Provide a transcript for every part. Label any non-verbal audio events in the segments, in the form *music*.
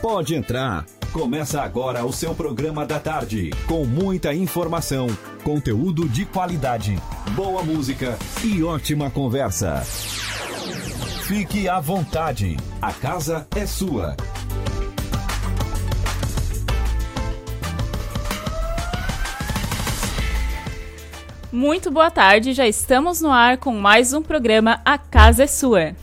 Pode entrar. Começa agora o seu programa da tarde, com muita informação, conteúdo de qualidade, boa música e ótima conversa. Fique à vontade, a casa é sua. Muito boa tarde, já estamos no ar com mais um programa A Casa é Sua.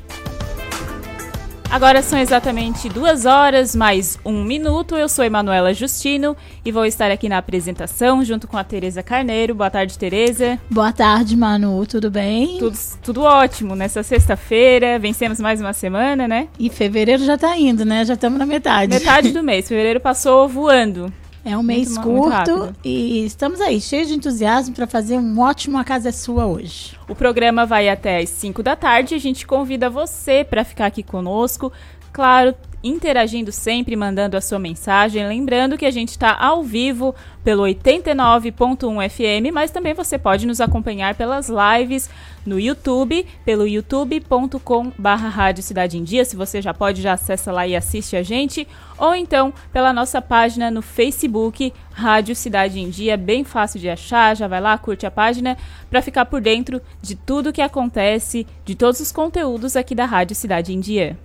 Agora são exatamente duas horas mais um minuto. Eu sou Emanuela Justino e vou estar aqui na apresentação junto com a Tereza Carneiro. Boa tarde, Tereza. Boa tarde, Manu. Tudo bem? Tudo, tudo ótimo. Nessa sexta-feira, vencemos mais uma semana, né? E fevereiro já tá indo, né? Já estamos na metade. Metade do *laughs* mês. Fevereiro passou voando. É um mês muito, curto muito e estamos aí, cheios de entusiasmo para fazer um ótimo A Casa é Sua hoje. O programa vai até às 5 da tarde. A gente convida você para ficar aqui conosco. Claro, interagindo sempre, mandando a sua mensagem. Lembrando que a gente está ao vivo pelo 89.1 FM, mas também você pode nos acompanhar pelas lives no YouTube, pelo youtube.com barra Rádio Cidade em Dia. Se você já pode, já acessa lá e assiste a gente. Ou então pela nossa página no Facebook, Rádio Cidade em Dia. Bem fácil de achar, já vai lá, curte a página para ficar por dentro de tudo que acontece, de todos os conteúdos aqui da Rádio Cidade em Dia.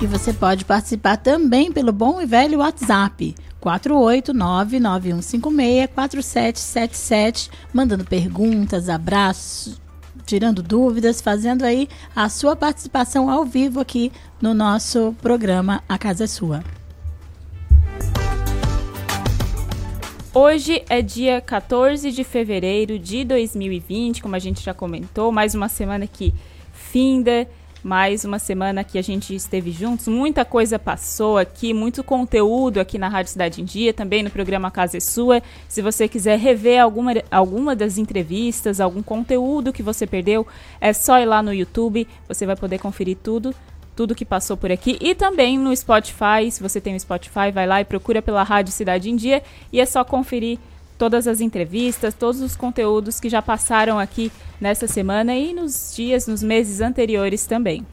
E você pode participar também pelo bom e velho WhatsApp 48991564777, mandando perguntas, abraços, tirando dúvidas, fazendo aí a sua participação ao vivo aqui no nosso programa A Casa é Sua. Hoje é dia 14 de fevereiro de 2020, como a gente já comentou, mais uma semana que finda mais uma semana que a gente esteve juntos. Muita coisa passou aqui, muito conteúdo aqui na Rádio Cidade em Dia, também no programa Casa é Sua. Se você quiser rever alguma, alguma das entrevistas, algum conteúdo que você perdeu, é só ir lá no YouTube, você vai poder conferir tudo. Tudo que passou por aqui e também no Spotify. Se você tem o Spotify, vai lá e procura pela Rádio Cidade em Dia e é só conferir todas as entrevistas, todos os conteúdos que já passaram aqui nessa semana e nos dias, nos meses anteriores também.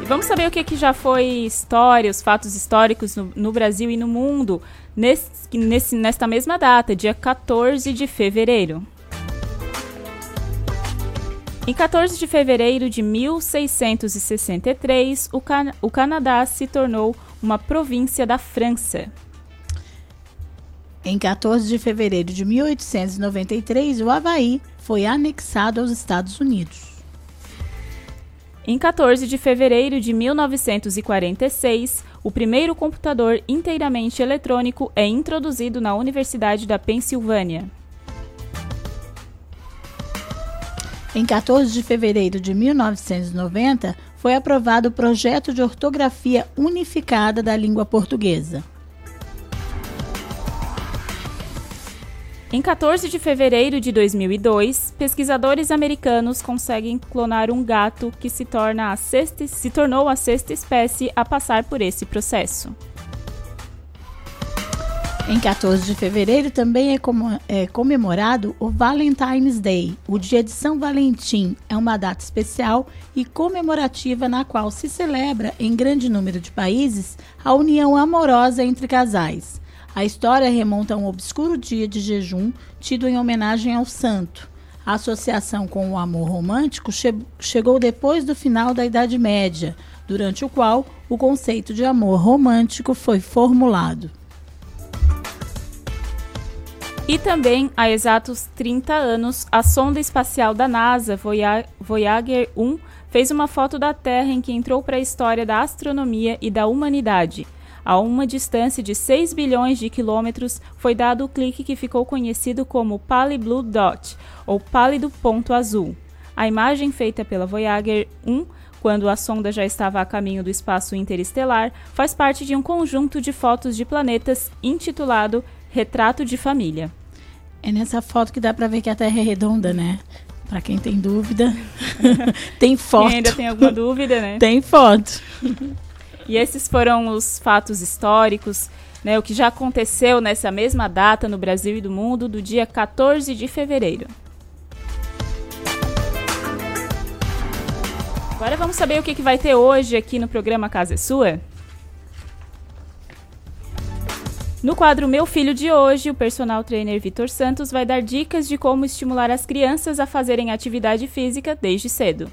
E vamos saber o que, que já foi história, os fatos históricos no, no Brasil e no mundo nesse, nesse, nesta mesma data, dia 14 de fevereiro. Em 14 de fevereiro de 1663, o, Can o Canadá se tornou uma província da França. Em 14 de fevereiro de 1893, o Havaí foi anexado aos Estados Unidos. Em 14 de fevereiro de 1946, o primeiro computador inteiramente eletrônico é introduzido na Universidade da Pensilvânia. Em 14 de fevereiro de 1990, foi aprovado o projeto de ortografia unificada da língua portuguesa. Em 14 de fevereiro de 2002, pesquisadores americanos conseguem clonar um gato que se, torna a sexta, se tornou a sexta espécie a passar por esse processo. Em 14 de fevereiro também é, é, comemorado o Valentine's Day. O dia de São Valentim é uma data especial e comemorativa na qual se celebra, em grande número de países, a união amorosa entre casais. A história remonta a um obscuro dia de jejum tido em homenagem ao santo. A associação com o amor romântico che chegou depois do final da Idade Média, durante o qual o conceito de amor romântico foi formulado. E também, há exatos 30 anos, a sonda espacial da NASA, Voyager 1, fez uma foto da Terra em que entrou para a história da astronomia e da humanidade. A uma distância de 6 bilhões de quilômetros, foi dado o clique que ficou conhecido como Pale Blue Dot, ou pálido ponto azul. A imagem feita pela Voyager 1 quando a sonda já estava a caminho do espaço interestelar, faz parte de um conjunto de fotos de planetas intitulado Retrato de Família. É nessa foto que dá para ver que a Terra é redonda, né? Para quem tem dúvida, *laughs* tem foto. Quem ainda tem alguma dúvida, né? Tem foto. *laughs* E esses foram os fatos históricos, né, o que já aconteceu nessa mesma data no Brasil e do mundo, do dia 14 de fevereiro. Agora vamos saber o que, que vai ter hoje aqui no programa Casa é Sua? No quadro Meu Filho de hoje, o personal trainer Vitor Santos vai dar dicas de como estimular as crianças a fazerem atividade física desde cedo.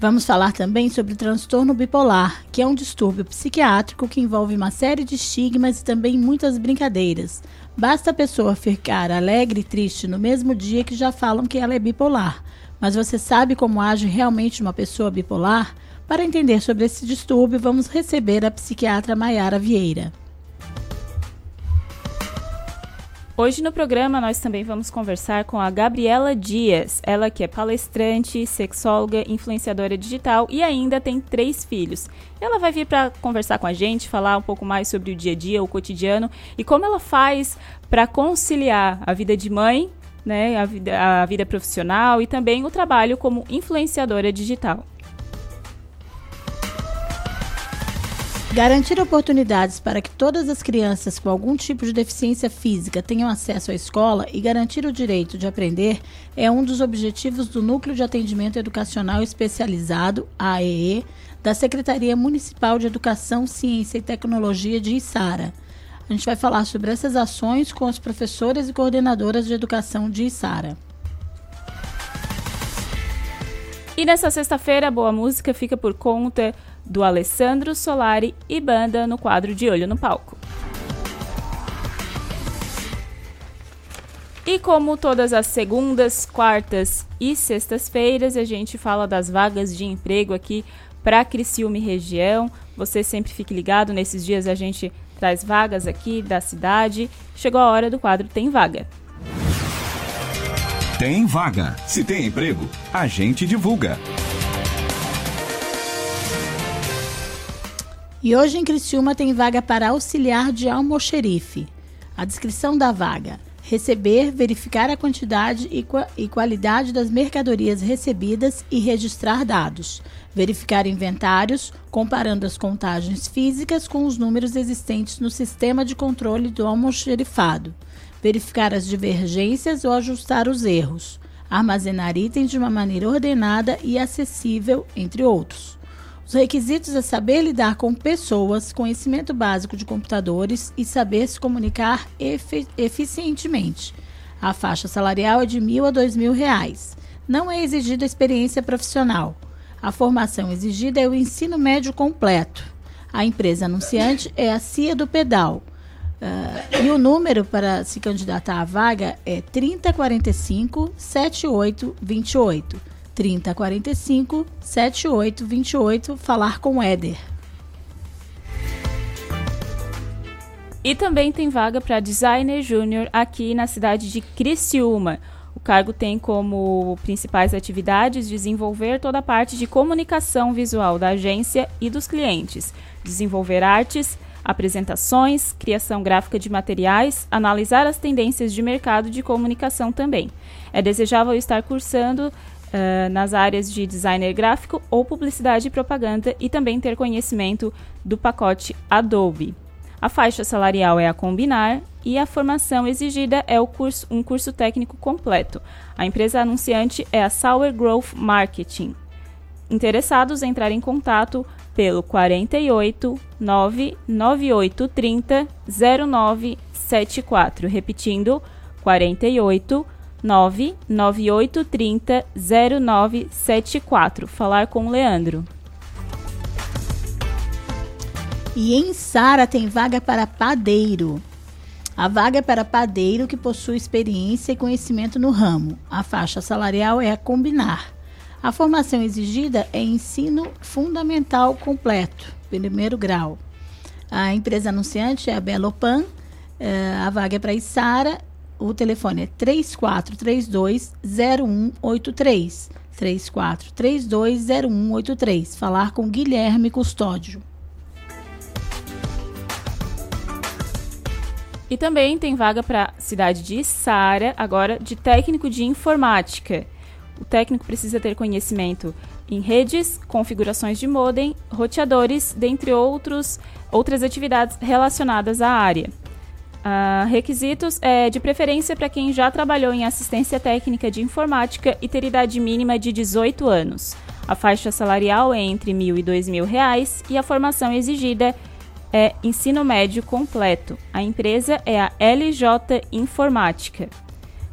Vamos falar também sobre transtorno bipolar, que é um distúrbio psiquiátrico que envolve uma série de estigmas e também muitas brincadeiras. Basta a pessoa ficar alegre e triste no mesmo dia que já falam que ela é bipolar. Mas você sabe como age realmente uma pessoa bipolar? Para entender sobre esse distúrbio, vamos receber a psiquiatra Maiara Vieira. Hoje no programa nós também vamos conversar com a Gabriela Dias, ela que é palestrante, sexóloga, influenciadora digital e ainda tem três filhos. Ela vai vir para conversar com a gente, falar um pouco mais sobre o dia a dia, o cotidiano e como ela faz para conciliar a vida de mãe, né, a vida, a vida profissional e também o trabalho como influenciadora digital. Garantir oportunidades para que todas as crianças com algum tipo de deficiência física tenham acesso à escola e garantir o direito de aprender é um dos objetivos do Núcleo de Atendimento Educacional Especializado, AEE, da Secretaria Municipal de Educação, Ciência e Tecnologia de Içara. A gente vai falar sobre essas ações com as professoras e coordenadoras de educação de Içara. E nessa sexta-feira, a boa música fica por conta do Alessandro Solari e banda no quadro de Olho no Palco. E como todas as segundas, quartas e sextas-feiras, a gente fala das vagas de emprego aqui para Criciúma região. Você sempre fique ligado, nesses dias a gente traz vagas aqui da cidade. Chegou a hora do quadro Tem Vaga. Tem vaga. Se tem emprego, a gente divulga. E hoje em Criciúma tem vaga para auxiliar de almoxerife. A descrição da vaga: receber, verificar a quantidade e, e, qualidade das mercadorias recebidas e registrar dados. Verificar inventários, comparando as contagens físicas com os números existentes no sistema de controle do almoxerifado. Verificar as divergências ou ajustar os erros. Armazenar itens de uma maneira ordenada e acessível, entre outros. Os requisitos é saber lidar com pessoas, conhecimento básico de computadores e saber se comunicar efi eficientemente. A faixa salarial é de mil a dois mil reais. Não é exigida experiência profissional. A formação exigida é o ensino médio completo. A empresa anunciante é a CIA do Pedal. Uh, e o número para se candidatar à vaga é 3045 7828. 3045 7828 falar com Éder. E também tem vaga para designer júnior aqui na cidade de Criciúma. O cargo tem como principais atividades desenvolver toda a parte de comunicação visual da agência e dos clientes, desenvolver artes, apresentações, criação gráfica de materiais, analisar as tendências de mercado de comunicação também. É desejável estar cursando uh, nas áreas de designer gráfico ou publicidade e propaganda e também ter conhecimento do pacote Adobe. A faixa salarial é a combinar e a formação exigida é curso, um curso técnico completo. A empresa anunciante é a Sour Growth Marketing. Interessados entrar em contato pelo 48 99830 0974. Repetindo, 48 99830 0974. Falar com o Leandro. E em Sara tem vaga para padeiro. A vaga é para padeiro que possui experiência e conhecimento no ramo. A faixa salarial é a combinar. A formação exigida é ensino fundamental completo, primeiro grau. A empresa anunciante é a Belopan. Eh, a vaga é para Isara o telefone é 3432 0183. 3432 0183. Falar com Guilherme Custódio. E também tem vaga para cidade de Sara, agora de técnico de informática. O técnico precisa ter conhecimento em redes, configurações de modem, roteadores, dentre outros, outras atividades relacionadas à área. Uh, requisitos é de preferência para quem já trabalhou em assistência técnica de informática e ter idade mínima de 18 anos. A faixa salarial é entre 1.000 e R$ 2.000 e a formação exigida é ensino médio completo. A empresa é a LJ Informática.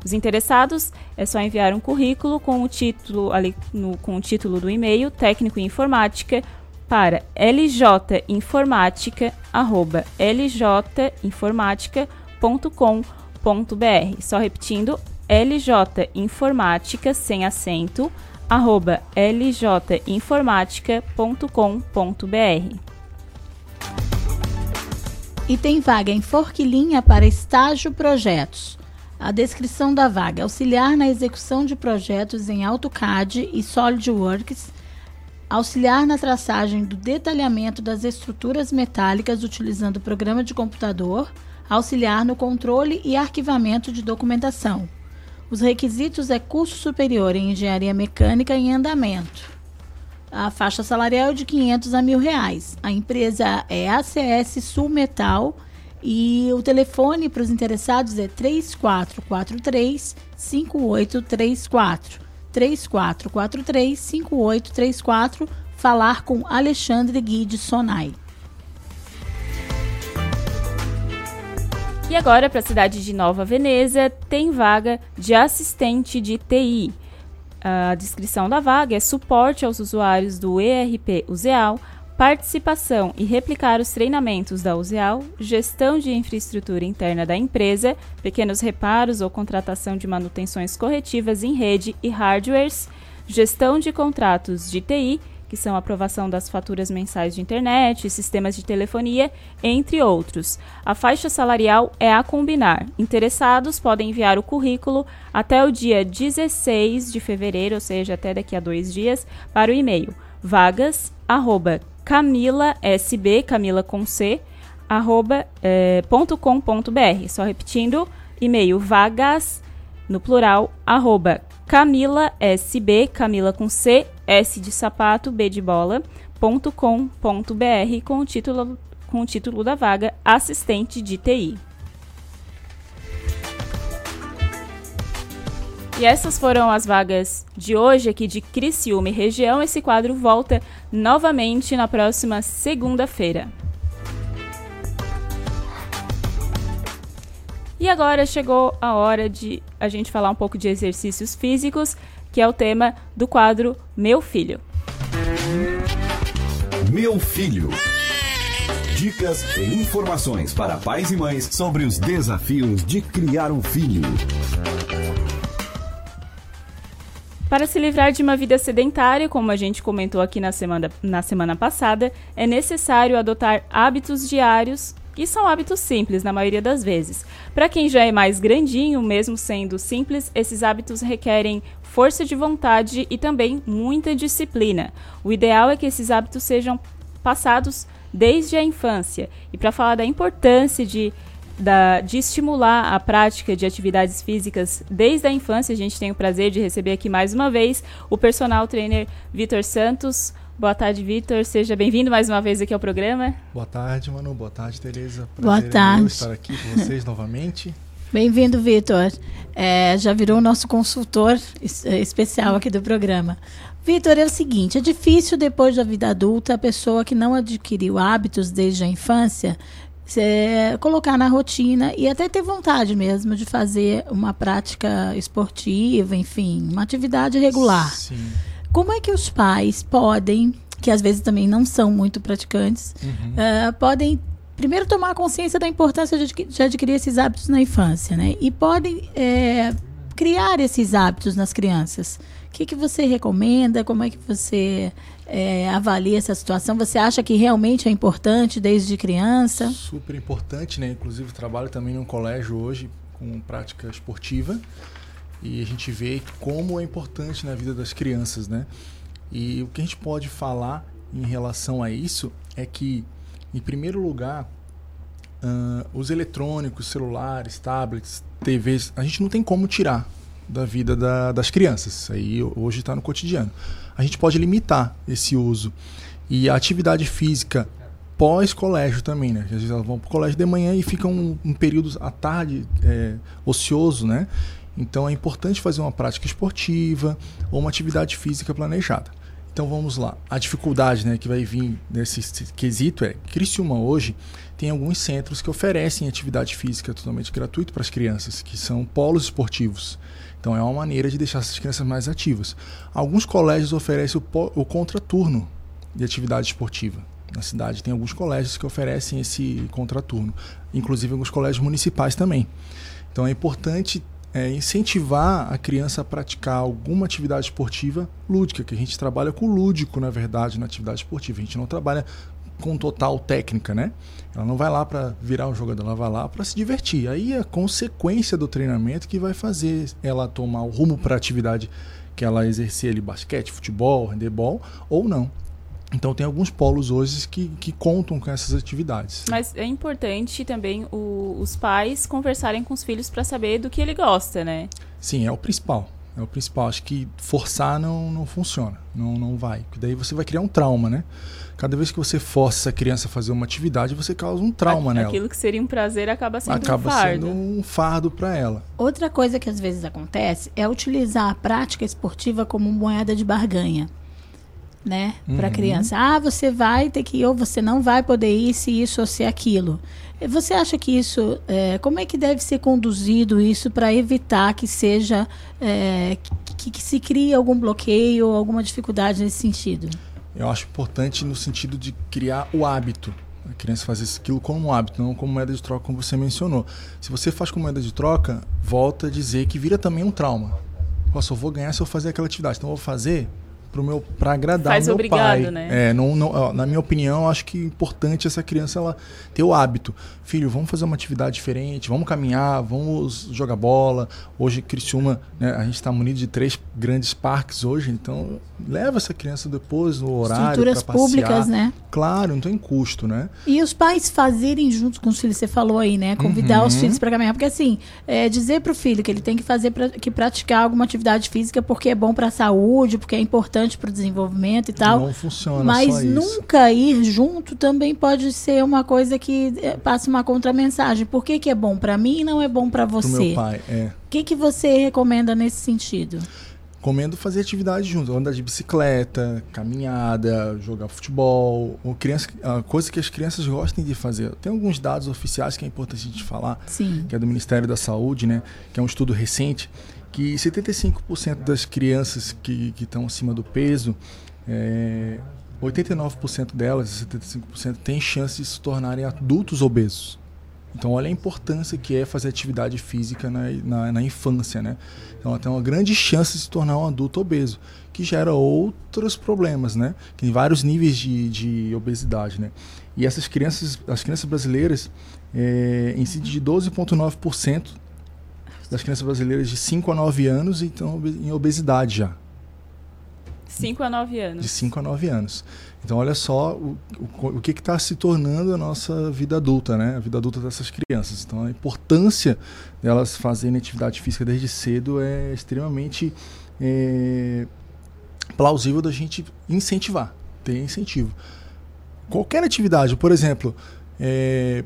Os interessados é só enviar um currículo com o título ali no, com o título do e-mail técnico em informática para ljinformática@ljinformática.com.br. Só repetindo, ljinformática sem acento arroba ljinformática.com.br. E tem vaga em Forquilinha para estágio projetos. A descrição da vaga: auxiliar na execução de projetos em AutoCAD e SolidWorks, auxiliar na traçagem do detalhamento das estruturas metálicas utilizando o programa de computador, auxiliar no controle e arquivamento de documentação. Os requisitos é curso superior em engenharia mecânica em andamento. A faixa salarial é de 500 a mil reais. A empresa é ACS Sul Metal e o telefone para os interessados é 3443 5834. 3443 5834. Falar com Alexandre Guide Sonai. E agora, para a cidade de Nova Veneza, tem vaga de assistente de TI. A descrição da vaga é suporte aos usuários do ERP Useal, participação e replicar os treinamentos da Useal, gestão de infraestrutura interna da empresa, pequenos reparos ou contratação de manutenções corretivas em rede e hardwares, gestão de contratos de TI que são aprovação das faturas mensais de internet, sistemas de telefonia, entre outros. A faixa salarial é a combinar. Interessados podem enviar o currículo até o dia 16 de fevereiro, ou seja, até daqui a dois dias, para o e-mail vagas camilasb, camila com c, arroba, é, ponto com, ponto br. Só repetindo, e-mail vagas, no plural, arroba Camila SB, Camila com C, S de sapato, B de bola, ponto com, ponto br, com o título, com o título da vaga Assistente de TI. E essas foram as vagas de hoje aqui de Criciúma e região. Esse quadro volta novamente na próxima segunda-feira. E agora chegou a hora de a gente falar um pouco de exercícios físicos, que é o tema do quadro Meu Filho. Meu Filho. Dicas e informações para pais e mães sobre os desafios de criar um filho. Para se livrar de uma vida sedentária, como a gente comentou aqui na semana, na semana passada, é necessário adotar hábitos diários e são hábitos simples na maioria das vezes. Para quem já é mais grandinho, mesmo sendo simples, esses hábitos requerem força de vontade e também muita disciplina. O ideal é que esses hábitos sejam passados desde a infância. E para falar da importância de, da, de estimular a prática de atividades físicas desde a infância, a gente tem o prazer de receber aqui mais uma vez o personal trainer Vitor Santos. Boa tarde, Vitor. Seja bem-vindo mais uma vez aqui ao programa. Boa tarde, Manu. Boa tarde, Tereza. Boa tarde. É estar aqui com vocês novamente. *laughs* Bem-vindo, Vitor. É, já virou nosso consultor é, especial aqui do programa. Vitor, é o seguinte: é difícil depois da vida adulta a pessoa que não adquiriu hábitos desde a infância colocar na rotina e até ter vontade mesmo de fazer uma prática esportiva, enfim, uma atividade regular. Sim. Como é que os pais podem, que às vezes também não são muito praticantes, uhum. uh, podem primeiro tomar consciência da importância de, de, adquirir esses hábitos na infância, né? E podem é, criar esses hábitos nas crianças. Que, que você recomenda? Como é que você é, avalia essa situação? Você acha que realmente é importante desde criança? Super importante, né? Inclusive trabalho também num colégio hoje com prática esportiva e a gente vê como é importante na vida das crianças, né? E o que a gente pode falar em relação a isso é que, em primeiro lugar, uh, os eletrônicos, celulares, tablets, TVs, a gente não tem como tirar da vida da, das crianças. Aí hoje está no cotidiano. A gente pode limitar esse uso. E a atividade física pós-colégio também, né? Às vezes elas vão para o colégio de manhã e ficam um, um período à tarde é, ocioso, né? Então é importante fazer uma prática esportiva ou uma atividade física planejada. Então vamos lá. A dificuldade né, que vai vir nesse quesito é Criciúma hoje tem alguns centros que oferecem atividade física totalmente gratuita para as crianças, que são polos esportivos. Então é uma maneira de deixar essas crianças mais ativas. Alguns colégios oferecem o, o contraturno de atividade esportiva. Na cidade tem alguns colégios que oferecem esse contraturno, inclusive alguns colégios municipais também. Então é importante é, incentivar a criança a praticar alguma atividade esportiva lúdica, que a gente trabalha com lúdico, na verdade, na atividade esportiva. A gente não trabalha com total técnica, né? Ela não vai lá para virar um jogador, ela vai lá para se divertir. Aí é a consequência do treinamento que vai fazer ela tomar o rumo para a atividade que ela exercer ali, basquete, futebol, handebol ou não. Então tem alguns polos hoje que, que contam com essas atividades. Mas é importante também o, os pais conversarem com os filhos para saber do que ele gosta, né? Sim, é o principal. É o principal. Acho que forçar não, não funciona. Não, não vai. Porque daí você vai criar um trauma, né? Cada vez que você força essa criança a fazer uma atividade, você causa um trauma Aquilo nela. Aquilo que seria um prazer acaba sendo acaba um fardo. sendo um fardo para ela. Outra coisa que às vezes acontece é utilizar a prática esportiva como moeda de barganha né, para a uhum. criança. Ah, você vai ter que ir ou você não vai poder ir se isso ou se aquilo. Você acha que isso, é, como é que deve ser conduzido isso para evitar que seja, é, que, que, se crie algum bloqueio ou alguma dificuldade nesse sentido? Eu acho importante no sentido de criar o hábito. A criança fazer aquilo como um hábito, não como moeda de troca, como você mencionou. Se você faz como moeda de troca, volta a dizer que vira também um trauma. Eu vou ganhar se eu fazer aquela atividade. Então eu vou fazer pro meu para agradar Faz o meu obrigado, pai. Né? É, não, não, na minha opinião, acho que é importante essa criança ela ter o hábito. Filho, vamos fazer uma atividade diferente, vamos caminhar, vamos jogar bola. Hoje Criciúma, né, a gente está munido de três grandes parques hoje, então leva essa criança depois no horário Estruturas públicas, né? Claro, não tem custo, né? E os pais fazerem junto com os filhos, você falou aí, né? Convidar uhum. os filhos para caminhar, porque assim, é, dizer para o filho que ele tem que fazer pra, que praticar alguma atividade física porque é bom para a saúde, porque é importante para o desenvolvimento e tal. Não funciona. Mas nunca ir junto também pode ser uma coisa que é, passe uma contramensagem. Por que, que é bom para mim e não é bom para você? Pro meu pai, é. O que, que você recomenda nesse sentido? recomendo fazer atividade junto, andar de bicicleta, caminhada, jogar futebol, ou criança, coisa que as crianças gostem de fazer. Tem alguns dados oficiais que é importante a gente falar, Sim. que é do Ministério da Saúde, né, que é um estudo recente, que 75% das crianças que, que estão acima do peso, é, 89% delas, 75%, têm chance de se tornarem adultos obesos. Então, olha a importância que é fazer atividade física na, na, na, infância, né? Então, ela tem uma grande chance de se tornar um adulto obeso, que gera outros problemas, né? Tem vários níveis de, de obesidade, né? E essas crianças, as crianças brasileiras, é, incidem de 12,9% das crianças brasileiras de 5 a 9 anos estão em obesidade já. 5 a 9 anos. De 5 a 9 anos. Então, olha só o, o, o que está se tornando a nossa vida adulta, né? A vida adulta dessas crianças. Então, a importância delas fazerem atividade física desde cedo é extremamente é, plausível da gente incentivar, ter incentivo. Qualquer atividade, por exemplo, é,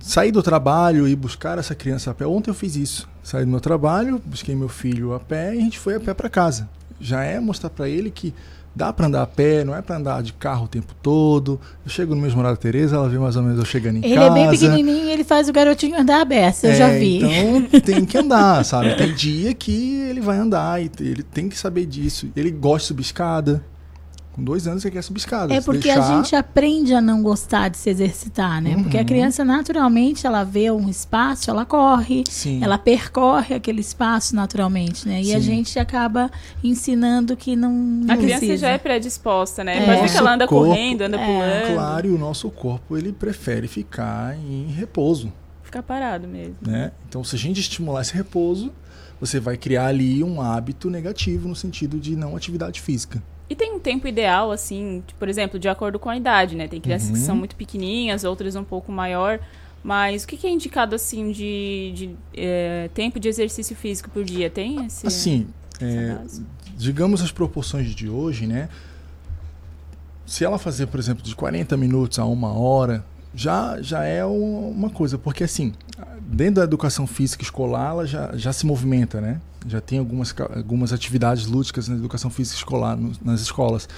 sair do trabalho e buscar essa criança a pé. Ontem eu fiz isso. Saí do meu trabalho, busquei meu filho a pé e a gente foi a pé para casa. Já é mostrar para ele que Dá para andar a pé, não é para andar de carro o tempo todo. Eu chego no mesmo horário da Tereza, ela vê mais ou menos eu chegando em ele casa. Ele é bem pequenininho e ele faz o garotinho andar a beça, eu é, já vi. Então *laughs* tem que andar, sabe? Tem dia que ele vai andar e ele tem que saber disso. Ele gosta de subir escada. Com dois anos você quer subir escada. É porque deixar... a gente aprende a não gostar de se exercitar, né? Uhum. Porque a uhum. criança, naturalmente, ela vê um espaço, ela corre, Sim. ela percorre aquele espaço naturalmente, né? E Sim. a gente acaba ensinando que não, não A criança precisa. já é predisposta, né? É. Pode que ela anda corpo, correndo, anda é. pulando. Claro, e o nosso corpo, ele prefere ficar em repouso. Ficar parado mesmo. Né? Então, se a gente estimular esse repouso, você vai criar ali um hábito negativo no sentido de não atividade física. E tem um tempo ideal, assim, por exemplo, de acordo com a idade, né? Tem crianças uhum. que são muito pequenininhas, outras um pouco maior. Mas o que, que é indicado, assim, de, de é, tempo de exercício físico por dia? Tem esse... Assim, é, digamos as proporções de hoje, né? se ela fazer, por exemplo, de 40 minutos a uma hora, já, já é uma coisa, porque assim, dentro da educação física escolar, ela já, já se movimenta, né? Já tem algumas, algumas atividades lúdicas na educação física escolar, no, nas escolas.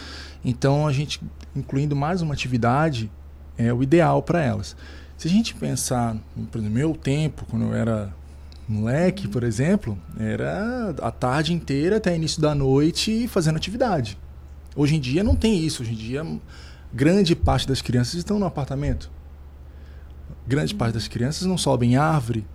Então, a gente, incluindo mais uma atividade, é o ideal para elas. Se a gente pensar, por exemplo, meu tempo, quando eu era moleque, por exemplo, era a tarde inteira até início da noite fazendo atividade. Hoje em dia não tem isso. Hoje em dia, grande parte das crianças estão no apartamento grande parte das crianças não sobem em árvore,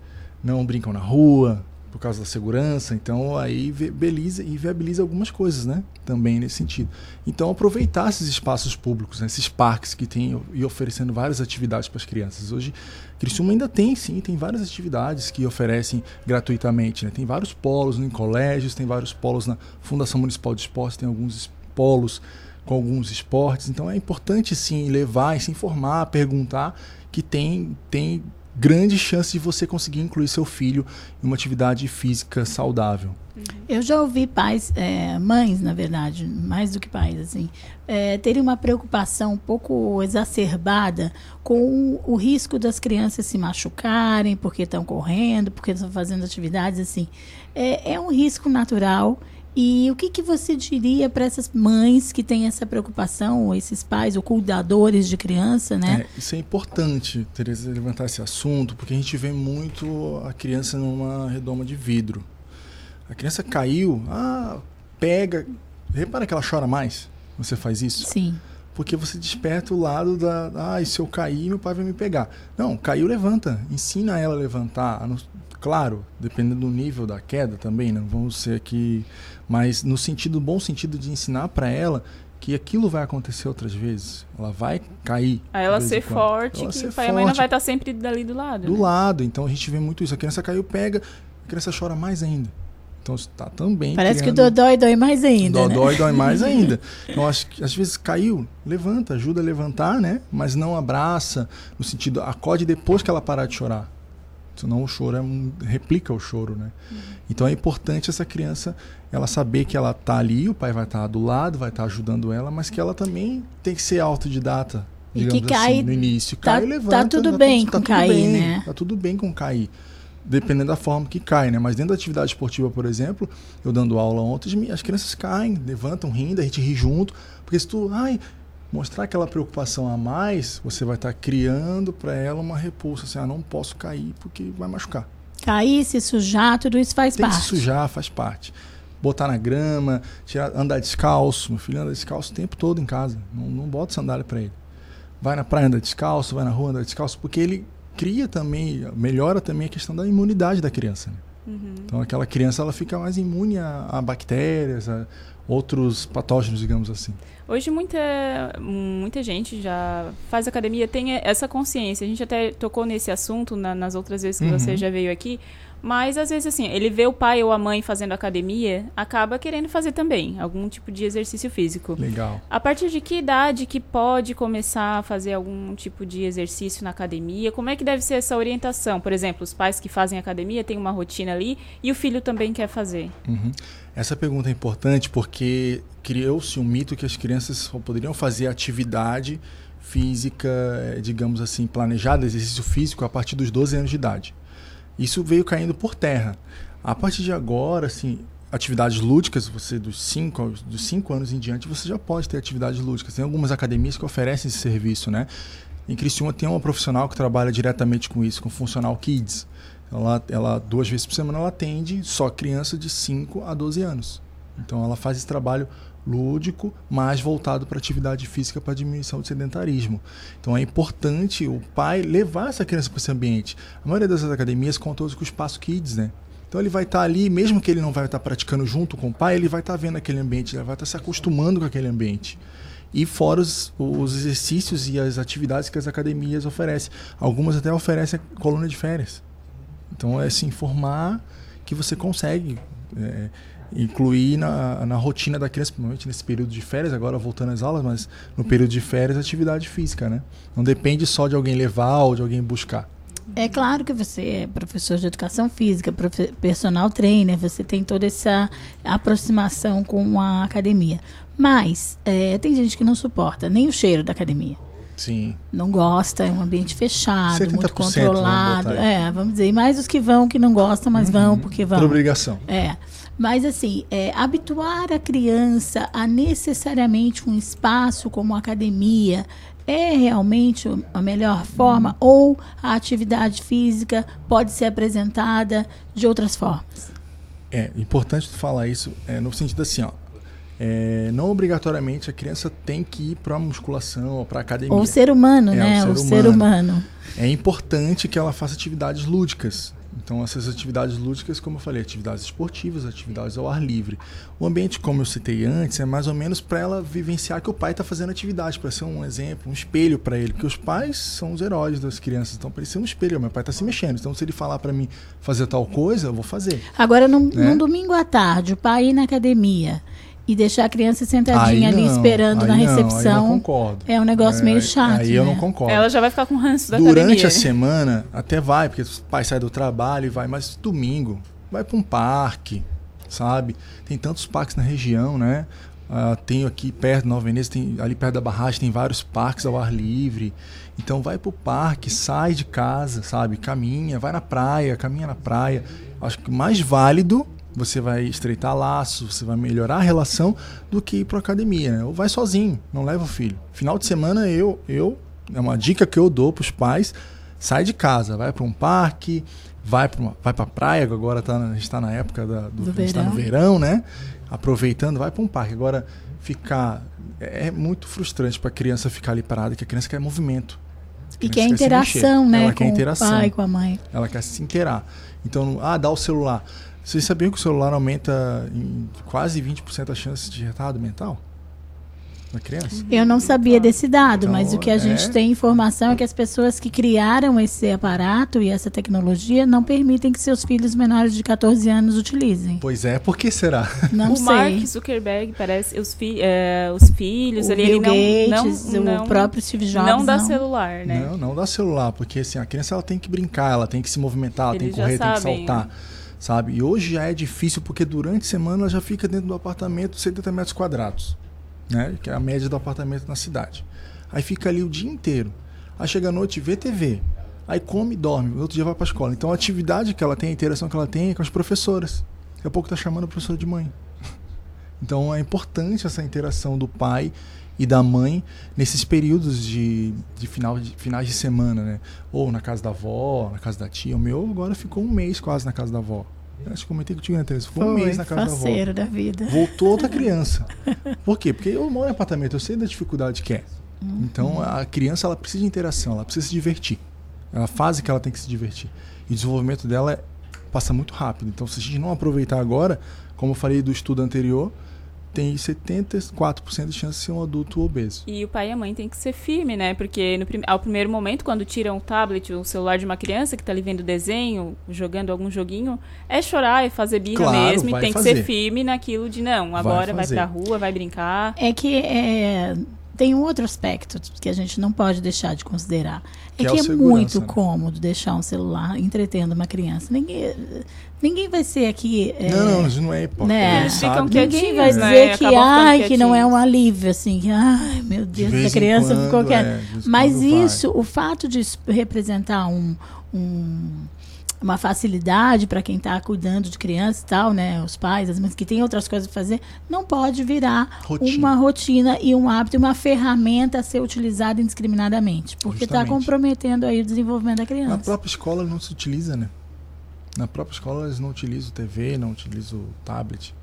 não brincam na rua por causa da segurança, então aí viabiliza e viabiliza algumas coisas, né? Também nesse sentido. Então aproveitar esses espaços públicos, né? esses parques que tem e oferecendo várias atividades para as crianças. Hoje Criciúma ainda tem, sim, tem várias atividades que oferecem gratuitamente, né? Tem vários polos em colégios, tem vários polos na Fundação Municipal de Esportes, tem alguns polos com alguns esportes. Então é importante sim levar se informar, perguntar que tem, tem grande chance de você conseguir incluir seu filho em uma atividade física saudável. Eu já ouvi pais, é, mães, na verdade, mais do que pais, assim, é, terem uma preocupação um pouco exacerbada com o, o risco das crianças se machucarem porque estão correndo, porque estão fazendo atividades assim. É, é um risco natural e o que, que você diria para essas mães que têm essa preocupação, ou esses pais, ou cuidadores de criança, né? É, isso é importante, Tereza, levantar esse assunto, porque a gente vê muito a criança numa redoma de vidro. A criança caiu, ah, pega. Repara que ela chora mais você faz isso? Sim. Porque você desperta o lado da. Ah, se eu cair, meu pai vai me pegar. Não, caiu, levanta. Ensina ela a levantar. Claro, dependendo do nível da queda também, não vamos ser aqui mas no sentido bom sentido de ensinar para ela que aquilo vai acontecer outras vezes. Ela vai cair. A ela ser forte, ela que ser o pai e a mãe não vai estar sempre dali do lado. Do né? lado. Então a gente vê muito isso. A criança caiu, pega, a criança chora mais ainda. Então está também. Parece criando... que o dodói dói mais ainda. Dodói né? dói mais *laughs* ainda. Então acho que às vezes caiu, levanta, ajuda a levantar, né? Mas não abraça, no sentido, acode depois que ela parar de chorar. Senão o choro é um, replica o choro, né? Uhum. Então é importante essa criança ela saber que ela tá ali, o pai vai estar tá do lado, vai estar tá ajudando ela, mas que ela também tem que ser autodidata, digamos e que cai, assim, no início. Tá, cai, levanta. Tá tudo tá bem tá, com tá cair, bem, né? Tá tudo bem com cair. Dependendo da forma que cai, né? Mas dentro da atividade esportiva, por exemplo, eu dando aula ontem, as crianças caem, levantam, rindo, a gente ri junto. Porque se tu, ai, mostrar aquela preocupação a mais, você vai estar criando para ela uma repulsa. Assim, ah, não posso cair porque vai machucar. Cair, se sujar, tudo isso faz Tem parte. Que se sujar, faz parte. Botar na grama, tirar, andar descalço. Meu filho anda descalço o tempo todo em casa. Não, não bota sandália para ele. Vai na praia, anda descalço, vai na rua, anda descalço, porque ele cria também, melhora também a questão da imunidade da criança. Né? Uhum. Então aquela criança ela fica mais imune a, a bactérias, a outros patógenos, digamos assim. Hoje muita, muita gente já faz academia, tem essa consciência. A gente até tocou nesse assunto na, nas outras vezes que uhum. você já veio aqui. Mas às vezes assim, ele vê o pai ou a mãe fazendo academia, acaba querendo fazer também algum tipo de exercício físico. Legal. A partir de que idade que pode começar a fazer algum tipo de exercício na academia? Como é que deve ser essa orientação? Por exemplo, os pais que fazem academia têm uma rotina ali e o filho também quer fazer. Uhum. Essa pergunta é importante porque criou-se um mito que as crianças só poderiam fazer atividade física, eh, digamos assim, planejada, exercício físico a partir dos 12 anos de idade. Isso veio caindo por terra. A partir de agora, assim, atividades lúdicas, você dos 5 dos cinco anos em diante, você já pode ter atividades lúdicas. Tem algumas academias que oferecem esse serviço, né? Em Criciúma tem uma profissional que trabalha diretamente com isso, com Funcional Kids. Ela, ela duas vezes por semana ela atende só criança de 5 a 12 anos. Então ela faz esse trabalho lúdico, mais voltado para atividade física para diminuição do sedentarismo. Então é importante o pai levar essa criança para esse ambiente. A maioria dessas academias contam com o espaço kids, né? Então ele vai estar tá ali, mesmo que ele não vai estar tá praticando junto com o pai, ele vai estar tá vendo aquele ambiente, ele vai estar tá se acostumando com aquele ambiente. E fora os, os, exercícios e as atividades que as academias oferecem. Algumas até oferecem coluna de férias. Então é se informar que você consegue é, incluir na, na rotina da criança, principalmente nesse período de férias, agora voltando às aulas, mas no período de férias, atividade física, né? Não depende só de alguém levar ou de alguém buscar. É claro que você é professor de educação física, personal trainer, você tem toda essa aproximação com a academia. Mas é, tem gente que não suporta nem o cheiro da academia. Sim. Não gosta, é um ambiente fechado, 70%, muito vamos controlado. aí. É, vamos dizer, e mais os que vão, que não gostam, mas vão porque vão. Por obrigação. É. Mas assim, é, habituar a criança a necessariamente um espaço como a academia é realmente o- a melhor forma ou a atividade física pode ser apresentada de outras formas? É importante tu falar isso é, no sentido assim, ó. é, não obrigatoriamente a criança tem que ir para musculação ou para academia. Ou o ser humano, É, né? o O ser ser humano. humano. É importante que ela faça atividades lúdicas. Então, essas atividades lúdicas, como eu falei, atividades esportivas, atividades ao ar livre. O ambiente, como eu citei antes, é mais ou menos para ela vivenciar que o pai está fazendo atividade, para ser um exemplo, um espelho para ele. Porque os pais são os heróis das crianças, então para ele ser um espelho. Meu pai está se mexendo, então se ele falar para mim fazer tal coisa, eu vou fazer. Agora, num, Né? num domingo à tarde, o pai ir na academia e deixar a criança sentadinha Aí ali não, esperando aí na não, aí eu não recepção concordo. é um negócio meio chato. Aí eu né? não concordo. Ela já vai ficar com ranço da Durante academia. a semana, até vai, porque o pai sai do trabalho e vai, mas domingo, vai para um parque, sabe? Tem tantos parques na região, né? Ah, tenho aqui perto, Nova Veneza, tem, ali perto da barragem, tem vários parques ao ar livre. Então vai pro parque, sai de casa, sabe? Caminha, vai na praia, caminha na praia. Acho que mais válido você vai estreitar laços, você vai melhorar a relação do que ir para academia. Né? Ou vai sozinho, não leva o filho. Final de semana eu, eu é uma dica que eu dou para os pais, sai de casa, vai para um parque, vai para vai para praia, agora tá, na- gente está na época da, do, Do gente tá no verão, né? Aproveitando, vai para um parque. Agora ficar é é muito frustrante para a criança ficar ali parada, que a criança quer movimento. E quer interação, né? Ela quer com interação. o pai, com a mãe. Ela quer se inteirar. Então, ah, dá o celular. Vocês sabiam que o celular aumenta em quase 20% a chance de retardo mental da criança? Eu não sabia desse dado, Então, mas o que a gente é. tem informação é que as pessoas que criaram esse aparato e essa tecnologia não permitem que seus filhos menores de 14 anos utilizem. Pois é, por que será? Não o sei. Mark Zuckerberg parece os, fi, é, os filhos o ali, Bill ele não, Gates, não, não, o próprio Steve Jobs. não dá celular, né? Não, não dá celular, porque assim, a criança ela tem que brincar, ela tem que se movimentar, ela tem Eles que já correr, tem que sabem, saltar. Sabe? E hoje já é difícil porque durante a semana ela já fica dentro do apartamento 70 metros quadrados, né? Que é a média do apartamento na cidade. Aí fica ali o dia inteiro. Aí chega à noite, vê TV. Aí come e dorme. No outro dia vai para a escola. Então a atividade que ela tem, a interação que ela tem é com as professoras. Daqui a pouco tá chamando a professora de mãe. *laughs* Então é importante essa interação do pai e da mãe nesses períodos de, de, final de finais de semana, né? Ou na casa da avó, na casa da tia. O meu agora ficou um mês quase na casa da avó. Eu acho que comentei contigo, né, Teresa? Ficou um Foi, mês na casa da avó. da vida. Voltou outra *laughs* criança. Por quê? Porque eu moro em apartamento, eu sei da dificuldade que é. Então a criança ela precisa de interação, ela precisa se divertir. Ela faz que ela tem que se divertir. E o desenvolvimento dela é- passa muito rápido. Então se a gente não aproveitar agora, como eu falei do estudo anterior, tem 74% de chance de ser um adulto obeso. E o pai e a mãe tem que ser firme, né? Porque no prim- ao primeiro momento, quando tiram o tablet ou o celular de uma criança que tá ali vendo desenho, jogando algum joguinho, é chorar e fazer birra Claro, mesmo. E vai tem que fazer. ser firme naquilo de não, Vai agora vai, fazer. pra rua, vai brincar. É que é, tem um outro aspecto que a gente não pode deixar de considerar. Que é é que é segurança, muito né? cômodo deixar um celular entretendo uma criança. Ninguém, ninguém vai ser aqui. é, Não, não, isso não é hipócrita. Né? ele Eles ficam Ninguém vai né? dizer E que, ai, que não é um alívio, assim, que, ai, meu De Deus, essa criança quando, ficou quieta. é, Mas quando vai. isso, o fato de isso representar um, um- uma facilidade para quem está cuidando de criança e tal, né? Os pais, as mães que têm outras coisas para fazer, não pode virar Rotina. uma rotina e um hábito, uma ferramenta a ser utilizada indiscriminadamente. Porque está comprometendo aí o desenvolvimento da Na criança. própria escola não se utiliza, né? Na própria escola eles não utilizam TV, não utilizam tablet.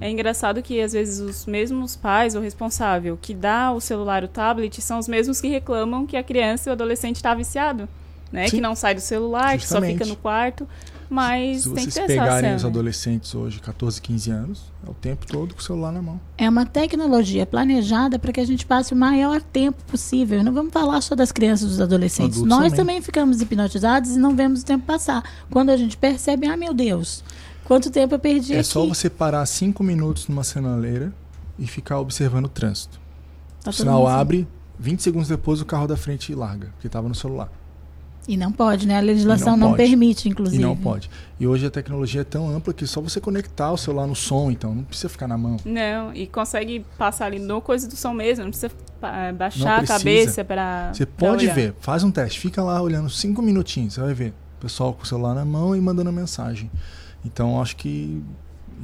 É engraçado que às vezes os mesmos pais ou responsável que dá o celular, o tablet, são os mesmos que reclamam que a criança e o adolescente está viciado, né? Sim. Que não sai do celular, que só Justamente. fica no quarto. Mas Se tem que vocês ter essa pegarem os adolescentes hoje, 14, 15 anos, é o tempo todo com o celular na mão. É uma tecnologia planejada para que a gente passe o maior tempo possível. Não vamos falar só das crianças e dos adolescentes. Adultos Nós também. também ficamos hipnotizados e não vemos o tempo passar. Quando a gente percebe, ah, meu Deus, quanto tempo eu perdi É aqui. só você parar 5 minutos numa sinaleira e ficar observando o trânsito. Tá o sinal assim. abre, 20 segundos depois o carro da frente larga, porque estava no celular. E não pode, né? A legislação não, não permite, inclusive. E não pode. E hoje a tecnologia é tão ampla que só você conectar o celular no som, então não precisa ficar na mão. Não, e consegue passar ali no coisa do som mesmo, não precisa eh, baixar precisa. a cabeça para. Você pode ver, faz um teste, fica lá olhando cinco minutinhos, você vai ver. O pessoal com o celular na mão e mandando mensagem. Então acho que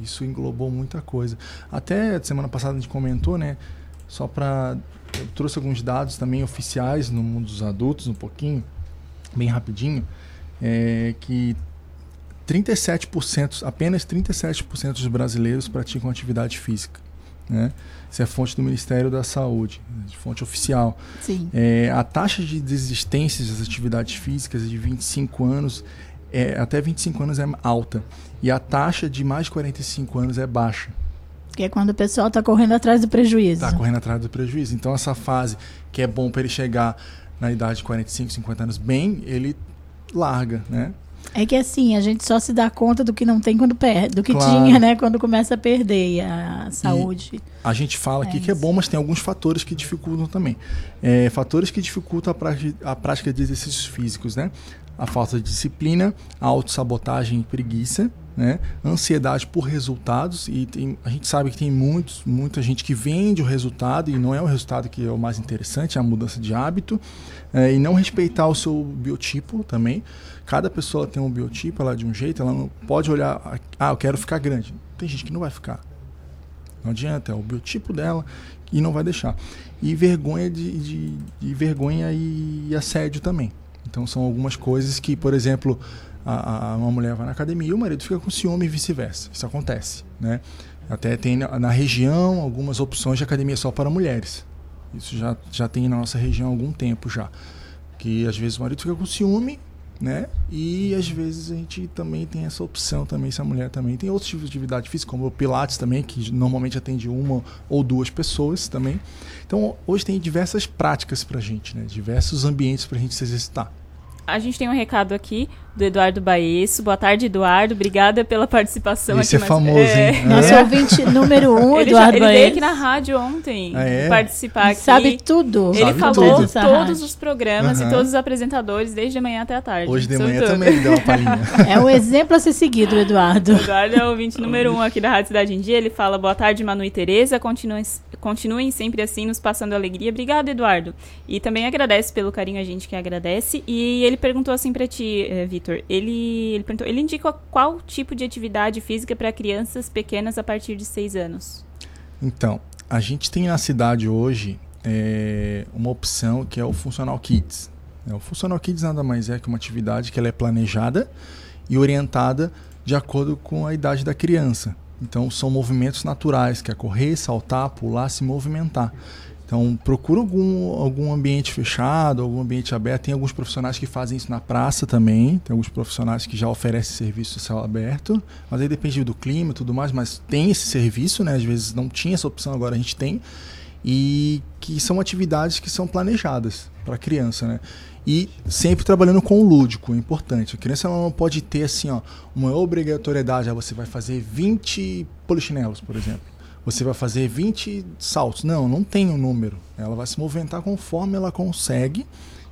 isso englobou muita coisa. Até semana passada a gente comentou, né? Só para eu trouxe alguns dados também oficiais no mundo dos adultos, um pouquinho, bem rapidinho, é que 37%, apenas 37% dos brasileiros praticam atividade física. Né? Isso é fonte do Ministério da Saúde, fonte oficial. Sim. É, a taxa de desistência das atividades físicas de 25 anos, é, até 25 anos é alta. E a taxa de mais de 45 anos é baixa. Que é quando o pessoal está correndo atrás do prejuízo. Está correndo atrás do prejuízo. Então, essa fase que é bom para ele chegar na idade de 45, 50 anos bem, ele larga, né? É que assim, a gente só se dá conta do que não tem quando perde, do que claro. tinha, né, quando começa a perder a saúde. E a gente fala aqui é que é bom, mas tem alguns fatores que dificultam também. É, fatores que dificultam a prática, a prática de exercícios físicos, né? A falta de disciplina, a autossabotagem e preguiça, né? Ansiedade por resultados e tem, a gente sabe que tem muitos, muita gente que vende o resultado e não é o resultado que é o mais interessante, é a mudança de hábito é, e não respeitar o seu biotipo também. Cada pessoa tem um biotipo, ela é de um jeito, ela não pode olhar, ah, eu quero ficar grande. Tem gente que não vai ficar. Não adianta, é o biotipo dela e não vai deixar. E vergonha de, de, de vergonha e assédio também. Então são algumas coisas que, por exemplo, a, a, uma mulher vai na academia e o marido fica com ciúme e vice-versa. Isso acontece, né? Até tem na, região algumas opções de academia só para mulheres. Isso já, já tem na nossa região há algum tempo já. Que às vezes o marido fica com ciúme, né? E às vezes a gente também tem essa opção também, se a mulher também tem outros tipos de atividade física, como o Pilates também, que normalmente atende uma ou duas pessoas também. Então hoje tem diversas práticas pra gente, né? Diversos ambientes pra gente se exercitar. A gente tem um recado aqui do Eduardo Baesso. Boa tarde, Eduardo. Obrigada pela participação Esse aqui. Esse é famoso, é... hein? Nosso é. ouvinte número um, ele Eduardo já, Ele veio aqui na rádio ontem ah, é? participar aqui. Sabe tudo. Ele Sabe falou tudo. todos os programas uhum. e todos os apresentadores, desde a manhã até a tarde. Hoje de manhã tudo. também deu uma palhinha. *laughs* É um exemplo a ser seguido, Eduardo. O Eduardo é o ouvinte número um aqui da Rádio Cidade em Dia. Ele fala, boa tarde, Manu e Tereza. Continuem, continuem sempre assim, nos passando alegria. Obrigado, Eduardo. E também agradece pelo carinho, a gente que agradece. E ele perguntou assim pra ti, eh, Vitor. Ele ele perguntou, ele indica qual tipo de atividade física para crianças pequenas a partir de 6 anos? Então, a gente tem na cidade hoje é, uma opção que é o Funcional Kids. É, o Funcional Kids nada mais é que uma atividade que ela é planejada e orientada de acordo com a idade da criança. Então, são movimentos naturais, que é correr, saltar, pular, se movimentar. Então, procura algum, algum ambiente fechado, algum ambiente aberto. Tem alguns profissionais que fazem isso na praça também. Tem alguns profissionais que já oferecem serviço céu aberto. Mas aí depende do clima e tudo mais. Mas tem esse serviço, né? Às vezes não tinha essa opção, agora a gente tem. E que são atividades que são planejadas para a criança, né? E sempre trabalhando com o lúdico, é importante. A criança não pode ter assim, ó, uma obrigatoriedade. Ah, você vai fazer 20 polichinelos, por exemplo você vai fazer 20 saltos. Não, não tem um número. Ela vai se movimentar conforme ela consegue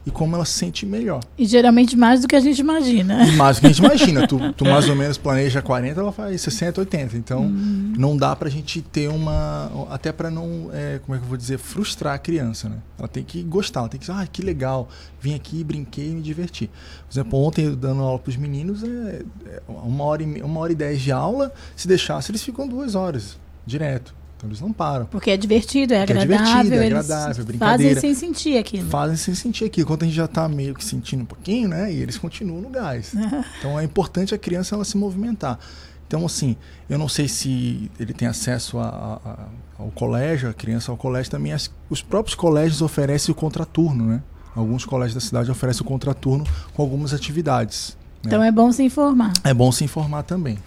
e como ela se sente melhor. E geralmente mais do que a gente imagina. E mais do que a gente imagina. tu, tu mais ou menos planeja 40, ela faz 60, 80. Então uhum. não dá pra gente ter uma. Até para não, é, como é que eu vou dizer, frustrar a criança, né? Ela tem que gostar, ela tem que dizer, ah, que legal, vim aqui, brinquei e me diverti. Por exemplo, ontem dando aula pros meninos, é, é uma, hora e, uma hora e dez de aula, se deixasse, eles ficam duas horas direto. Então eles não param. Porque é divertido, é agradável. É divertido, é agradável, brincadeira. Fazem sem sentir aquilo. Fazem sem sentir aquilo. Quando a gente já está meio que sentindo um pouquinho, né? E eles continuam no gás. *laughs* então é importante a criança ela se movimentar. Então, assim, eu não sei se ele tem acesso a, a, ao colégio, a criança ao colégio também. As, os próprios colégios oferecem o contraturno, né? Alguns colégios da cidade oferecem o contraturno com algumas atividades. Né? Então é bom se informar. É bom se informar também.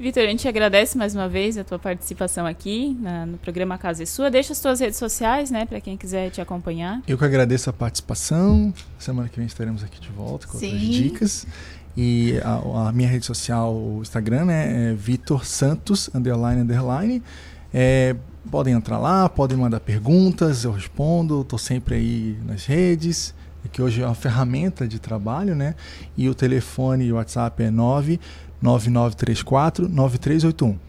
Vitor, a gente agradece mais uma vez a tua participação aqui na, no programa Casa é Sua. Deixa as tuas redes sociais, né, para quem quiser te acompanhar. Eu que agradeço a participação. Semana que vem estaremos aqui de volta com Sim. outras dicas. E a, a, minha rede social, o Instagram, né, é Vitor Santos, underline, underline. É, podem entrar lá, podem mandar perguntas, eu respondo. Estou sempre aí nas redes. que hoje é uma ferramenta de trabalho, né? E o telefone e o WhatsApp é 99934 9381.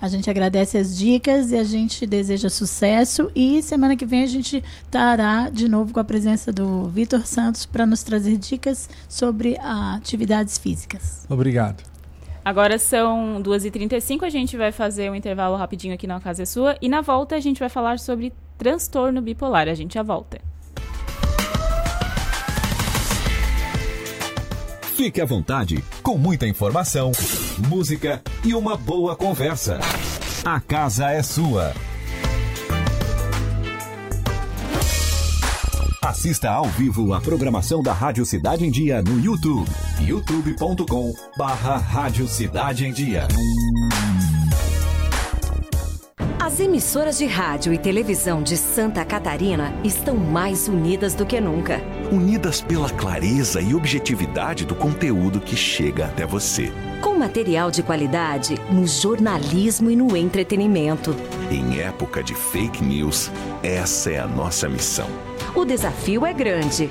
A gente agradece as dicas e a gente deseja sucesso. E semana que vem a gente estará de novo com a presença do Vitor Santos para nos trazer dicas sobre atividades físicas. Obrigado. Agora são 2h35, a gente vai fazer um intervalo rapidinho aqui na Casa é Sua. E na volta a gente vai falar sobre transtorno bipolar. A gente já volta. Fique à vontade, com muita informação, música e uma boa conversa. A casa é sua. Assista ao vivo a programação da Rádio Cidade em Dia no YouTube. youtube.com barra Rádio Cidade em Dia. As emissoras de rádio e televisão de Santa Catarina estão mais unidas do que nunca. Unidas pela clareza e objetividade do conteúdo que chega até você. Com material de qualidade no jornalismo e no entretenimento. Em época de fake news, essa é a nossa missão. O desafio é grande.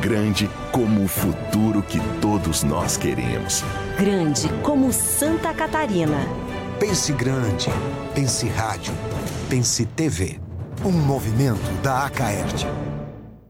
Grande como o futuro que todos nós queremos. Grande como Santa Catarina. Pense grande. Pense rádio. Pense TV. Um movimento da Acaerte.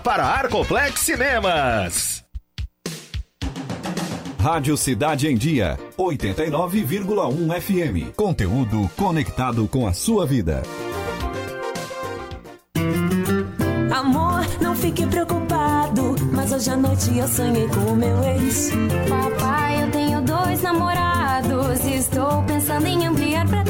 para Arcoplex Cinemas. Rádio Cidade em Dia, 89,1 FM. Conteúdo conectado com a sua vida. Amor, não fique preocupado, mas hoje à noite eu sonhei com o meu ex. Papai, eu tenho dois namorados e estou pensando em ampliar. Querida,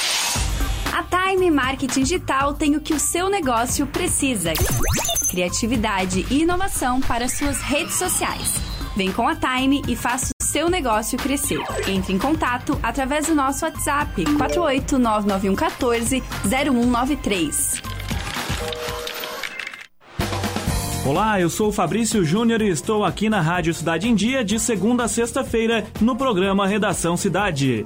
Time Marketing Digital tem o que o seu negócio precisa: criatividade e inovação para suas redes sociais. Vem com a Time e faça o seu negócio crescer. Entre em contato através do nosso WhatsApp 4899114 0193. Olá, eu sou o Fabrício Júnior e estou aqui na Rádio Cidade em Dia de segunda a sexta-feira no programa Redação Cidade.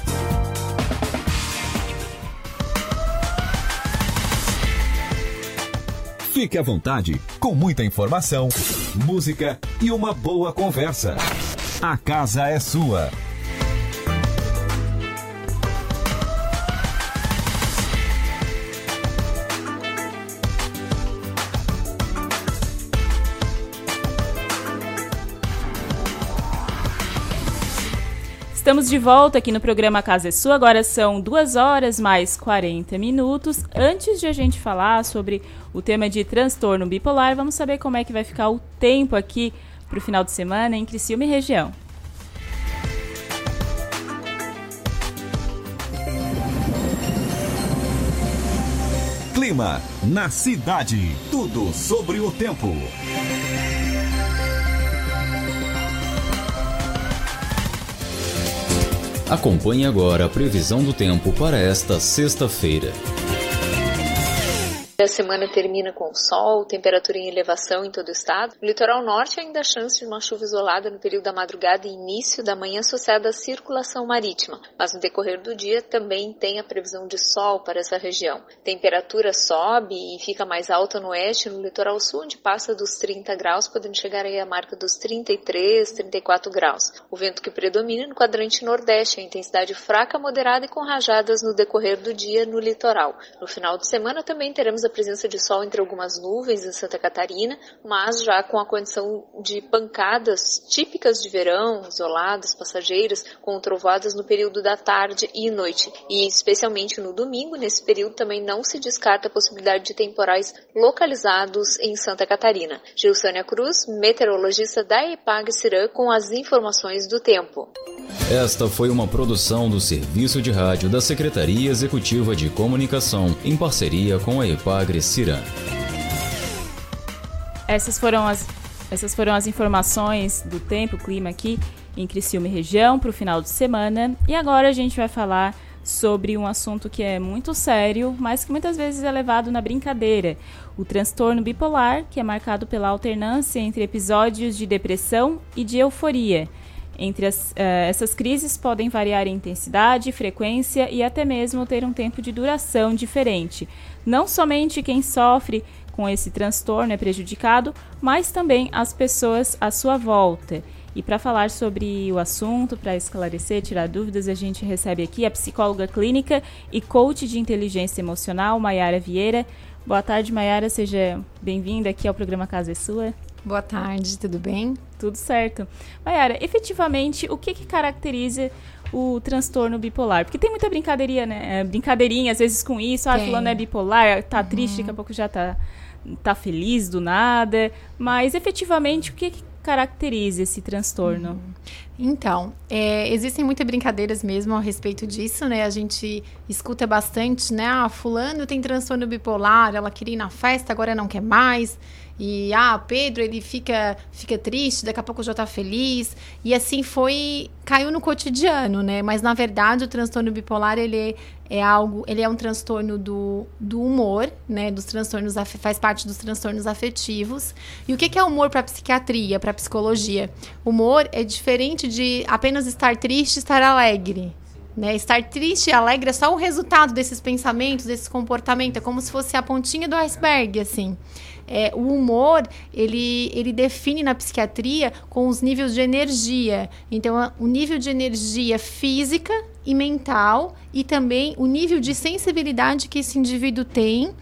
Fique à vontade, com muita informação, música e uma boa conversa. A casa é sua. Estamos de volta aqui no programa Casa é Sua. Agora são 2 horas mais 40 minutos. Antes de a gente falar sobre o tema de transtorno bipolar, vamos saber como é que vai ficar o tempo aqui para o final de semana em Criciúma e região. Clima na cidade. Tudo sobre o tempo. Acompanhe agora a previsão do tempo para esta sexta-feira. A semana termina com sol, temperatura em elevação em todo o estado. No litoral norte ainda há chance de uma chuva isolada no período da madrugada e início da manhã associada à circulação marítima, mas no decorrer do dia também tem a previsão de sol para essa região. Temperatura sobe e fica mais alta no oeste, no litoral sul, onde passa dos 30 graus, podendo chegar aí à marca dos 33, 34 graus. O vento que predomina no quadrante nordeste, a intensidade fraca, moderada e com rajadas no decorrer do dia no litoral. No final de semana também teremos a presença de sol entre algumas nuvens em Santa Catarina, mas já com a condição de pancadas típicas de verão, isoladas, passageiras, com trovoadas no período da tarde e noite. E especialmente no domingo, nesse período também não se descarta a possibilidade de temporais localizados em Santa Catarina. Gilsânia Cruz, meteorologista da EPAG Cirã, com as informações do tempo. Esta foi uma produção do Serviço de Rádio da Secretaria Executiva de Comunicação, em parceria com a Epagre Ciran. Essas foram as, essas foram as informações do tempo, clima aqui em Criciúma e região para o final de semana. E agora a gente vai falar sobre um assunto que é muito sério, mas que muitas vezes é levado na brincadeira. O transtorno bipolar, que é marcado pela alternância entre episódios de depressão e de euforia. Entre as, uh, essas crises podem variar em intensidade, frequência e até mesmo ter um tempo de duração diferente. Não somente quem sofre com esse transtorno é prejudicado, mas também as pessoas à sua volta. E para falar sobre o assunto, para esclarecer, tirar dúvidas, a gente recebe aqui a psicóloga clínica e coach de inteligência emocional, Maiara Vieira. Boa tarde, Maiara, seja bem-vinda aqui ao programa Casa é Sua. Boa tarde, tudo bem? Tudo certo. Maiara, efetivamente, o que, que caracteriza o transtorno bipolar? Porque tem muita brincadeirinha, né? Brincadeirinha, às vezes, com isso. Ah, fulano é bipolar, tá uhum. triste, daqui a pouco já tá, tá feliz do nada. Mas, efetivamente, o que, que caracteriza esse transtorno? Uhum. Então, é, existem muitas brincadeiras mesmo a respeito disso, né? A gente escuta bastante, né? Ah, fulano tem transtorno bipolar, ela queria ir na festa, agora não quer mais. E ah, Pedro, ele fica fica triste, daqui a pouco já tá feliz. E assim foi, caiu no cotidiano, né? Mas na verdade, o transtorno bipolar, ele é algo, ele é um transtorno do, do humor, né? Dos transtornos faz parte dos transtornos afetivos. E o que é humor para psiquiatria, para psicologia? Humor é diferente de apenas estar triste, estar alegre. Né? Estar triste e alegre é só o resultado desses pensamentos, desse comportamento. É como se fosse a pontinha do iceberg, assim é, o humor ele, ele define na psiquiatria com os níveis de energia. Então, o nível de energia física e mental e também o nível de sensibilidade que esse indivíduo tem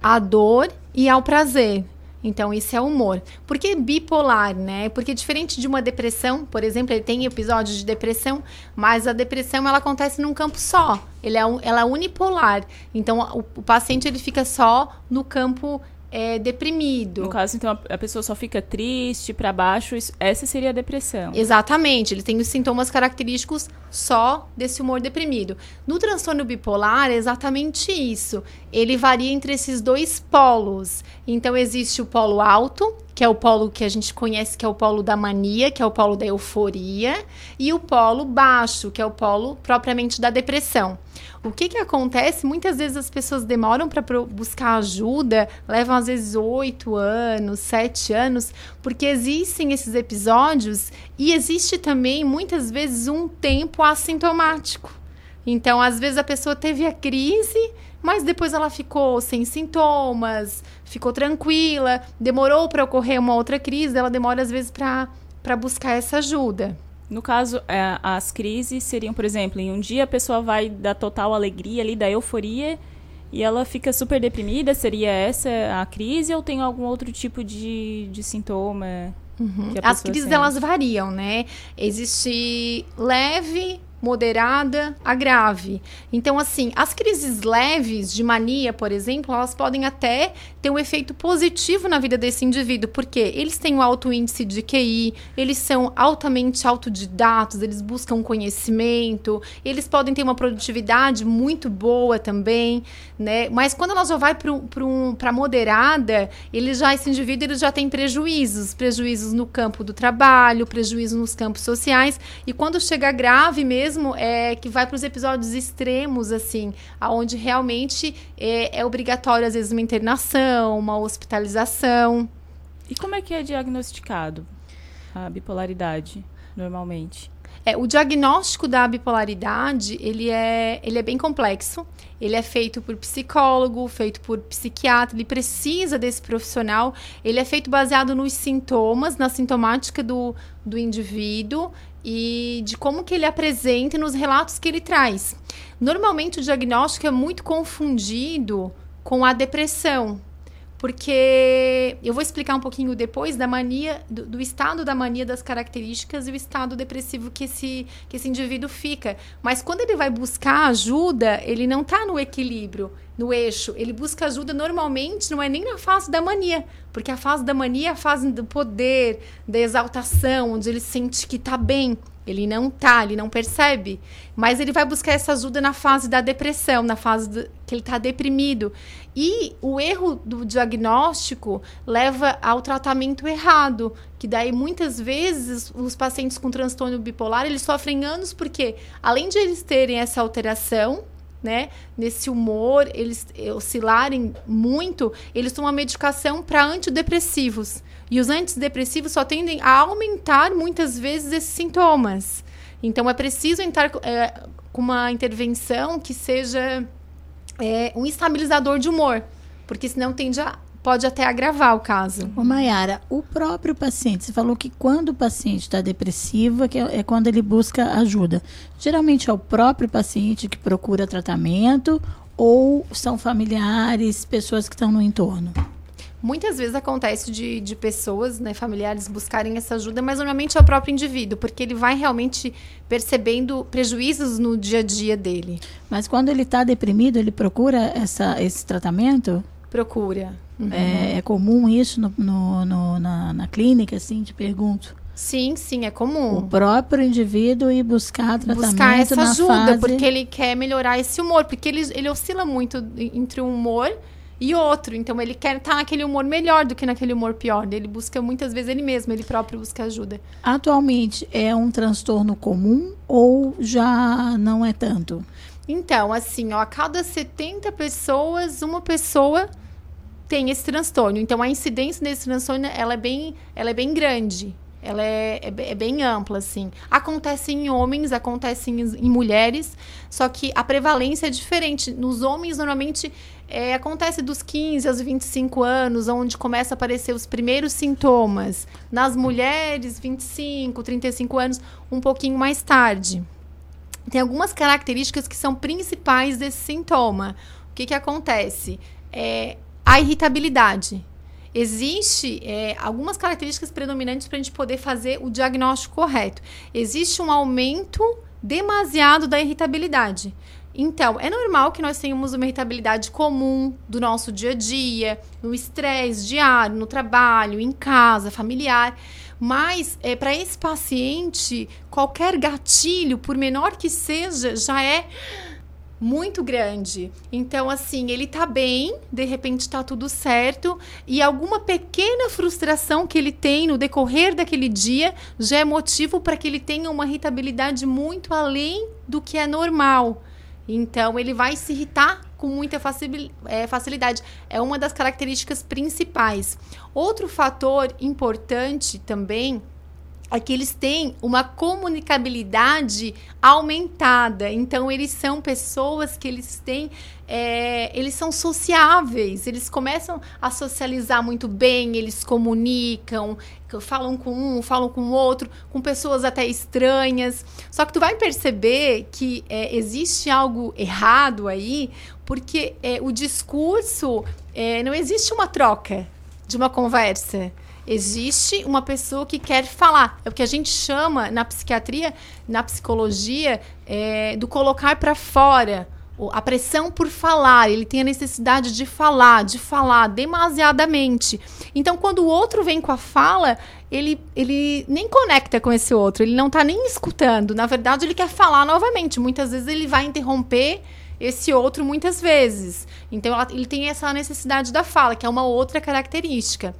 à dor e ao prazer. Então, isso é humor. Por que bipolar, né? Porque diferente de uma depressão, por exemplo, ele tem episódios de depressão, mas a depressão ela acontece num campo só. Ele é, ela é unipolar. Então, o, o paciente ele fica só no campo é, deprimido. No caso, então, a pessoa só fica triste, para baixo, essa seria a depressão. Exatamente, ele tem os sintomas característicos só desse humor deprimido. No transtorno bipolar, é exatamente isso. Ele varia entre esses dois polos. Então, existe o polo alto, que é o polo que a gente conhece, que é o polo da mania, que é o polo da euforia, e o polo baixo, que é o polo propriamente da depressão. O que, que acontece? Muitas vezes as pessoas demoram para buscar ajuda, levam às vezes oito anos, sete anos, porque existem esses episódios e existe também muitas vezes um tempo assintomático. Então, às vezes a pessoa teve a crise, mas depois ela ficou sem sintomas, ficou tranquila, demorou para ocorrer uma outra crise, ela demora às vezes para buscar essa ajuda. No caso, é, as crises seriam, por exemplo, em um dia a pessoa vai da total alegria ali, da euforia, e ela fica super deprimida. Seria essa a crise ou tem algum outro tipo de, de sintoma? Uhum. As crises sente? elas variam, né? Existe leve, moderada a grave. Então, assim, as crises leves de mania, por exemplo, elas podem até ter um efeito positivo na vida desse indivíduo, porque eles têm um alto índice de QI, eles são altamente autodidatos, eles buscam conhecimento, eles podem ter uma produtividade muito boa também, né? Mas quando ela já vai para um, moderada, ele já esse indivíduo ele já tem prejuízos, prejuízos no campo do trabalho, prejuízos nos campos sociais, e quando chega grave mesmo é que vai para os episódios extremos, assim, aonde realmente é, é obrigatório, às vezes, uma internação, uma hospitalização. E como é que é diagnosticado a bipolaridade, normalmente? É, o diagnóstico da bipolaridade, ele é, ele é bem complexo. Ele é feito por psicólogo, feito por psiquiatra, ele precisa desse profissional. Ele é feito baseado nos sintomas, na sintomática do, do indivíduo e de como que ele apresenta nos relatos que ele traz. Normalmente o diagnóstico é muito confundido com a depressão, porque eu vou explicar um pouquinho depois da mania, do, do, estado da mania, das características e o estado depressivo que esse, que esse indivíduo fica. Mas quando ele vai buscar ajuda, ele não está no equilíbrio, no eixo. Ele busca ajuda normalmente, não é nem na fase da mania, porque a fase da mania é a fase do poder, da exaltação, onde ele sente que está bem. Ele não tá, ele não percebe. Mas ele vai buscar essa ajuda na fase da depressão, na fase do, que ele está deprimido. E o erro do diagnóstico leva ao tratamento errado, que daí muitas vezes os pacientes com transtorno bipolar, eles sofrem anos porque além de eles terem essa alteração, né, nesse humor, eles oscilarem muito, eles tomam medicação para antidepressivos. E os antidepressivos só tendem a aumentar muitas vezes esses sintomas. Então é preciso entrar é, com uma intervenção que seja é, um estabilizador de humor, porque senão tende a, pode até agravar o caso. Ô Mayara, o próprio paciente, você falou que quando o paciente está depressivo, que é, é quando ele busca ajuda. Geralmente é o próprio paciente que procura tratamento ou são familiares, pessoas que estão no entorno? Muitas vezes acontece de, de pessoas, né, familiares, buscarem essa ajuda, mas normalmente é o próprio indivíduo, porque ele vai realmente percebendo prejuízos no dia a dia dele. Mas quando ele está deprimido, ele procura essa, esse tratamento? Procura. Uhum. É, é, comum isso no, no, no, na, na clínica, assim, te pergunto? Sim, sim, é comum. O próprio indivíduo ir buscar tratamento Buscar essa ajuda, fase... porque ele quer melhorar esse humor, porque ele, ele oscila muito entre um humor e outro. Então ele quer estar naquele humor melhor do que naquele humor pior. Ele busca muitas vezes ele mesmo, ele próprio busca ajuda. Atualmente é um transtorno comum ou já não é tanto? Então, assim, ó, a cada 70 pessoas, uma pessoa tem esse transtorno. Então a incidência desse transtorno ela é bem, ela é bem grande. Ela é, é, é, bem ampla, assim. Acontece em homens, acontece em, em, mulheres, só que a prevalência é diferente. Nos homens, normalmente, é, acontece dos 15 aos 25 anos, onde começa a aparecer os primeiros sintomas. Nas mulheres, 25, 35 anos, um pouquinho mais tarde. Tem algumas características que são principais desse sintoma. O que, que acontece? É, a irritabilidade existe é, algumas características predominantes para a gente poder fazer o diagnóstico correto. Existe um aumento demasiado da irritabilidade. Então, é normal que nós tenhamos uma irritabilidade comum do nosso dia a dia, no estresse diário, no trabalho, em casa, familiar. Mas, é, para esse paciente, qualquer gatilho, por menor que seja, já é muito grande. Então, assim, ele tá bem, de repente tá tudo certo, e alguma pequena frustração que ele tem no decorrer daquele dia já é motivo para que ele tenha uma irritabilidade muito além do que é normal. Então, ele vai se irritar com muita é, facilidade. É uma das características principais. Outro fator importante também é que eles têm uma comunicabilidade aumentada. Então, eles são pessoas que eles têm. É, eles são sociáveis, eles começam a socializar muito bem, eles comunicam, falam com um, falam com o outro, com pessoas até estranhas. Só que tu vai perceber que é, existe algo errado aí, porque é, o discurso é, não existe uma troca de uma conversa. Existe uma pessoa que quer falar. É o que a gente chama na psiquiatria, na psicologia, é, do colocar para fora. A pressão por falar, ele tem a necessidade de falar, de falar demasiadamente. Então, quando o outro vem com a fala, ele, ele nem conecta com esse outro, ele não está nem escutando. Na verdade, ele quer falar novamente. Muitas vezes ele vai interromper esse outro muitas vezes. Então, ela, ele tem essa necessidade da fala, que é uma outra característica.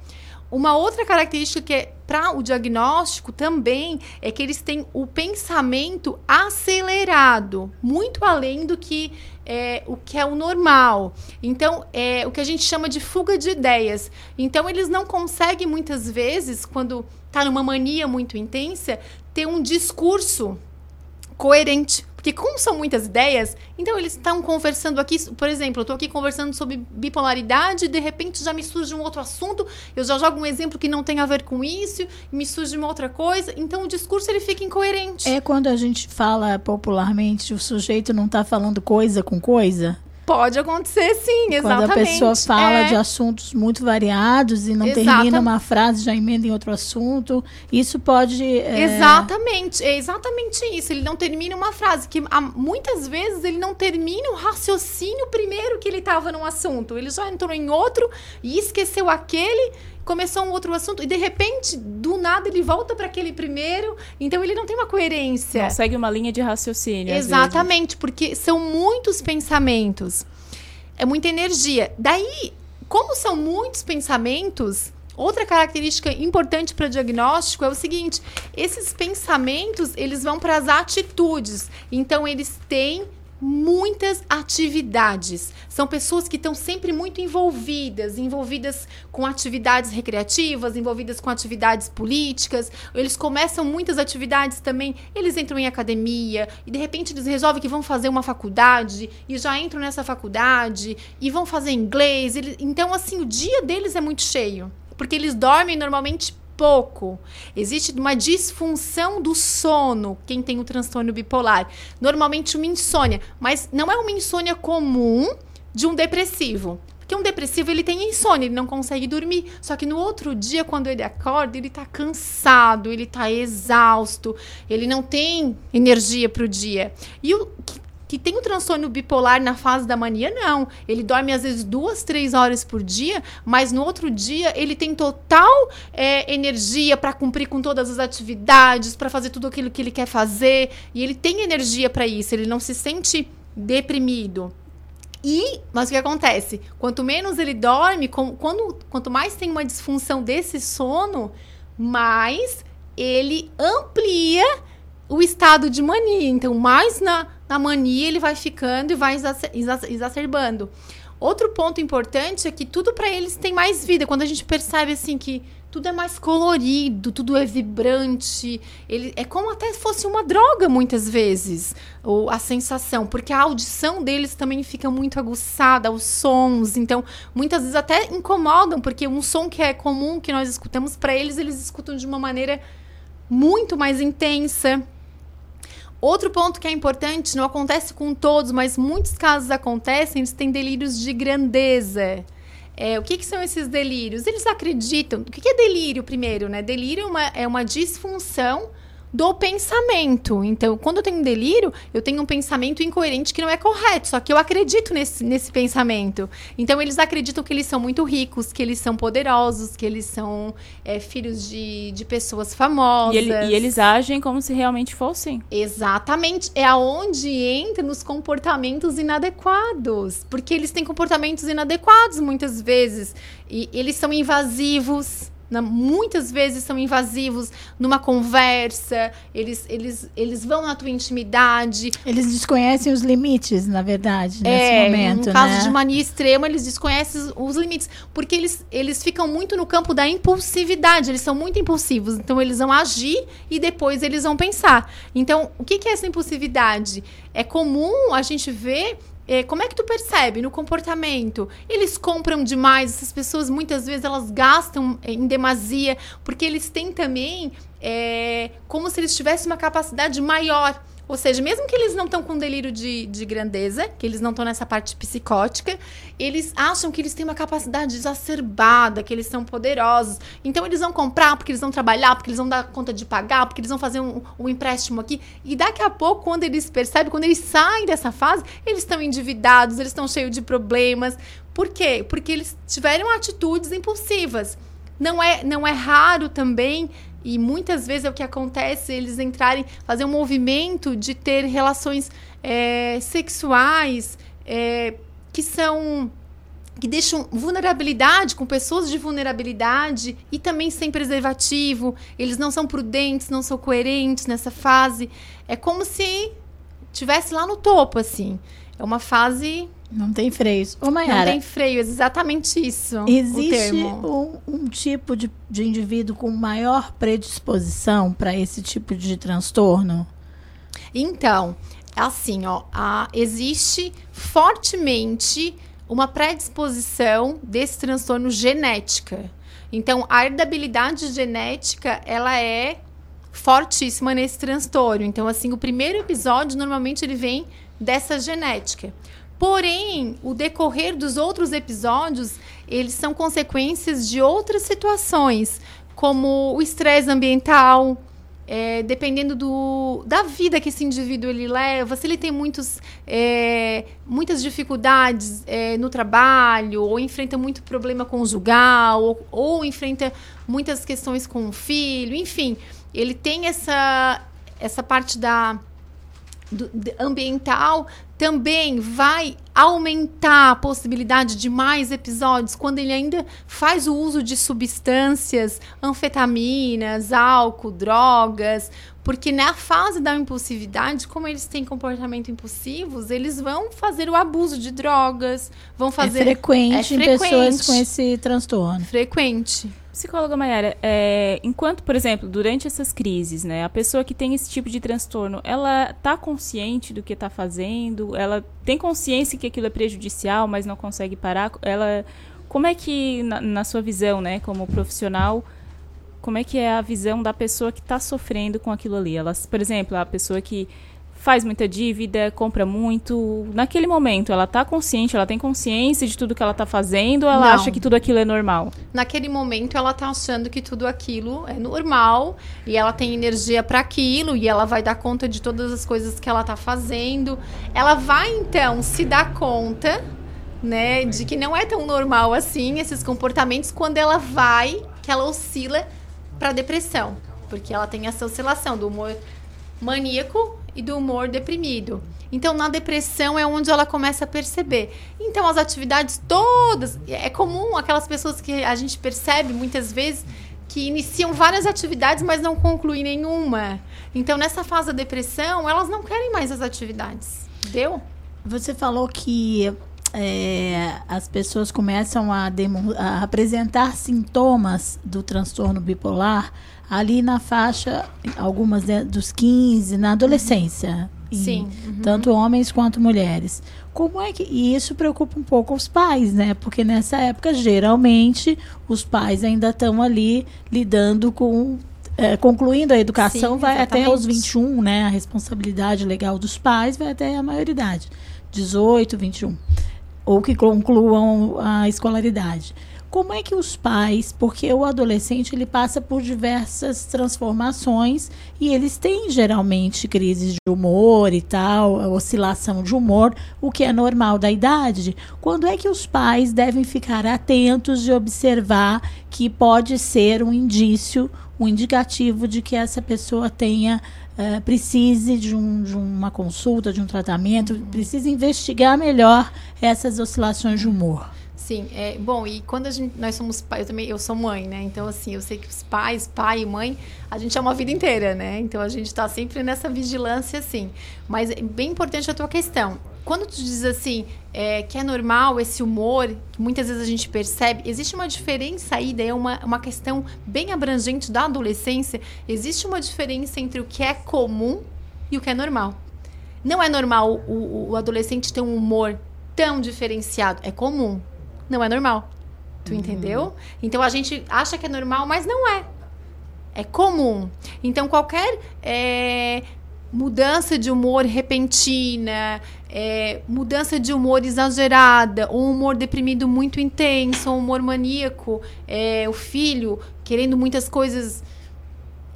Uma outra característica que é para o diagnóstico também é que eles têm o pensamento acelerado, muito além do que é, o que é o normal. Então, é o que a gente chama de fuga de ideias. Então, eles não conseguem muitas vezes, quando está numa mania muito intensa, ter um discurso coerente. Porque como são muitas ideias, então eles estão conversando aqui, por exemplo, eu estou aqui conversando sobre bipolaridade, de repente já me surge um outro assunto, eu já jogo um exemplo que não tem a ver com isso, me surge uma outra coisa, então o discurso ele fica incoerente. É quando a gente fala popularmente, o sujeito não está falando coisa com coisa? Pode acontecer, sim, exatamente. Quando a pessoa fala é. de assuntos muito variados e não termina uma frase, já emenda em outro assunto, isso pode. É... Exatamente, é exatamente isso. Ele não termina uma frase, que muitas vezes ele não termina o raciocínio primeiro que ele estava num assunto. Ele já entrou em outro e esqueceu aquele começou um outro assunto e de repente, do nada, ele volta para aquele primeiro. Então ele não tem uma coerência. Não segue uma linha de raciocínio. Exatamente, porque são muitos pensamentos. É muita energia. Daí, como são muitos pensamentos, Outra característica importante para diagnóstico é o seguinte: esses pensamentos eles vão para as atitudes. Então eles têm muitas atividades. São pessoas que estão sempre muito envolvidas, envolvidas com atividades recreativas, envolvidas com atividades políticas. Eles começam muitas atividades também, eles entram em academia e de repente eles resolvem que vão fazer uma faculdade e já entram nessa faculdade e vão fazer inglês. Então assim, o dia deles é muito cheio, porque eles dormem normalmente pouco. Existe uma disfunção do sono, quem tem o transtorno bipolar. Normalmente uma insônia, mas não é uma insônia comum de um depressivo. Porque um depressivo ele tem insônia, ele não consegue dormir. Só que no outro dia, quando ele acorda, ele tá cansado, ele tá exausto, ele não tem energia para o dia. E o que tem o transtorno bipolar na fase da mania, não. Ele dorme às vezes duas, três horas por dia, mas no outro dia ele tem total é, energia para cumprir com todas as atividades, para fazer tudo aquilo que ele quer fazer. E ele tem energia para isso, ele não se sente deprimido. E, mas o que acontece? Quanto menos ele dorme, com, quando, quanto mais tem uma disfunção desse sono, mais ele amplia o estado de mania. Então, mais na, na mania ele vai ficando e vai exacerbando. Outro ponto importante é que tudo para eles tem mais vida. Quando a gente percebe assim que tudo é mais colorido, tudo é vibrante, ele é como até fosse uma droga muitas vezes, ou a sensação, porque a audição deles também fica muito aguçada, os sons, então muitas vezes até incomodam, porque um som que é comum que nós escutamos para eles, eles escutam de uma maneira muito mais intensa. Outro ponto que é importante, não acontece com todos, mas muitos casos acontecem, eles têm delírios de grandeza. É, o que, que, são esses delírios? Eles acreditam. O que, que é delírio, primeiro? Né? Delírio é uma, é uma disfunção do pensamento. Então, quando eu tenho delírio, eu tenho um pensamento incoerente que não é correto, só que eu acredito nesse, nesse pensamento. Então, eles acreditam que eles são muito ricos, que eles são poderosos, que eles são é, filhos de, de pessoas famosas. E, ele, e, eles agem como se realmente fossem. Exatamente. É aonde entra nos comportamentos inadequados. Porque eles têm comportamentos inadequados muitas vezes. E eles são invasivos na, muitas vezes são invasivos numa conversa, eles, eles, eles vão na tua intimidade. Eles desconhecem os limites, na verdade, nesse é, momento. No caso né? de mania extrema, eles desconhecem os limites, porque eles, eles ficam muito no campo da impulsividade, eles são muito impulsivos, então eles vão agir e depois eles vão pensar. Então, o que, que é essa impulsividade? É comum a gente ver é, como é que tu percebe no comportamento? Eles compram demais, essas pessoas muitas vezes elas gastam em demasia, porque eles têm também é, como se eles tivessem uma capacidade maior. Ou seja, mesmo que eles não estão com delírio de, de grandeza, que eles não estão nessa parte psicótica, eles acham que eles têm uma capacidade exacerbada, que eles são poderosos. Então eles vão comprar porque eles vão trabalhar, porque eles vão dar conta de pagar, porque eles vão fazer um, um empréstimo aqui. E daqui a pouco, quando eles percebem, quando eles saem dessa fase, eles estão endividados, eles estão cheios de problemas. Por quê? Porque eles tiveram atitudes impulsivas. Não é, não é raro também e muitas vezes é o que acontece, eles entrarem, fazer um movimento de ter relações é, sexuais é, que são que deixam vulnerabilidade com pessoas de vulnerabilidade e também sem preservativo. Eles não são prudentes, não são coerentes nessa fase. É como se tivesse lá no topo, assim. É uma fase não tem freios. Ô, Mayara, Não tem freio, é exatamente isso. Existe um, um, tipo de, de indivíduo com maior predisposição para esse tipo de transtorno? Então, assim, ó, a, existe fortemente uma predisposição desse transtorno genética. Então, a herdabilidade genética, ela é fortíssima nesse transtorno. Então, assim, o primeiro episódio normalmente ele vem dessa genética. Porém, o decorrer dos outros episódios, eles são consequências de outras situações, como o estresse ambiental, é, dependendo do, da vida que esse indivíduo ele leva, se ele tem muitos, é, muitas dificuldades é, no trabalho, ou enfrenta muito problema conjugal, ou, ou enfrenta muitas questões com o filho, enfim, ele tem essa, essa parte da do, ambiental também vai aumentar a possibilidade de mais episódios quando ele ainda faz o uso de substâncias, anfetaminas, álcool, drogas, porque na fase da impulsividade, como eles têm comportamento impulsivos, eles vão fazer o abuso de drogas, vão é fazer é frequente, é frequente em pessoas com esse transtorno. Frequente. Psicóloga Mayara, é, enquanto, por exemplo, durante essas crises, né, a pessoa que tem esse tipo de transtorno, ela está consciente do que está fazendo, ela tem consciência que aquilo é prejudicial, mas não consegue parar. Ela, como é que, na, na sua visão, né, como profissional, como é que é a visão da pessoa que está sofrendo com aquilo ali? Ela, por exemplo, a pessoa que faz muita dívida, compra muito. Naquele momento, ela está consciente, ela tem consciência de tudo que ela está fazendo, ou ela Não. acha que tudo aquilo é normal? Naquele momento, ela está achando que tudo aquilo é normal e ela tem energia para aquilo e ela vai dar conta de todas as coisas que ela está fazendo. Ela vai então se dar conta, né, de que não é tão normal assim esses comportamentos quando ela vai, que ela oscila para depressão, porque ela tem essa oscilação do humor maníaco e do humor deprimido. Então, na depressão é onde ela começa a perceber. Então, as atividades todas. É comum aquelas pessoas que a gente percebe muitas vezes que iniciam várias atividades, mas não concluem nenhuma. Então, nessa fase da depressão, elas não querem mais as atividades. Deu? Você falou que é, as pessoas começam a, a apresentar sintomas do transtorno bipolar ali na faixa, algumas né, dos 15, na adolescência. Sim. Uhum. Tanto homens quanto mulheres. Como é que. E isso preocupa um pouco os pais, né? Porque nessa época, geralmente, os pais ainda estão ali lidando com. É, concluindo a educação, Sim, vai até os 21, né? A responsabilidade legal dos pais vai até a maioridade. 18, 21. Ou que concluam a escolaridade. Como é que os pais, porque o adolescente ele passa por diversas transformações e eles têm geralmente crises de humor e tal, oscilação de humor, o que é normal da idade. Quando é que os pais devem ficar atentos de observar que pode ser um indício, um indicativo de que essa pessoa tenha Uh, precise de, um, de, uma consulta, de um tratamento, precisa investigar melhor essas oscilações de humor. Sim, é, bom, e quando a gente, nós somos pais, eu também, eu sou mãe, né? Então, assim, eu sei que os pais, pai e mãe, a gente é uma vida inteira, né? Então, a gente está sempre nessa vigilância, assim. Mas é bem importante a tua questão. Quando tu diz assim, é, que é normal esse humor, que muitas vezes a gente percebe, existe uma diferença aí, daí é uma, uma questão bem abrangente da adolescência. Existe uma diferença entre o que é comum e o que é normal. Não é normal o, o adolescente ter um humor tão diferenciado. É comum, não é normal. Tu entendeu? Então a gente acha que é normal, mas não é. É comum. Então qualquer é, mudança de humor repentina, é, mudança de humor exagerada, um humor deprimido muito intenso, um humor maníaco, é, o filho querendo muitas coisas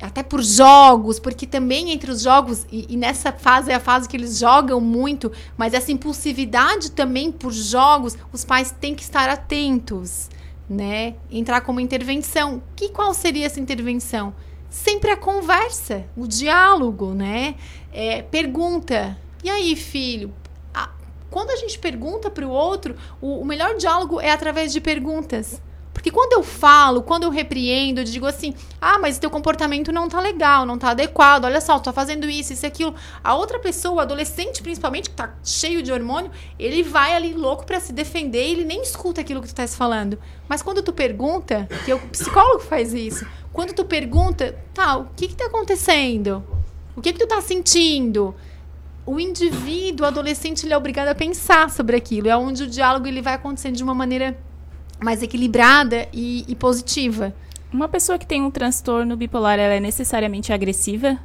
até por jogos, porque também entre os jogos, e, e, nessa fase é a fase que eles jogam muito, mas essa impulsividade também por jogos, os pais têm que estar atentos, né? Entrar como intervenção. Que qual seria essa intervenção? Sempre a conversa, o diálogo, né? É, pergunta. E aí, filho? quando a gente pergunta para o outro, o melhor diálogo é através de perguntas. Porque quando eu falo, quando eu repreendo, eu digo assim: ah, mas teu comportamento não tá legal, não tá adequado, olha só, tu tá fazendo isso, isso e aquilo. A outra pessoa, o adolescente principalmente, que tá cheio de hormônio, ele vai ali louco para se defender ele nem escuta aquilo que tu tá falando. Mas quando tu pergunta, que o psicólogo faz isso, quando tu pergunta, tá, o que que tá acontecendo? O que que tu tá sentindo? o indivíduo, o adolescente, ele é obrigado a pensar sobre aquilo. É onde o diálogo ele vai acontecendo de uma maneira mais equilibrada e, e positiva. Uma pessoa que tem um transtorno bipolar, ela é necessariamente agressiva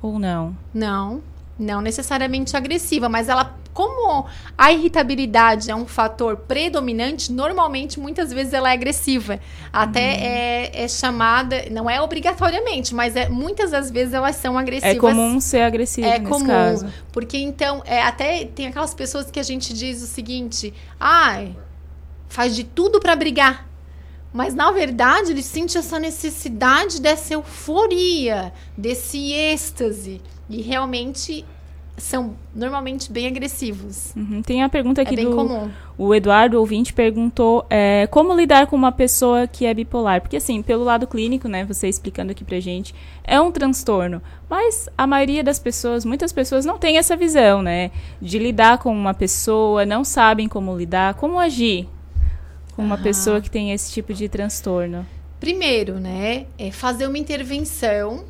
ou não? Não, não necessariamente agressiva, mas ela, como a irritabilidade é um fator predominante, normalmente, muitas vezes ela é agressiva. Até uhum. é, é, chamada, não é obrigatoriamente, mas é, muitas das vezes elas são agressivas. É comum ser agressiva é comum, caso. Porque então, é, até tem aquelas pessoas que a gente diz o seguinte, ah, faz de tudo para brigar. Mas na verdade ele sente essa necessidade dessa euforia, desse êxtase. E realmente são normalmente bem agressivos. Uhum. Tem a pergunta é aqui é do comum. o Eduardo ouvinte perguntou é, como lidar com uma pessoa que é bipolar, porque assim pelo lado clínico, né, você explicando aqui pra gente, é um transtorno, mas a maioria das pessoas, muitas pessoas não tem essa visão, né, de lidar com uma pessoa, não sabem como lidar, como agir com uma pessoa que tem esse tipo de transtorno? Primeiro, né, é fazer uma intervenção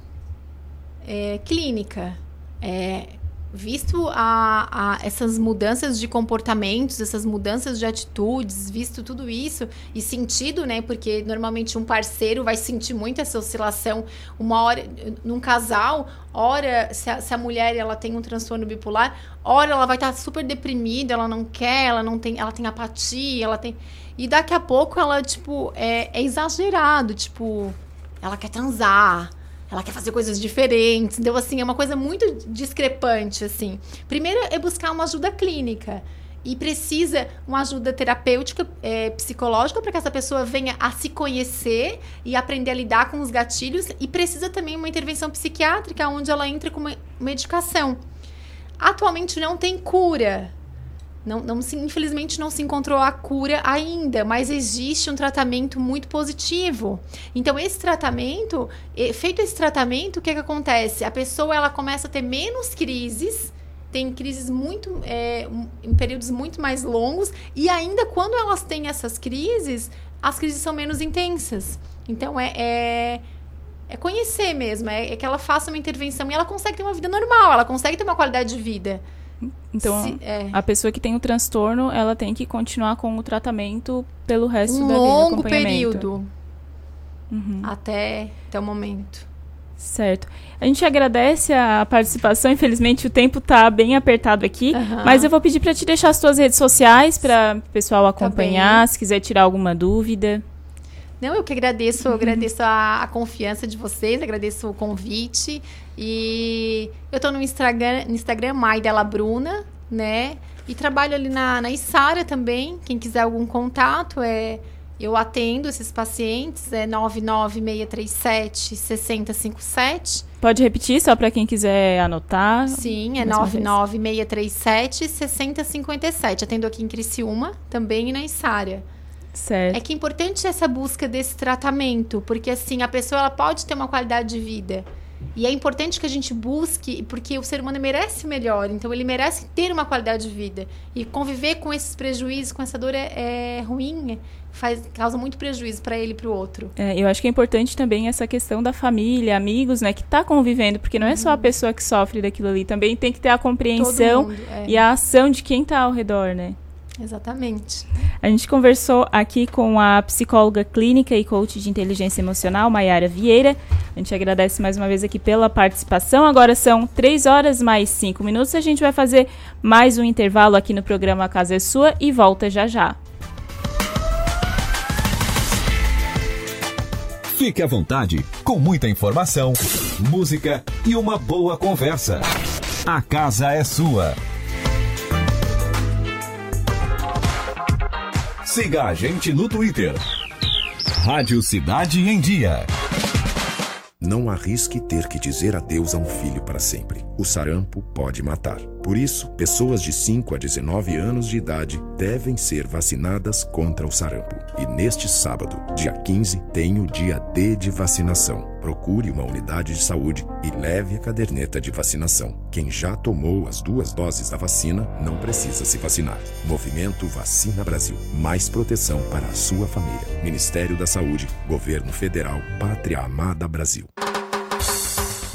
é, clínica. É, visto a, a, essas mudanças de comportamentos, essas mudanças de atitudes, visto tudo isso e sentido, né? Porque normalmente um parceiro vai sentir muito essa oscilação. Uma hora, num casal, hora, se a, se a mulher ela tem um transtorno bipolar, hora ela vai estar super deprimida, ela não quer, ela não tem, ela tem apatia, ela tem. E daqui a pouco ela, tipo, é, é exagerado, tipo, ela quer transar ela quer fazer coisas diferentes. Então, assim, é uma coisa muito discrepante, assim. Primeiro é buscar uma ajuda clínica. E precisa uma ajuda terapêutica, é, psicológica, para que essa pessoa venha a se conhecer e aprender a lidar com os gatilhos. E precisa também uma intervenção psiquiátrica, onde ela entra com uma medicação. Atualmente não tem cura não, não se, infelizmente não se encontrou a cura ainda, mas existe um tratamento muito positivo. Então, esse tratamento, feito esse tratamento, o que, que acontece? A pessoa ela começa a ter menos crises, tem crises muito é, em períodos muito mais longos, e ainda quando elas têm essas crises, as crises são menos intensas. Então, é, é é conhecer mesmo, é, é, que ela faça uma intervenção e ela consegue ter uma vida normal, ela consegue ter uma qualidade de vida. Então, Se, é. a pessoa que tem o transtorno, ela tem que continuar com o tratamento pelo resto um da vida. Um longo período. Uhum. Até, até o momento. Certo. A gente agradece a participação. Infelizmente, o tempo está bem apertado aqui. Uhum. Mas eu vou pedir para te deixar as tuas redes sociais para o pessoal tá acompanhar, tá se quiser tirar alguma dúvida. Não, eu que agradeço, eu agradeço a, a, confiança de vocês, agradeço o convite. E eu estou no Instagram, no Instagram Bruna, né? E trabalho ali na, na Isara também. Quem quiser algum contato, é eu atendo esses pacientes, é 99637 6057. Pode repetir só para quem quiser anotar? Sim, é 99637 6057. Atendo aqui em Criciúma, também e na Isara. Certo. É que é importante essa busca desse tratamento, porque assim, a pessoa ela pode ter uma qualidade de vida. E é importante que a gente busque, porque o ser humano merece melhor, então ele merece ter uma qualidade de vida. E conviver com esses prejuízos, com essa dor é, é ruim, faz, causa muito prejuízo para ele e para o outro. É, eu acho que é importante também essa questão da família, amigos, né, que está convivendo, porque não é só a uhum. pessoa que sofre daquilo ali, também tem que ter a compreensão mundo, é. e a ação de quem está ao redor, né? Exatamente. A gente conversou aqui com a psicóloga clínica e coach de inteligência emocional, Maiara Vieira. A gente agradece mais uma vez aqui pela participação. Agora são 3 horas mais 5 minutos. A gente vai fazer mais um intervalo aqui no programa A Casa é Sua e volta já já. Fique à vontade, com muita informação, música e uma boa conversa. A casa é sua. Siga a gente no Twitter. Rádio Cidade em Dia. Não arrisque ter que dizer adeus a um filho para sempre. O sarampo pode matar. Por isso, pessoas de 5 a 19 anos de idade devem ser vacinadas contra o sarampo. E neste sábado, dia 15, tem o dia D de vacinação. Procure uma unidade de saúde e leve a caderneta de vacinação. Quem já tomou as duas doses da vacina não precisa se vacinar. Movimento Vacina Brasil. Mais proteção para a sua família. Ministério da Saúde, Governo Federal, Pátria Amada Brasil.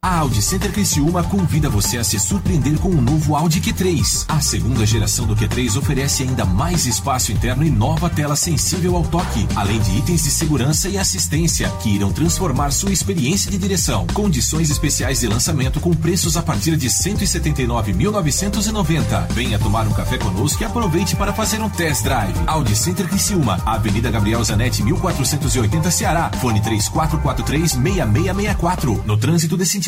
A Audi Center Criciúma convida você a se surpreender com o novo Audi Q3. A segunda geração do Q3 oferece ainda mais espaço interno e nova tela sensível ao toque, além de itens de segurança e assistência que irão transformar sua experiência de direção. Condições especiais de lançamento com preços a partir de 179.990. Venha tomar um café conosco e aproveite para fazer um test drive. Audi Center Criciúma, Avenida Gabriel Zanetti, 1480 Ceará. Fone 3443 6664. No trânsito de sentido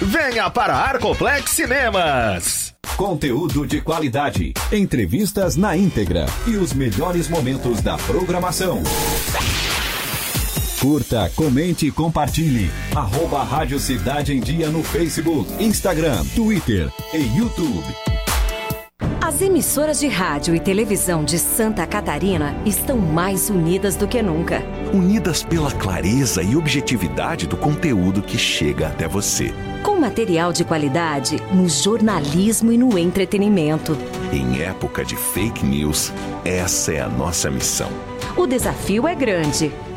Venha para Arcoplex Cinemas. Conteúdo de qualidade, entrevistas na íntegra e os melhores momentos da programação. Curta, comente e compartilhe. Arroba Rádio Cidade em Dia no Facebook, Instagram, Twitter e YouTube. As emissoras de rádio e televisão de Santa Catarina estão mais unidas do que nunca. Unidas pela clareza e objetividade do conteúdo que chega até você. Com material de qualidade no jornalismo e no entretenimento. Em época de fake news, essa é a nossa missão. O desafio é grande.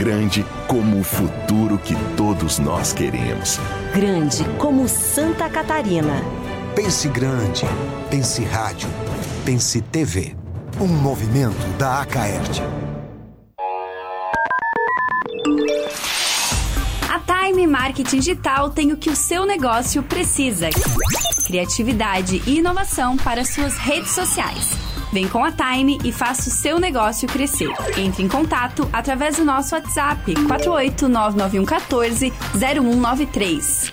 Grande como o futuro que todos nós queremos. Grande como Santa Catarina. Pense grande. Pense rádio. Pense TV. Um movimento da Acaerte. A Time Marketing Digital tem o que o seu negócio precisa: criatividade e inovação para suas redes sociais. Vem com a Time e faça o seu negócio crescer. Entre em contato através do nosso WhatsApp 4899114 0193.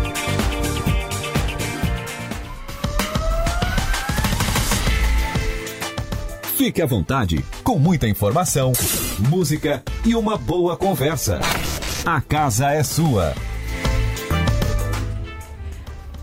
Fique à vontade, com muita informação, música e uma boa conversa. A casa é sua.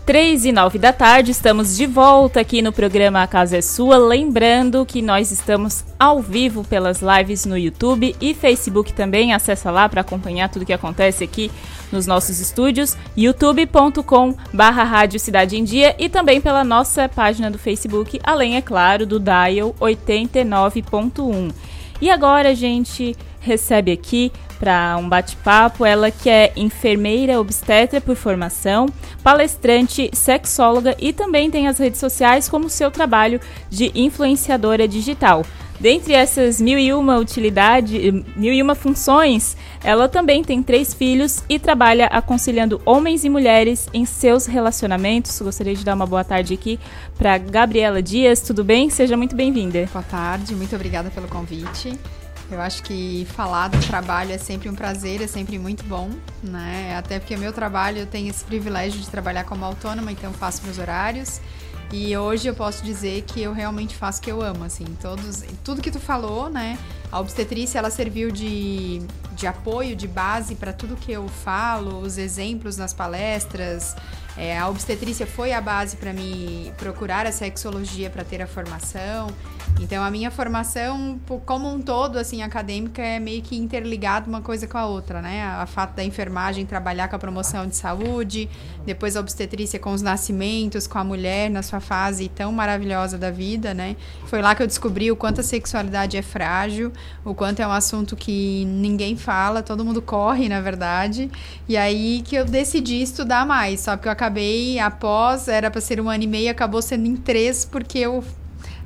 3 e 9 da tarde, estamos de volta aqui no programa A Casa é Sua. Lembrando que nós estamos ao vivo pelas lives no YouTube e Facebook também. Acessa lá para acompanhar tudo que acontece aqui nos nossos estúdios, youtube.com barra Rádio Cidade em Dia e também pela nossa página do Facebook, além, é claro, do Dial 89.1. E agora a gente recebe aqui para um bate-papo. Ela que é enfermeira obstetra por formação, palestrante, sexóloga e também tem as redes sociais como seu trabalho de influenciadora digital. Dentre essas mil e uma utilidades, mil e uma funções, ela também tem três filhos e trabalha aconselhando homens e mulheres em seus relacionamentos. Gostaria de dar uma boa tarde aqui para Gabriela Dias. Tudo bem? Seja muito bem-vinda. Boa tarde, muito obrigada pelo convite. Eu acho que falar do trabalho é sempre um prazer, é sempre muito bom, né? Até porque o meu trabalho eu tenho esse privilégio de trabalhar como autônoma, então faço meus horários. E hoje eu posso dizer que eu realmente faço o que eu amo, assim, todos, tudo que tu falou, né? A obstetrícia ela serviu de, de apoio, de base para tudo que eu falo, os exemplos nas palestras, é, a obstetrícia foi a base para me procurar a sexologia para ter a formação. Então a minha formação, como um todo, assim, acadêmica, é meio que interligada uma coisa com a outra, né? A fato da enfermagem trabalhar com a promoção de saúde, depois a obstetrícia com os nascimentos, com a mulher na sua fase tão maravilhosa da vida, né? Foi lá que eu descobri o quanto a sexualidade é frágil, o quanto é um assunto que ninguém fala, todo mundo corre, na verdade. E aí que eu decidi estudar mais, só que eu acabei após, era para ser um ano e meio, acabou sendo em três, porque eu,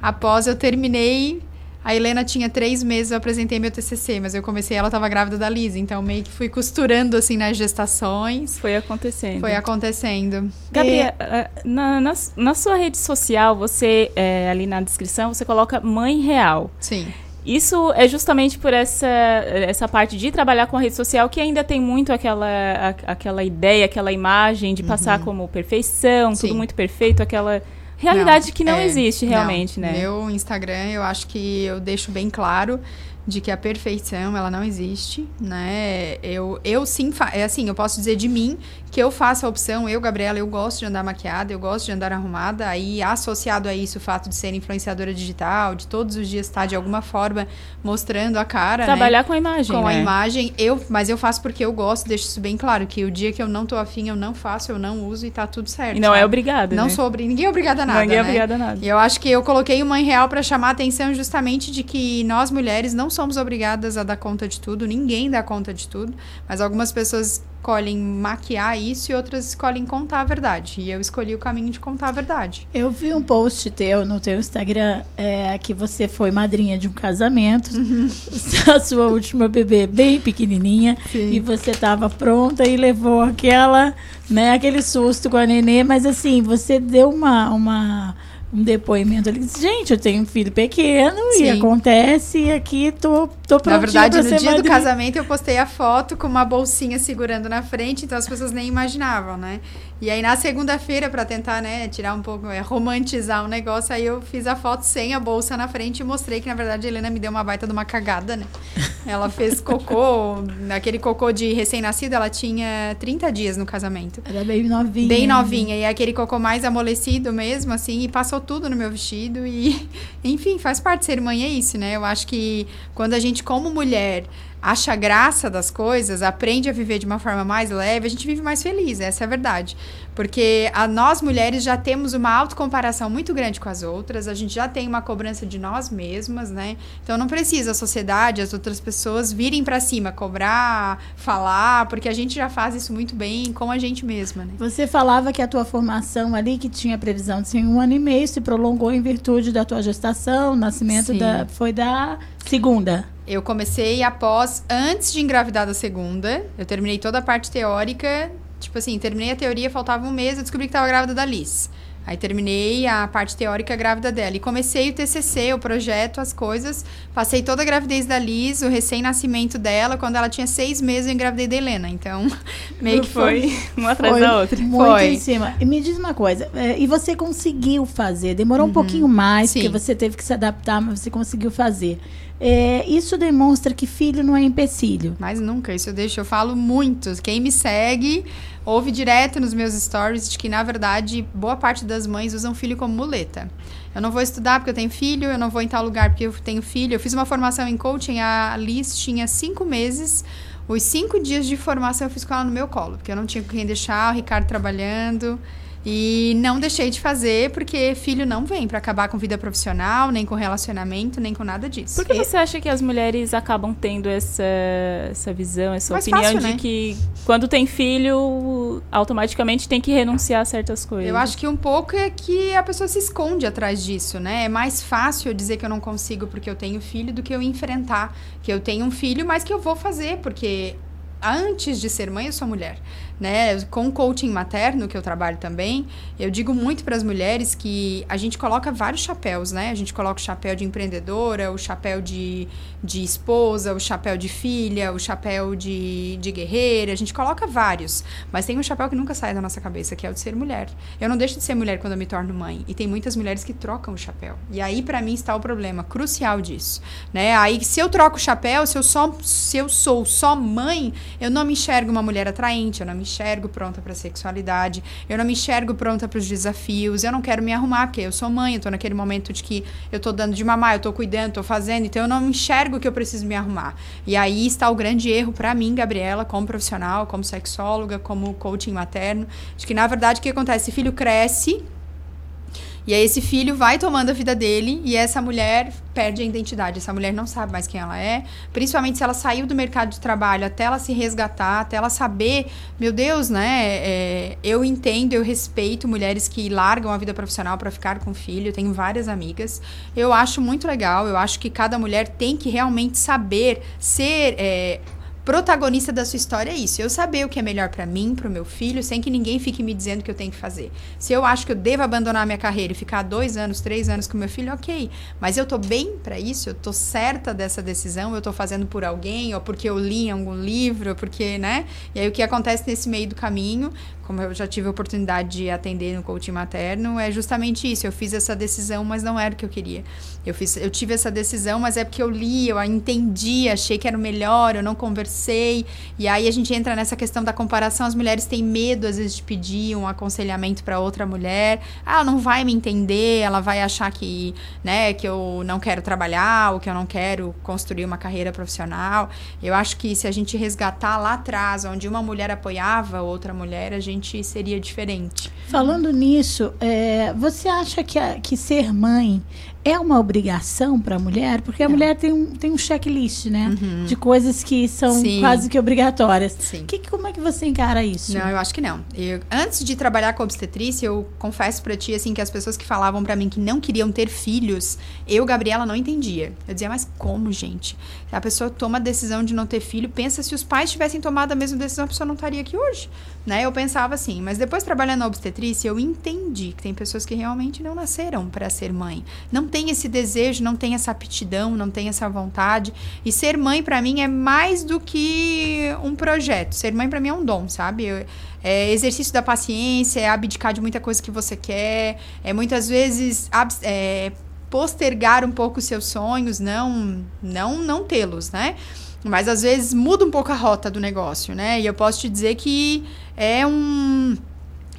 após eu terminei, a Helena tinha três meses, eu apresentei meu TCC, mas eu comecei, ela estava grávida da Liz, então meio que fui costurando, assim, nas gestações. Foi acontecendo. Foi acontecendo. Gabriela, é... na, na, na, sua rede social, você, é, ali na descrição, você coloca mãe real. Sim. Isso é justamente por essa, essa parte de trabalhar com a rede social que ainda tem muito aquela, a, aquela ideia, aquela imagem de passar uhum. como perfeição, Sim. tudo muito perfeito, aquela realidade não, que não é, existe realmente, não. né? Meu Instagram, eu acho que eu deixo bem claro de que a perfeição ela não existe, né? Eu, eu sim, é assim, eu posso dizer de mim que eu faço a opção, eu, Gabriela, eu gosto de andar maquiada, eu gosto de andar arrumada, aí associado a isso o fato de ser influenciadora digital, de todos os dias estar de alguma forma mostrando a cara, Trabalhar né? com a imagem, Com né? a imagem, eu, mas eu faço porque eu gosto, deixo isso bem claro, que o dia que eu não tô afim, eu não faço, eu não uso e tá tudo certo. E não é sabe? é obrigada, Não né? sou obrigada, ninguém é obrigada a nada, Ninguém é né? obrigada a nada. E eu acho que eu coloquei o Mãe Real para chamar a atenção justamente de que nós mulheres não somos obrigadas a dar conta de tudo, ninguém dá conta de tudo, mas algumas pessoas escolhem maquiar isso e outras escolhem contar a verdade. E eu escolhi o caminho de contar a verdade. Eu vi um post teu no teu Instagram é, que você foi madrinha de um casamento, uhum. *laughs* a sua última bebê bem pequenininha, Sim. e você estava pronta e levou aquela, né, aquele susto com a nenê, mas assim, você deu uma, uma um depoimento ali. Gente, eu tenho um filho pequeno Sim. e acontece e aqui tô, tô prontinha Na verdade, no dia madrinha. do casamento eu postei a foto com uma bolsinha segurando na frente, então as pessoas nem imaginavam, né? E aí na segunda-feira, para tentar, né, tirar um pouco, é, romantizar o negócio, aí eu fiz a foto sem a bolsa na frente e mostrei que, na verdade, a Helena me deu uma baita de uma cagada, né? Ela fez cocô, *laughs* aquele cocô de recém-nascido, ela tinha 30 dias no casamento. Era bem novinha. Bem novinha. E aquele cocô mais amolecido mesmo, assim, e passou tudo no meu vestido. E, *laughs* enfim, faz parte de ser mãe, é isso, né? Eu acho que quando a gente, como mulher, acha graça das coisas, aprende a viver de uma forma mais leve, a gente vive mais feliz, essa é a verdade. Porque a nós mulheres já temos uma autocomparação muito grande com as outras, a gente já tem uma cobrança de nós mesmas, né? Então não precisa a sociedade, as outras pessoas virem para cima, cobrar, falar, porque a gente já faz isso muito bem com a gente mesma, né? Você falava que a tua formação ali, que tinha previsão de ser um ano e meio, se prolongou em virtude da tua gestação, o nascimento da, foi da segunda. Eu comecei após, antes de engravidar da segunda. Eu terminei toda a parte teórica. Tipo assim, terminei a teoria, faltava um mês, eu descobri que estava grávida da Liz. Aí terminei a parte teórica grávida dela. E comecei o TCC, o projeto, as coisas. Passei toda a gravidez da Liz, o recém-nascimento dela. Quando ela tinha seis meses, eu engravidei da Helena. Então, *laughs* meio que foi, foi *laughs* uma atrás da outra. Muito foi. em cima. E me diz uma coisa, é, e você conseguiu fazer? Demorou uhum. um pouquinho mais, Sim. porque você teve que se adaptar, mas você conseguiu fazer. É, isso demonstra que filho não é empecilho. Mas nunca, isso eu deixo, eu falo muito. Quem me segue ouve direto nos meus stories de que, na verdade, boa parte das mães usam filho como muleta. Eu não vou estudar porque eu tenho filho, eu não vou em tal lugar porque eu tenho filho. Eu fiz uma formação em coaching, a Liz tinha cinco meses. Os cinco dias de formação eu fiz com ela no meu colo, porque eu não tinha com quem deixar, o Ricardo trabalhando. E não deixei de fazer porque filho não vem para acabar com vida profissional, nem com relacionamento, nem com nada disso. Por que você acha que as mulheres acabam tendo essa, essa visão, essa Mais opinião fácil, de né? que quando tem filho, automaticamente tem que renunciar a certas coisas? Eu acho que um pouco é que a pessoa se esconde atrás disso, né? É mais fácil eu dizer que eu não consigo porque eu tenho filho do que eu enfrentar que eu tenho um filho, mas que eu vou fazer, porque antes de ser mãe eu sou mulher, né? Com coaching materno que eu trabalho também, eu digo muito para as mulheres que a gente coloca vários chapéus, né? A gente coloca o chapéu de empreendedora, o chapéu de, de esposa, o chapéu de filha, o chapéu de, de guerreira, a gente coloca vários, mas tem um chapéu que nunca sai da nossa cabeça, que é o de ser mulher. Eu não deixo de ser mulher quando eu me torno mãe, e tem muitas mulheres que trocam o chapéu. E aí para mim está o problema crucial disso, né? Aí se eu troco o chapéu, se eu só se eu sou só mãe, eu não me enxergo uma mulher atraente, eu não me enxergo pronta para sexualidade, eu não me enxergo pronta para os desafios, eu não quero me arrumar porque eu sou mãe, eu tô naquele momento de que eu tô dando de mamar, eu tô cuidando, tô fazendo, então eu não me enxergo que eu preciso me arrumar. E aí está o grande erro para mim, Gabriela, como profissional, como sexóloga, como coaching materno, de que na verdade o que acontece? Esse filho cresce e aí esse filho vai tomando a vida dele e essa mulher perde a identidade. Essa mulher não sabe mais quem ela é, principalmente se ela saiu do mercado de trabalho até ela se resgatar, até ela saber, meu Deus, né? é, eu entendo, eu respeito mulheres que largam a vida profissional para ficar com filho. Eu tenho várias amigas. Eu acho muito legal. Eu acho que cada mulher tem que realmente saber ser é, protagonista da sua história é isso. Eu saber o que é melhor para mim, para o meu filho, sem que ninguém fique me dizendo o que eu tenho que fazer. Se eu acho que eu devo abandonar minha carreira e ficar dois anos, três anos com meu filho, ok. Mas eu tô bem para isso, eu tô certa dessa decisão, eu tô fazendo por alguém, ou porque eu li em algum livro, porque, né? E aí o que acontece nesse meio do caminho, como eu já tive a oportunidade de atender no coaching materno, é justamente isso. Eu fiz essa decisão, mas não era o que eu queria. Eu, fiz, eu tive essa decisão, mas é porque eu li, eu entendi, achei que era o melhor, eu não conversei. E aí a gente entra nessa questão da comparação. As mulheres têm medo, às vezes, de pedir um aconselhamento para outra mulher. Ah, ela não vai me entender, ela vai achar que, né, que eu não quero trabalhar, ou que eu não quero construir uma carreira profissional. Eu acho que se a gente resgatar lá atrás, onde uma mulher apoiava outra mulher, a gente seria diferente. Falando nisso, é, você acha que, a- que ser mãe é uma obrigação para a mulher? Porque a mulher tem um, tem um checklist, né? De coisas que são Sim. quase que obrigatórias. Sim. Que, como é que você encara isso? Não, eu acho que não. Eu- antes de trabalhar com obstetrícia, eu confesso pra ti, assim, que as pessoas que falavam pra mim que não queriam ter filhos, eu, Gabriela, não entendia. Eu dizia, mas como, gente? A pessoa toma a decisão de não ter filho, pensa se os pais tivessem tomado a mesma decisão, a pessoa não estaria aqui hoje. Né? Eu pensava assim, mas depois trabalhando na obstetrícia, eu entendi que tem pessoas que realmente não nasceram pra ser mãe. Não tem esse desejo, não tem essa aptidão, não tem essa vontade. E ser mãe, pra mim, é mais do que um projeto. Ser mãe, pra mim, é um dom, sabe? Eu- é exercício da paciência, é abdicar de muita coisa que você quer, é muitas vezes é, postergar um pouco os seus sonhos, não, não, não tê-los, né? Mas às vezes muda um pouco a rota do negócio, né? E eu posso te dizer que é um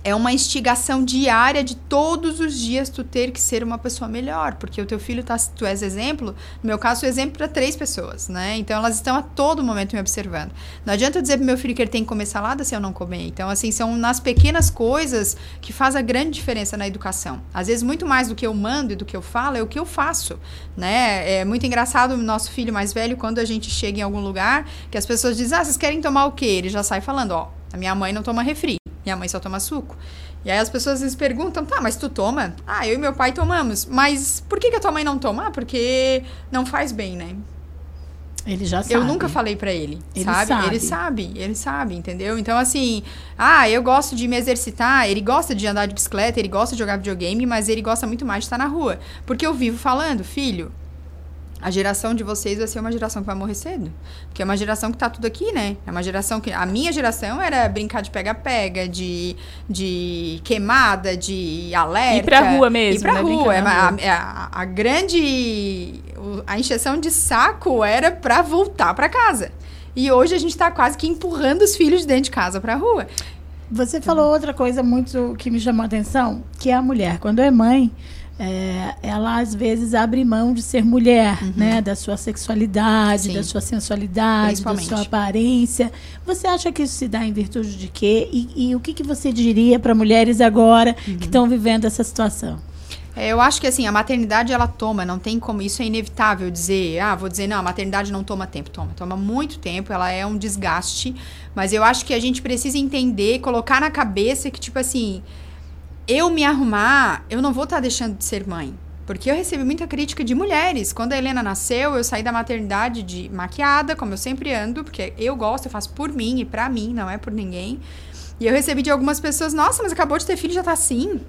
é uma instigação diária de todos os dias tu ter que ser uma pessoa melhor, porque o teu filho tá, tu és exemplo, no meu caso, exemplo para três pessoas, né? Então elas estão a todo momento me observando. Não adianta eu dizer pro meu filho que ele tem que comer salada se eu não comer. Então, assim, são nas pequenas coisas que faz a grande diferença na educação. Às vezes, muito mais do que eu mando e do que eu falo, é o que eu faço, né? É muito engraçado o nosso filho mais velho, quando a gente chega em algum lugar, que as pessoas dizem, ah, vocês querem tomar o quê? Ele já sai falando, ó, a minha mãe não toma refri. Minha mãe só toma suco. E aí as pessoas perguntam, tá, mas tu toma? Ah, eu e meu pai tomamos. Mas por que, que a tua mãe não toma? Ah, porque não faz bem, né? Ele já sabe. Eu nunca falei pra ele, Ele sabe? sabe. Ele sabe, ele sabe, entendeu? Então, assim, ah, eu gosto de me exercitar, ele gosta de andar de bicicleta, ele gosta de jogar videogame, mas ele gosta muito mais de estar na rua. Porque eu vivo falando, filho, a geração de vocês vai ser uma geração que vai morrer cedo. Porque é uma geração que tá tudo aqui, né? É uma geração que. A minha geração era brincar de pega-pega, de, de queimada, de alerta. Ir pra rua mesmo, Ir pra né? rua. É, na a, rua. a, a grande. A encheção de saco era pra voltar pra casa. E hoje a gente tá quase que empurrando os filhos de dentro de casa pra rua. Você falou outra coisa muito que me chamou a atenção, que é a mulher. Quando é mãe, é, ela às vezes abre mão de ser mulher, Uhum. né? Da sua sexualidade, Sim. da sua sensualidade, da sua aparência. Você acha que isso se dá em virtude de quê? E, e o que, que você diria para mulheres agora Uhum. que estão vivendo essa situação? É, eu acho que assim, a maternidade ela toma, não tem como, isso é inevitável dizer, ah, vou dizer, não, a maternidade não toma tempo, toma, toma muito tempo, ela é um desgaste, mas eu acho que a gente precisa entender, colocar na cabeça que, tipo assim, eu me arrumar, eu não vou estar deixando de ser mãe. Porque eu recebi muita crítica de mulheres. Quando a Helena nasceu, eu saí da maternidade de maquiada, como eu sempre ando, porque eu gosto, eu faço por mim e pra mim, não é por ninguém. E eu recebi de algumas pessoas, nossa, mas acabou de ter filho já tá assim.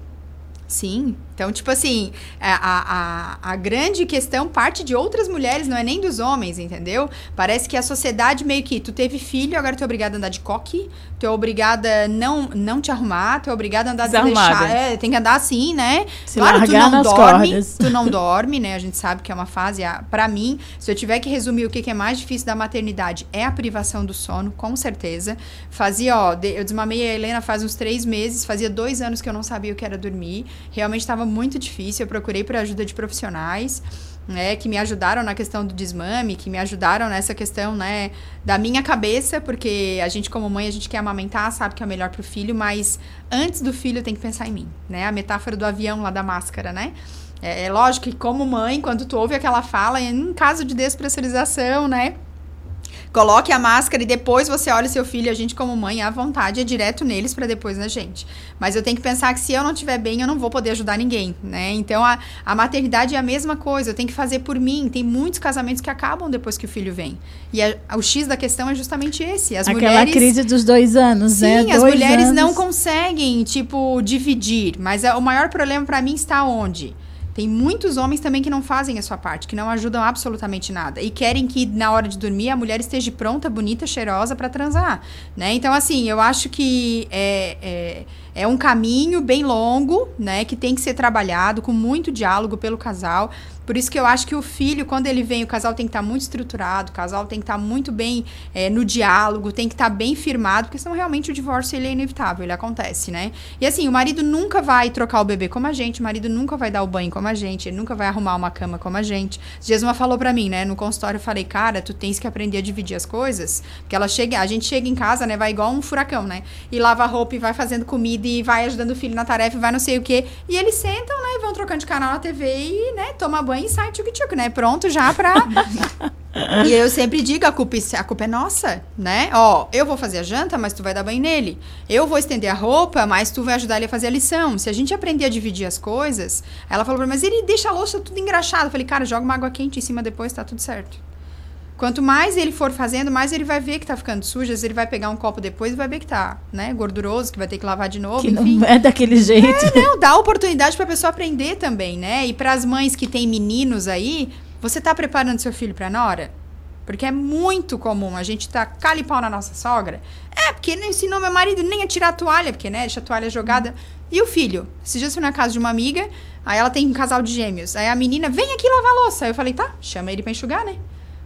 Sim. Então, tipo assim, a, a, a, a grande questão parte de outras mulheres, não é nem dos homens, entendeu? Parece que a sociedade meio que, tu teve filho, agora tu é obrigada a andar de coque, tu é obrigada a não, não te arrumar, tu é obrigada a andar desleixada. É, tem que andar assim, né? Se claro, tu não dorme, cordas. tu não dorme, né? A gente sabe que é uma fase, a- pra mim, se eu tiver que resumir o que que é mais difícil da maternidade, é a privação do sono, com certeza. Fazia, ó, eu desmamei a Helena faz uns três meses, fazia dois anos que eu não sabia o que era dormir. Realmente estava muito difícil, eu procurei por ajuda de profissionais. Né, que me ajudaram na questão do desmame, que me ajudaram nessa questão, né, da minha cabeça, porque a gente como mãe, a gente quer amamentar, sabe que é o melhor pro filho, mas antes do filho tem que pensar em mim, né? A metáfora do avião lá da máscara, né? É, é lógico que como mãe, quando tu ouve aquela fala, em caso de despressurização, né? Coloque a máscara e depois você olha o seu filho, a gente como mãe, à vontade, é direto neles para depois na gente. Mas eu tenho que pensar que se eu não estiver bem, eu não vou poder ajudar ninguém, né? Então a, a maternidade é a mesma coisa, eu tenho que fazer por mim. Tem muitos casamentos que acabam depois que o filho vem. E a- o X da questão é justamente esse. As Aquela mulheres crise dos dois anos, né? Sim, as Dois mulheres não anos. conseguem, tipo, dividir. Mas é- o maior problema pra mim está onde? Tem muitos homens também que não fazem a sua parte, que não ajudam absolutamente nada. E querem que na hora de dormir a mulher esteja pronta, bonita, cheirosa pra transar. Né? Então, assim, eu acho que é, é, é um caminho bem longo, né? Que tem que ser trabalhado com muito diálogo pelo casal. Por isso que eu acho que o filho, quando ele vem, o casal tem que estar muito estruturado, o casal tem que estar muito bem é, no diálogo, tem que estar bem firmado, porque senão realmente o divórcio ele é inevitável, ele acontece, né? E assim, o marido nunca vai trocar o bebê como a gente, o marido nunca vai dar o banho como a gente, ele nunca vai arrumar uma cama como a gente. Uma falou pra mim, né? No consultório eu falei, cara, tu tens que aprender a dividir as coisas, porque ela chega, a gente chega em casa, né? Vai igual um furacão, né? E lava roupa e vai fazendo comida e vai ajudando o filho na tarefa e vai não sei o quê. E eles sentam, né? Vão trocando de canal na TV e, né? Toma banho e sai tchuc-tchuc, né? Pronto já pra. *laughs* E eu sempre digo, a culpa, a culpa é nossa, né? Ó, eu vou fazer a janta, mas tu vai dar banho nele. Eu vou estender a roupa, mas tu vai ajudar ele a fazer a lição. Se a gente aprender a dividir as coisas... Ela falou pra mim, mas ele deixa a louça tudo engraxado. Eu falei, cara, joga uma água quente em cima depois, tá tudo certo. Quanto mais ele for fazendo, mais ele vai ver que tá ficando sujo. Às vezes ele vai pegar um copo depois e vai ver que tá, né, gorduroso, que vai ter que lavar de novo, Que enfim. não *laughs* é daquele jeito. É, não, dá oportunidade pra pessoa aprender também, né? E para as mães que têm meninos aí, você tá preparando seu filho pra nora? Porque é muito comum a gente tá calipau na nossa sogra. É, porque não ensinou meu marido nem a tirar a toalha, porque, né, deixa a toalha jogada. E o filho? Esses dias fui na casa de uma amiga, aí ela tem um casal de gêmeos. Aí a menina, vem aqui lavar a louça. Aí eu falei, tá, chama ele pra enxugar, né?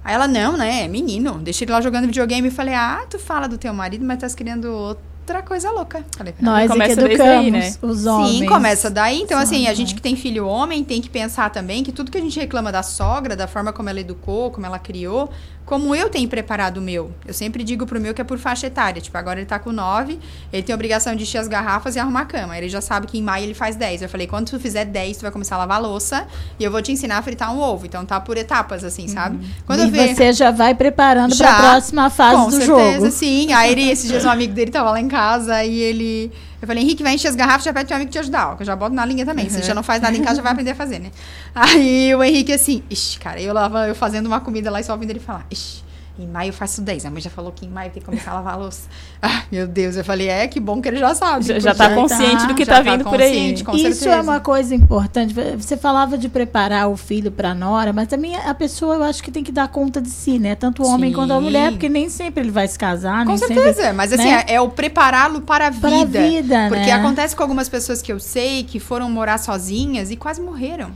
Aí ela, não, né, é menino, deixa ele lá jogando videogame. Eu falei, ah, tu fala do teu marido, mas tá querendo outra coisa louca. Falei, Nós é que Começa desde educamos aí, né? os homens. Sim, começa daí. Então, assim, a gente que tem filho homem tem que pensar também que tudo que a gente reclama da sogra, da forma como ela educou, como ela criou, como eu tenho preparado o meu. Eu sempre digo pro meu que é por faixa etária. Tipo, agora ele tá com 9, ele tem a obrigação de encher as garrafas e arrumar a cama. Ele já sabe que em maio ele faz 10. Eu falei, quando tu fizer 10, tu vai começar a lavar a louça e eu vou te ensinar a fritar um ovo. Então tá por etapas, assim, sabe? Quando e ver... você já vai preparando para a próxima fase com do certeza, jogo. sim. Aí ele, esses dias um amigo dele tava lá em casa e ele. Eu falei, Henrique, vai encher as garrafas, já pede teu amigo te ajudar, ó, que eu já boto na linha também. Se ele já não faz nada em casa, já vai aprender a fazer, né? Aí o Henrique assim, ixi, cara, eu lava, eu fazendo uma comida lá e só ouvindo ele falar, ixi. Em maio eu faço 10. A mãe já falou que em maio tem que começar a lavar a louça. *laughs* Ah, meu Deus. Eu falei, é, que bom que ele já sabe. Já- já tá consciente do que já tá vindo por aí. Isso certeza. é uma coisa importante. Você falava de preparar o filho para nora, mas também a pessoa eu acho que tem que dar conta de si, né? Tanto o homem Sim. quanto a mulher, porque nem sempre ele vai se casar, Com certeza, sempre, mas assim, né? é, é o prepará-lo para a vida. Para a vida, Porque né? acontece com algumas pessoas que eu sei que foram morar sozinhas e quase morreram.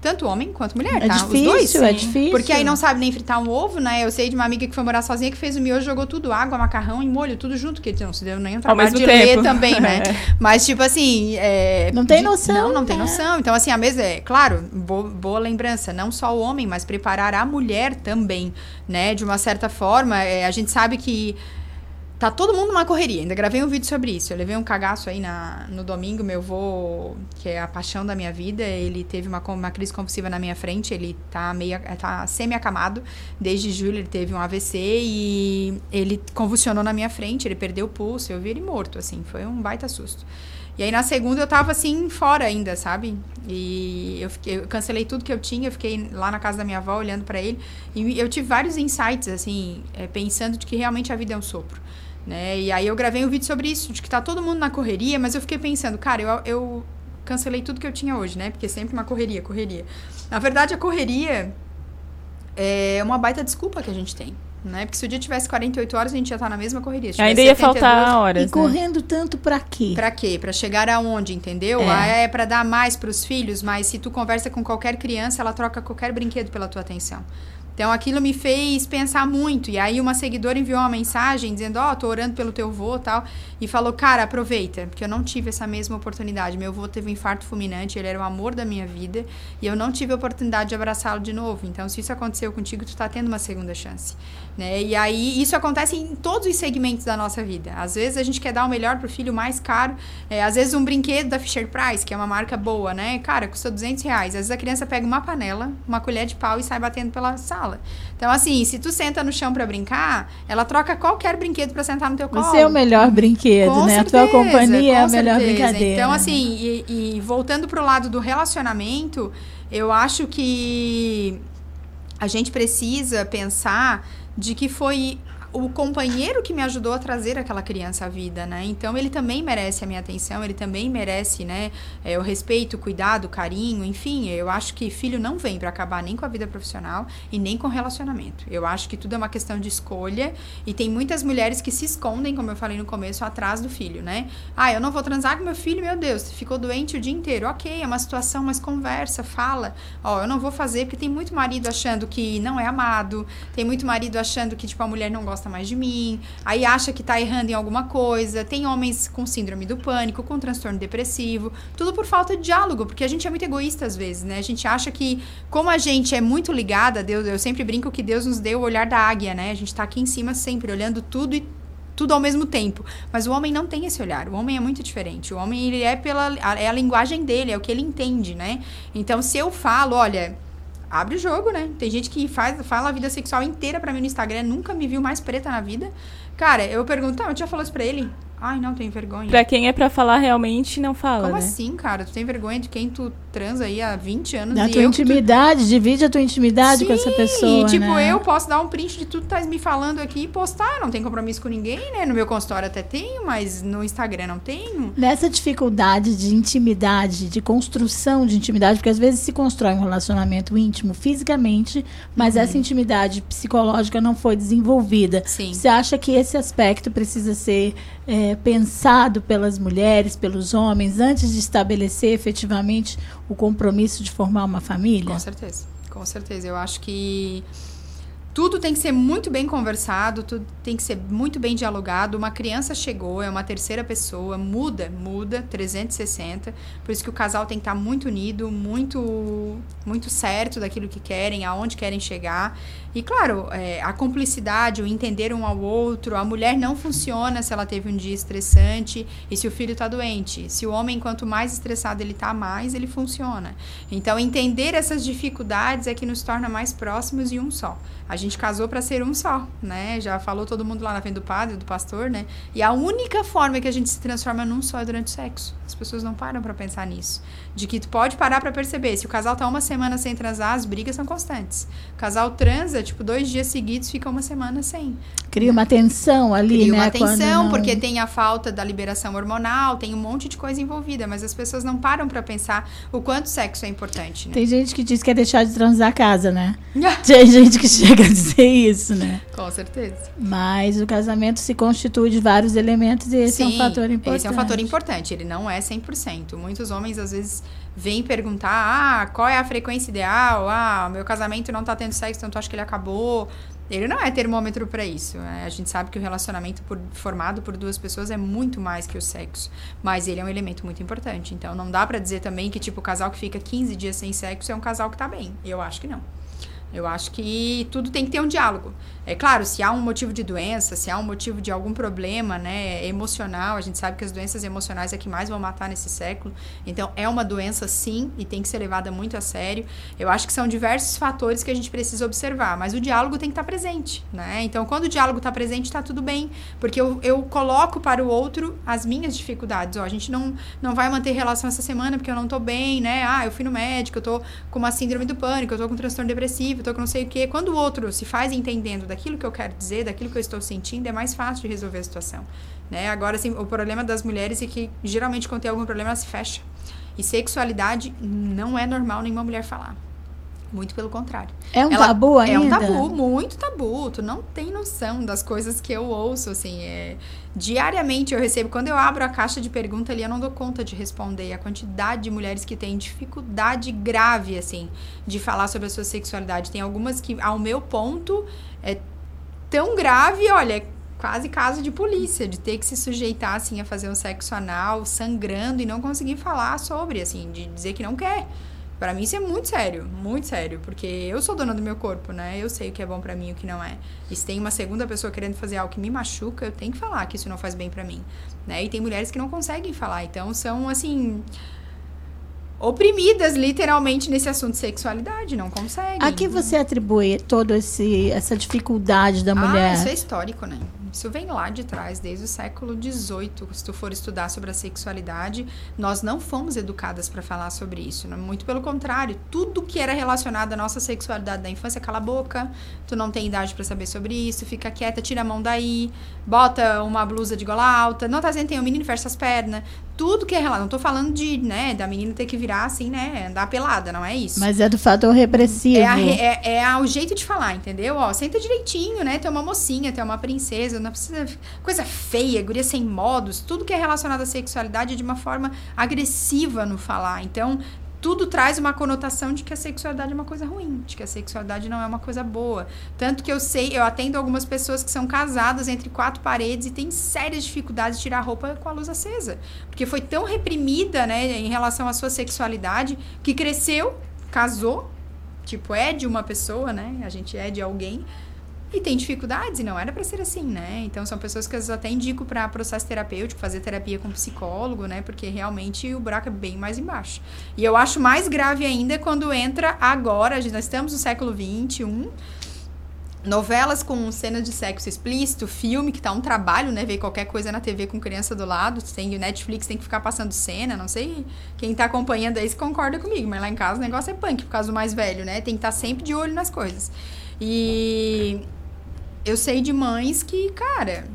Tanto homem quanto mulher, É tá? difícil, Os dois. é difícil. Porque aí não sabe nem fritar um ovo, né? Eu sei de uma amiga que foi morar sozinha que fez o miojo, jogou tudo, água, macarrão e molho, tudo junto, que não se deu nem um trabalho mesmo de tempo. ler também, né? *laughs* É. Mas, tipo assim... é, Não tem noção, Não, não tem né? noção. Então, assim, a mesa é... Claro, bo- boa lembrança. Não só o homem, mas preparar a mulher também, né? De uma certa forma, é, a gente sabe que... Tá todo mundo numa correria. Ainda gravei um vídeo sobre isso. Eu levei um cagaço aí na, no domingo. Meu avô, que é a paixão da minha vida, ele teve uma, uma crise compulsiva na minha frente. Ele tá meio tá semi-acamado. Desde julho ele teve um AVC e ele convulsionou na minha frente. Ele perdeu o pulso. Eu vi ele morto, assim. Foi um baita susto. E aí na segunda eu tava assim, fora ainda, sabe? E eu, fiquei, eu cancelei tudo que eu tinha, eu fiquei lá na casa da minha avó olhando pra ele. E eu tive vários insights, assim, é, pensando de que realmente a vida é um sopro. Né? E aí eu gravei um vídeo sobre isso, de que tá todo mundo na correria, mas eu fiquei pensando, cara, eu, eu cancelei tudo que eu tinha hoje, né? Porque é sempre uma correria, correria. Na verdade, a correria é uma baita desculpa que a gente tem. Né? Porque se o dia tivesse 48 horas, a gente ia estar na mesma correria. Se Ainda ia faltar 72, horas, E né? correndo tanto pra quê? Pra quê? Pra chegar aonde, entendeu? É. Ah, É, pra dar mais pros filhos, mas se tu conversa com qualquer criança, ela troca qualquer brinquedo pela tua atenção. Então aquilo me fez pensar muito. E aí uma seguidora enviou uma mensagem dizendo: Ó, tô orando pelo teu vô tal. E falou: Cara, aproveita, porque eu não tive essa mesma oportunidade. Meu vô teve um infarto fulminante, ele era o amor da minha vida. E eu não tive a oportunidade de abraçá-lo de novo. Então, se isso aconteceu contigo, tu tá tendo uma segunda chance. Né? E aí isso acontece em todos os segmentos da nossa vida. Às vezes a gente quer dar o melhor pro filho mais caro. É, às vezes um brinquedo da Fisher Price, que é uma marca boa, né? Cara, custa 200 reais. Às vezes a criança pega uma panela, uma colher de pau e sai batendo pela sala. Então, assim, se tu senta no chão pra brincar, ela troca qualquer brinquedo pra sentar no teu colo. Você é o melhor brinquedo, Com né? a certeza, tua companhia é a com melhor certeza. brincadeira. Então, assim, e, e voltando pro lado do relacionamento, eu acho que a gente precisa pensar de que foi o companheiro que me ajudou a trazer aquela criança à vida, né? Então ele também merece a minha atenção, ele também merece, né, é, o respeito, o cuidado, o carinho, enfim. Eu acho que filho não vem para acabar nem com a vida profissional e nem com relacionamento. Eu acho que tudo é uma questão de escolha e tem muitas mulheres que se escondem, como eu falei no começo, atrás do filho, né? Ah, eu não vou transar com meu filho, meu Deus, ficou doente o dia inteiro. Ok, é uma situação, mas conversa, fala. Ó, eu não vou fazer porque tem muito marido achando que não é amado, tem muito marido achando que, tipo, a mulher não gosta mais de mim, aí acha que tá errando em alguma coisa. Tem homens com síndrome do pânico, com transtorno depressivo, tudo por falta de diálogo, porque a gente é muito egoísta às vezes, né? A gente acha que, como a gente é muito ligada a Deus, eu sempre brinco que Deus nos deu o olhar da águia, né? A gente tá aqui em cima sempre, olhando tudo e tudo ao mesmo tempo. Mas o homem não tem esse olhar. O homem é muito diferente. O homem, ele é pela é a linguagem dele, é o que ele entende, né? Então, se eu falo, olha, abre o jogo, né? Tem gente que faz, fala a vida sexual inteira pra mim no Instagram, nunca me viu mais preta na vida. Cara, eu pergunto, ah, eu já falou isso pra ele? Ai, não, tenho vergonha. Pra quem é pra falar realmente, não fala, Como né? assim, cara? Tu tem vergonha de quem tu transa aí há 20 anos e tua eu que tu- intimidade, divide a tua intimidade com essa pessoa. e, tipo, né? eu posso dar um print de tudo que tá me falando aqui e postar. Não tem compromisso com ninguém, né? No meu consultório até tenho, mas no Instagram não tenho. Nessa dificuldade de intimidade, de construção de intimidade, porque às vezes se constrói um relacionamento íntimo fisicamente, mas Uhum. essa intimidade psicológica não foi desenvolvida. Sim. Você acha que esse aspecto precisa ser é, pensado pelas mulheres, pelos homens, antes de estabelecer efetivamente o compromisso de formar uma família? Com certeza, com certeza. Eu acho que tudo tem que ser muito bem conversado, tudo tem que ser muito bem dialogado. Uma criança chegou, é uma terceira pessoa, muda, muda, 360. Por isso que o casal tem que estar muito unido, muito, muito certo daquilo que querem, aonde querem chegar. E claro, é, a cumplicidade, o entender um ao outro. A mulher não funciona se ela teve um dia estressante e se o filho está doente. Se o homem, quanto mais estressado ele está, mais ele funciona. Então, entender essas dificuldades é que nos torna mais próximos e um só. A gente casou para ser um só, né? Já falou todo mundo lá na frente do padre, do pastor, né? E a única forma que a gente se transforma num só é durante o sexo. As pessoas não param para pensar nisso. De que tu pode parar para perceber. Se o casal tá uma semana sem transar, as brigas são constantes. O casal transa, tipo, dois dias seguidos, fica uma semana sem. Cria uma tensão ali, Cria né? uma tensão, não- porque tem a falta da liberação hormonal, tem um monte de coisa envolvida, mas as pessoas não param para pensar o quanto sexo é importante, né? Tem gente que diz que é deixar de transar a casa, né? *laughs* Tem gente que chega a dizer isso, né? Com certeza. Mas o casamento se constitui de vários elementos e esse Sim, é um fator importante. Esse é um fator importante, ele não é 100%. Muitos homens às vezes vêm perguntar: "Ah, qual é a frequência ideal? Ah, meu casamento não tá tendo sexo, então tu acha que ele acabou?" Ele não é termômetro para isso. Né? A gente sabe que o relacionamento por, formado por duas pessoas é muito mais que o sexo, mas ele é um elemento muito importante. Então não dá para dizer também que tipo o casal que fica 15 dias sem sexo é um casal que tá bem. Eu acho que não. Eu acho que tudo tem que ter um diálogo. É claro, se há um motivo de doença, se há um motivo de algum problema, né, emocional, a gente sabe que as doenças emocionais é que mais vão matar nesse século. Então, é uma doença sim e tem que ser levada muito a sério. Eu acho que são diversos fatores que a gente precisa observar, mas o diálogo tem que estar presente, né? Então, quando o diálogo está presente, está tudo bem, porque eu, eu coloco para o outro as minhas dificuldades. Ó, a gente não, não vai manter relação essa semana porque eu não estou bem, né? Ah, eu fui no médico, eu estou com uma síndrome do pânico, eu estou com um transtorno depressivo, tô com não sei o quê. Quando o outro se faz entendendo daquilo que eu quero dizer, daquilo que eu estou sentindo, é mais fácil de resolver a situação. Né? Agora, assim, o problema das mulheres é que geralmente quando tem algum problema ela se fecha. E sexualidade não é normal nenhuma mulher falar. Muito pelo contrário. É um Ela, tabu ainda? É um tabu, muito tabu. Tu não tem noção das coisas que eu ouço, assim. É, diariamente eu recebo, quando eu abro a caixa de pergunta ali, eu não dou conta de responder. A quantidade de mulheres que têm dificuldade grave, assim, de falar sobre a sua sexualidade. Tem algumas que, ao meu ponto, é tão grave, olha, quase caso de polícia, de ter que se sujeitar, assim, a fazer um sexo anal, sangrando e não conseguir falar sobre, assim, de dizer que não quer. Para mim isso é muito sério, muito sério, porque eu sou dona do meu corpo, né? Eu sei o que é bom para mim e o que não é. E se tem uma segunda pessoa querendo fazer algo que me machuca, eu tenho que falar que isso não faz bem para mim, né? E tem mulheres que não conseguem falar, então são assim oprimidas literalmente nesse assunto de sexualidade, não conseguem. A que você atribui toda essa dificuldade da mulher? Ah, isso é histórico, né? Isso vem lá de trás, desde o século XVIII. Se tu for estudar sobre a sexualidade, nós não fomos educadas para falar sobre isso. Né? Muito pelo contrário, tudo que era relacionado à nossa sexualidade da infância, cala a boca, tu não tem idade para saber sobre isso, fica quieta, tira a mão daí, bota uma blusa de gola alta, não tá dizendo tem um menino fecha as pernas. Tudo que é relacionado. Não tô falando de, né, da menina ter que virar assim, né, andar pelada, não é isso. Mas é do fator repressivo. É, a, é, é o jeito de falar, entendeu? Ó, senta direitinho, né? Tem uma mocinha, tem uma princesa, não precisa. Coisa feia, guria sem modos, tudo que é relacionado à sexualidade é de uma forma agressiva no falar. Então, tudo traz uma conotação de que a sexualidade é uma coisa ruim, de que a sexualidade não é uma coisa boa. Tanto que eu sei, eu atendo algumas pessoas que são casadas entre quatro paredes e têm sérias dificuldades de tirar roupa com a luz acesa. Porque foi tão reprimida, né, em relação à sua sexualidade, que cresceu, casou, tipo, é de uma pessoa, né? A gente é de alguém e tem dificuldades, e não era para ser assim, né? Então são pessoas que eu até indico para processo terapêutico, fazer terapia com psicólogo, né? Porque realmente o buraco é bem mais embaixo. E eu acho mais grave ainda quando entra agora, nós estamos no século XXI, novelas com cenas de sexo explícito, filme que tá um trabalho, né? Ver qualquer coisa na TV com criança do lado, tem o Netflix tem que ficar passando cena, não sei quem tá acompanhando aí se concorda comigo, mas lá em casa o negócio é punk por causa do mais velho, né? Tem que estar tá sempre de olho nas coisas. E eu sei de mães que, cara,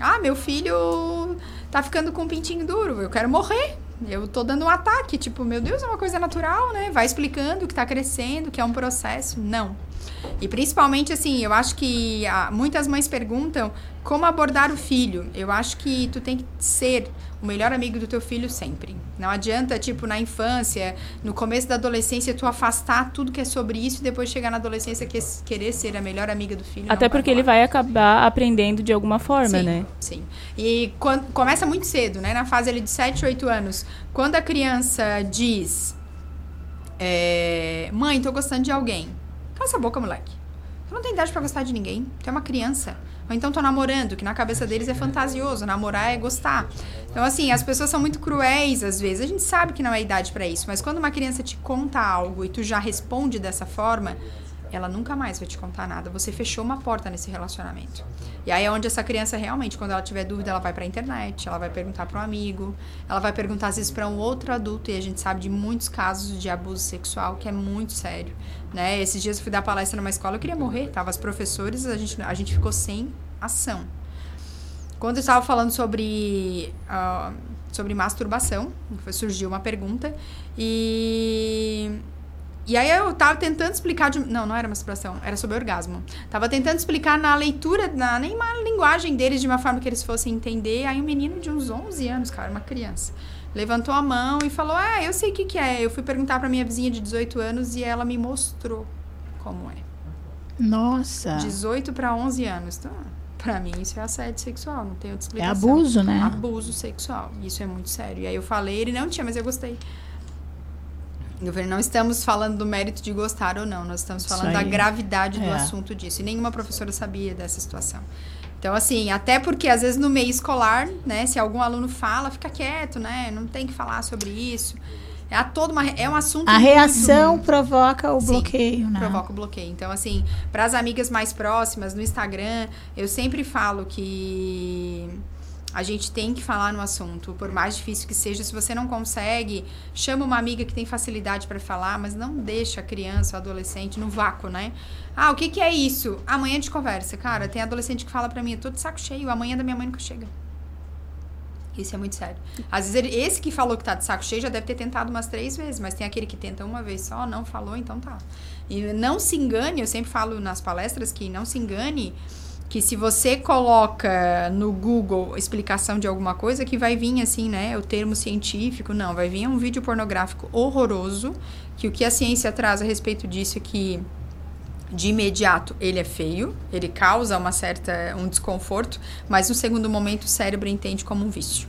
ah, meu filho tá ficando com um pintinho duro, eu quero morrer. Eu tô dando um ataque, tipo, meu Deus, é uma coisa natural, né? Vai explicando que tá crescendo, que é um processo. Não. E principalmente, assim, eu acho que ah, muitas mães perguntam como abordar o filho. Eu acho que tu tem que ser o melhor amigo do teu filho sempre. Não adianta, tipo, na infância, no começo da adolescência, tu afastar tudo que é sobre isso e depois chegar na adolescência que querer ser a melhor amiga do filho. Até porque ele vai acabar aprendendo de alguma forma, sim, né? Sim. E quando, começa muito cedo, né? Na fase ali de 7, 8 anos. Quando a criança diz: é, Mãe, tô gostando de alguém. Cala essa boca, moleque. Tu não tem idade para gostar de ninguém. Tu é uma criança. Ou então tô namorando, que na cabeça deles é fantasioso. Namorar é gostar. Então, assim, as pessoas são muito cruéis às vezes. A gente sabe que não é idade para isso, mas quando uma criança te conta algo e tu já responde dessa forma, ela nunca mais vai te contar nada. Você fechou uma porta nesse relacionamento. E aí é onde essa criança realmente, quando ela tiver dúvida, ela vai para a internet, ela vai perguntar para um amigo, ela vai perguntar às vezes para um outro adulto e a gente sabe de muitos casos de abuso sexual que é muito sério, né? Esses dias eu fui dar palestra numa escola, eu queria morrer, tava as professores, a gente a gente ficou sem ação. Quando eu estava falando sobre uh, sobre masturbação, surgiu uma pergunta e E aí eu tava tentando explicar de, não, não era masturbação, era sobre orgasmo. Tava tentando explicar na leitura, na nem uma linguagem deles de uma forma que eles fossem entender. Aí um menino de uns 11 anos, cara, uma criança, levantou a mão e falou: "Ah, eu sei o que que é". Eu fui perguntar para minha vizinha de 18 anos e ela me mostrou como é. Nossa. 18 para 11 anos. Então, pra mim isso é assédio sexual, não tem outra É explicação. abuso, né? Abuso sexual. Isso é muito sério. E aí eu falei, ele não tinha, mas eu gostei. Eu falei, não estamos falando do mérito de gostar ou não, nós estamos falando da gravidade do É. assunto disso. E nenhuma professora sabia dessa situação. Então, assim, até porque às vezes no meio escolar, né, se algum aluno fala, fica quieto, né? Não tem que falar sobre isso. É a toda uma, é um assunto A muito reação provoca o Sim, bloqueio, né? Provoca o bloqueio. Então, assim, para as amigas mais próximas, no Instagram, eu sempre falo que a gente tem que falar no assunto, por mais difícil que seja. Se você não consegue, chama uma amiga que tem facilidade para falar, mas não deixa a criança ou adolescente no vácuo, né? Ah, o que, que é isso? Amanhã de conversa. Cara, tem adolescente que fala para mim, eu tô de saco cheio, amanhã da minha mãe nunca chega. Isso é muito sério. Às vezes, ele- esse que falou que tá de saco cheio já deve ter tentado umas três vezes, mas tem aquele que tenta uma vez só, não falou, então tá. E não se engane, eu sempre falo nas palestras que não se engane que se você coloca no Google explicação de alguma coisa, que vai vir assim, né, o termo científico, não, vai vir um vídeo pornográfico horroroso, que o que a ciência traz a respeito disso é que de imediato ele é feio, ele causa uma certa um desconforto, mas no segundo momento o cérebro entende como um vício.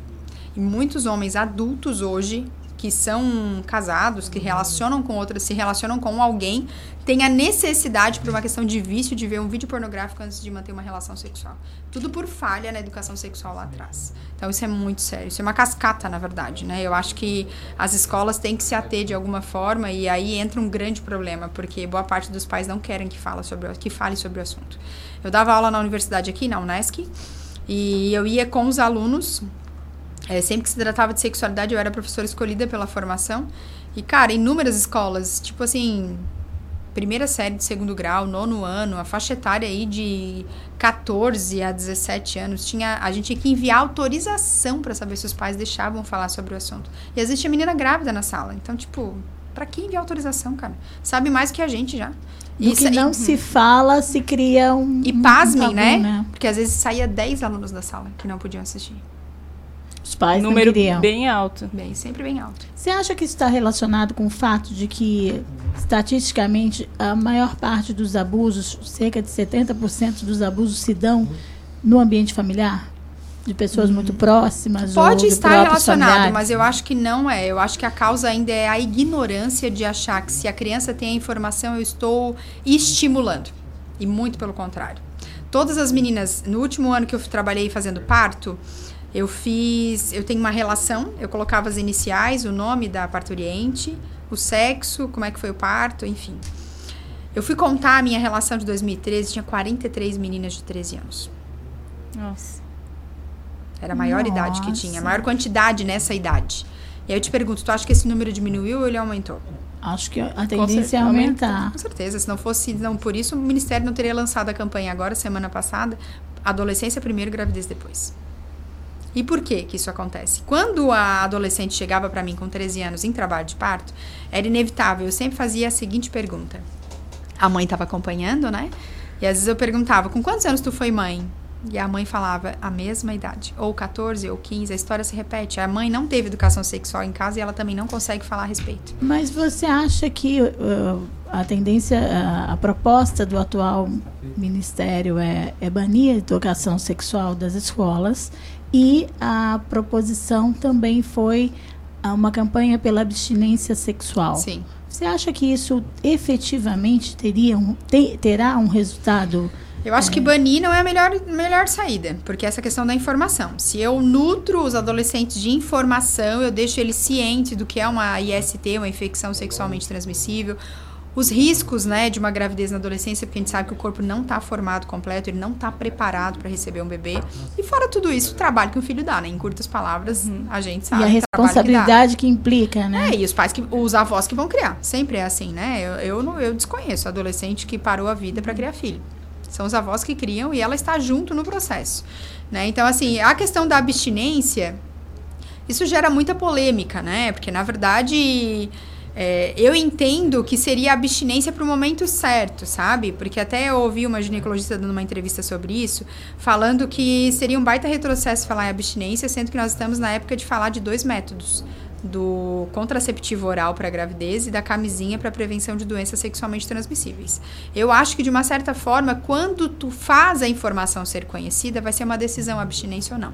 E muitos homens adultos hoje que são casados, que relacionam com outras, se relacionam com alguém, têm a necessidade por uma questão de vício de ver um vídeo pornográfico antes de manter uma relação sexual. Tudo por falha na educação sexual lá atrás. Então isso é muito sério, isso é uma cascata, na verdade, né? Eu acho que as escolas têm que se ater de alguma forma e aí entra um grande problema, porque boa parte dos pais não querem que fala sobre que fale sobre o assunto. Eu dava aula na universidade aqui, na Unesc, e eu ia com os alunos é, sempre que se tratava de sexualidade, eu era professora escolhida pela formação. E, cara, inúmeras escolas, tipo assim, primeira série de segundo grau, nono ano, a faixa etária aí de 14 a 17 anos, tinha, a gente tinha que enviar autorização para saber se os pais deixavam falar sobre o assunto. E às vezes tinha menina grávida na sala. Então, tipo, pra que enviar autorização, cara? Sabe mais que a gente já. Do que não se fala, se cria um. E um pasmem, tabu, né? Porque às vezes saía 10 alunos da sala que não podiam assistir. Os pais Número não queriam. bem alto. Bem, sempre bem alto. Você acha que isso está relacionado com o fato de que, estatisticamente, a maior parte dos abusos, cerca de 70% dos abusos, se dão no ambiente familiar? De pessoas muito próximas? ou Pode de estar relacionado, familiares? mas eu acho que não é. Eu acho que a causa ainda é a ignorância de achar que se a criança tem a informação, eu estou estimulando. E muito pelo contrário. Todas as meninas, no último ano que eu trabalhei fazendo parto, eu fiz. Eu tenho uma relação, eu colocava as iniciais, o nome da parturiente, o sexo, como é que foi o parto, enfim. Eu fui contar a minha relação de 2013, tinha 43 meninas de 13 anos. Nossa. Era a maior idade que tinha, a Nossa. maior quantidade nessa idade. E aí eu te pergunto, tu acha que esse número diminuiu ou ele aumentou? Acho que a Com tendência é aumentar. Com certeza, se não fosse, não por isso o Ministério não teria lançado a campanha agora, semana passada, adolescência primeiro, gravidez depois. E por que que isso acontece? Quando a adolescente chegava para mim com 13 anos em trabalho de parto, era inevitável, eu sempre fazia a seguinte pergunta. A mãe estava acompanhando, né? E às vezes eu perguntava, com quantos anos tu foi mãe? E a mãe falava a mesma idade, ou 14 ou 15, a história se repete. A mãe não teve educação sexual em casa e ela também não consegue falar a respeito. Mas você acha que uh, a tendência, a, a proposta do atual ministério é, é banir a educação sexual das escolas e a proposição também foi ah, uma campanha pela abstinência sexual. Sim. Você acha que isso efetivamente teria um, te- terá um resultado? Eu acho que banir não é a melhor, melhor saída, porque essa questão da informação. Se eu nutro os adolescentes de informação, eu deixo eles cientes do que é uma IST, uma infecção sexualmente transmissível, os riscos né, de uma gravidez na adolescência, porque a gente sabe que o corpo não está formado completo, ele não está preparado para receber um bebê. E fora tudo isso, o trabalho que um filho dá, né? Em curtas palavras, a gente sabe. e a trabalho que responsabilidade que, implica, né? É, e os pais que os avós que vão criar. Sempre é assim, né? Eu, eu, não, eu desconheço adolescente que parou a vida para criar filho. São os avós que criam e ela está junto no processo, né? Então, assim, a questão da abstinência, isso gera muita polêmica, né? Porque, na verdade, É, eu entendo que seria abstinência para o momento certo, sabe? Porque até eu ouvi uma ginecologista dando uma entrevista sobre isso, falando que seria um baita retrocesso falar em abstinência, sendo que nós estamos na época de falar de dois métodos do contraceptivo oral para gravidez e da camisinha para prevenção de doenças sexualmente transmissíveis. Eu acho que de uma certa forma, quando tu faz a informação ser conhecida, vai ser uma decisão abstinência ou não.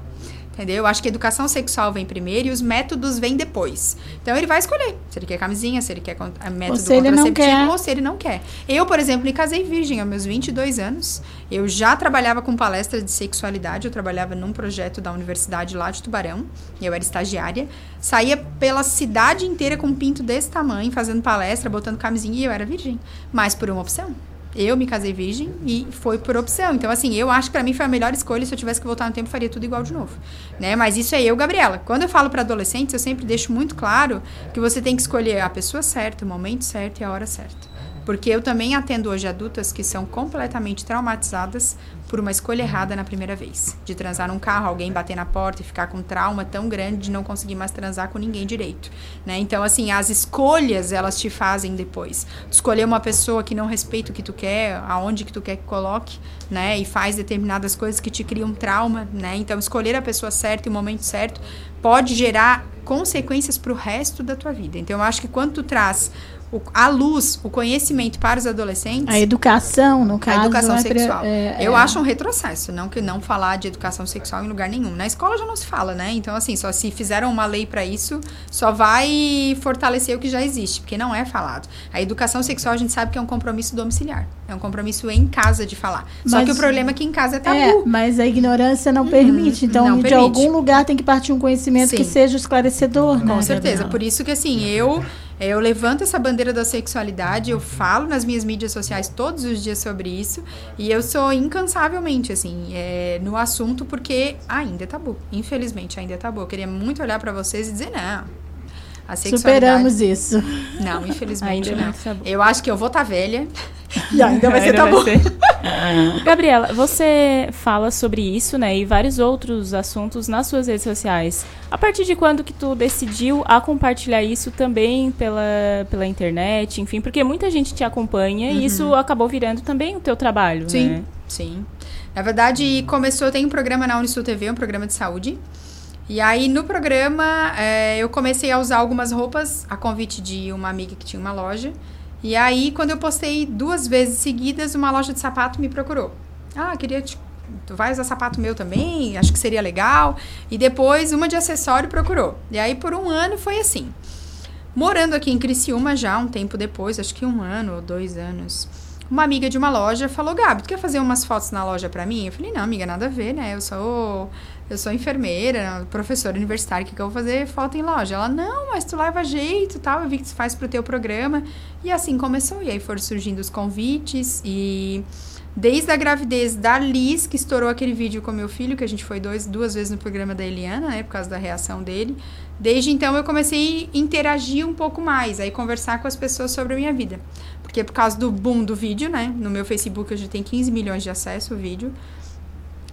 Entendeu? Eu acho que a educação sexual vem primeiro e os métodos vêm depois. Então ele vai escolher se ele quer camisinha, se ele quer método se ele não contraceptivo ou se ele não quer. Eu, por exemplo, me casei virgem aos meus 22 anos. Eu já trabalhava com palestra de sexualidade, eu trabalhava num projeto da universidade lá de Tubarão, e eu era estagiária. Saía pela cidade inteira com um pinto desse tamanho, fazendo palestra, botando camisinha e eu era virgem. Mas por uma opção. Eu me casei virgem e foi por opção. Então, assim, eu acho que pra mim foi a melhor escolha. Se eu tivesse que voltar no tempo, faria tudo igual de novo. Né? Mas isso é eu, Gabriela. Quando eu falo para adolescentes, eu sempre deixo muito claro que você tem que escolher a pessoa certa, o momento certo e a hora certa. Porque eu também atendo hoje adultas que são completamente traumatizadas por uma escolha errada na primeira vez. De transar num carro, alguém bater na porta e ficar com um trauma tão grande de não conseguir mais transar com ninguém direito. Né? Então, assim, as escolhas, elas te fazem depois. Tu escolher uma pessoa que não respeita o que tu quer, aonde que tu quer que coloque, né? E faz determinadas coisas que te criam trauma, né? Então, escolher a pessoa certa e o momento certo pode gerar consequências para o resto da tua vida. Então, eu acho que quando tu traz o, a luz, o conhecimento para os adolescentes. A educação, no caso. A educação é sexual. é- eu é. acho um retrocesso, não que não falar de educação sexual em lugar nenhum. Na escola já não se fala, né? Então, assim, só se fizeram uma lei para isso, só vai fortalecer o que já existe, porque não é falado. A educação sexual a gente sabe que é um compromisso domiciliar. É um compromisso em casa de falar. só Mas- que o problema é que em casa é tabu. É, mas a ignorância não permite. Então, não de permite. algum lugar tem que partir um conhecimento que Sim. seja esclarecedor, né? Com certeza. Gabriela? Por isso que, assim, eu, eu levanto essa bandeira da sexualidade, eu falo nas minhas mídias sociais todos os dias sobre isso, e eu sou incansavelmente, assim, é, no assunto, porque ainda é tabu. Infelizmente, ainda é tabu. Eu queria muito olhar pra vocês e dizer, não. A. Superamos isso. Não, infelizmente Ainda não. Eu acho que eu vou estar velha. *laughs* E ainda vai ser tabu. vai ser. *laughs* Gabriela, você fala sobre isso, né, e vários outros assuntos nas suas redes sociais. A partir de quando que tu decidiu a compartilhar isso também pela, pela internet, enfim, porque muita gente te acompanha Uhum. e isso acabou virando também o teu trabalho, Sim, né? sim. Na verdade, começou, tem um programa na Unisul TV, um programa de saúde. E aí, no programa, é, eu comecei a usar algumas roupas a convite de uma amiga que tinha uma loja. E aí, quando eu postei duas vezes seguidas, uma loja de sapato me procurou. Ah, queria te... Tu vai usar sapato meu também? Acho que seria legal. E depois, uma de acessório procurou. E aí, por um ano, foi assim. Morando aqui em Criciúma já, um tempo depois, acho que um ano ou dois anos, uma amiga de uma loja falou, Gabi, tu quer fazer umas fotos na loja pra mim? Eu falei, não, amiga, nada a ver, né? Eu sou, eu sou enfermeira, professora universitária, o que, que eu vou fazer foto em loja? Ela, não, mas tu leva jeito tal, eu vi que tu faz pro teu programa. E assim começou, e aí foram surgindo os convites e... Desde a gravidez da Liz, que estourou aquele vídeo com meu filho, que a gente foi dois, duas vezes no programa da Eliana, né, por causa da reação dele. Desde então eu comecei a interagir um pouco mais, aí conversar com as pessoas sobre a minha vida. Porque por causa do boom do vídeo, né, no meu Facebook hoje tem 15 milhões de acesso o vídeo,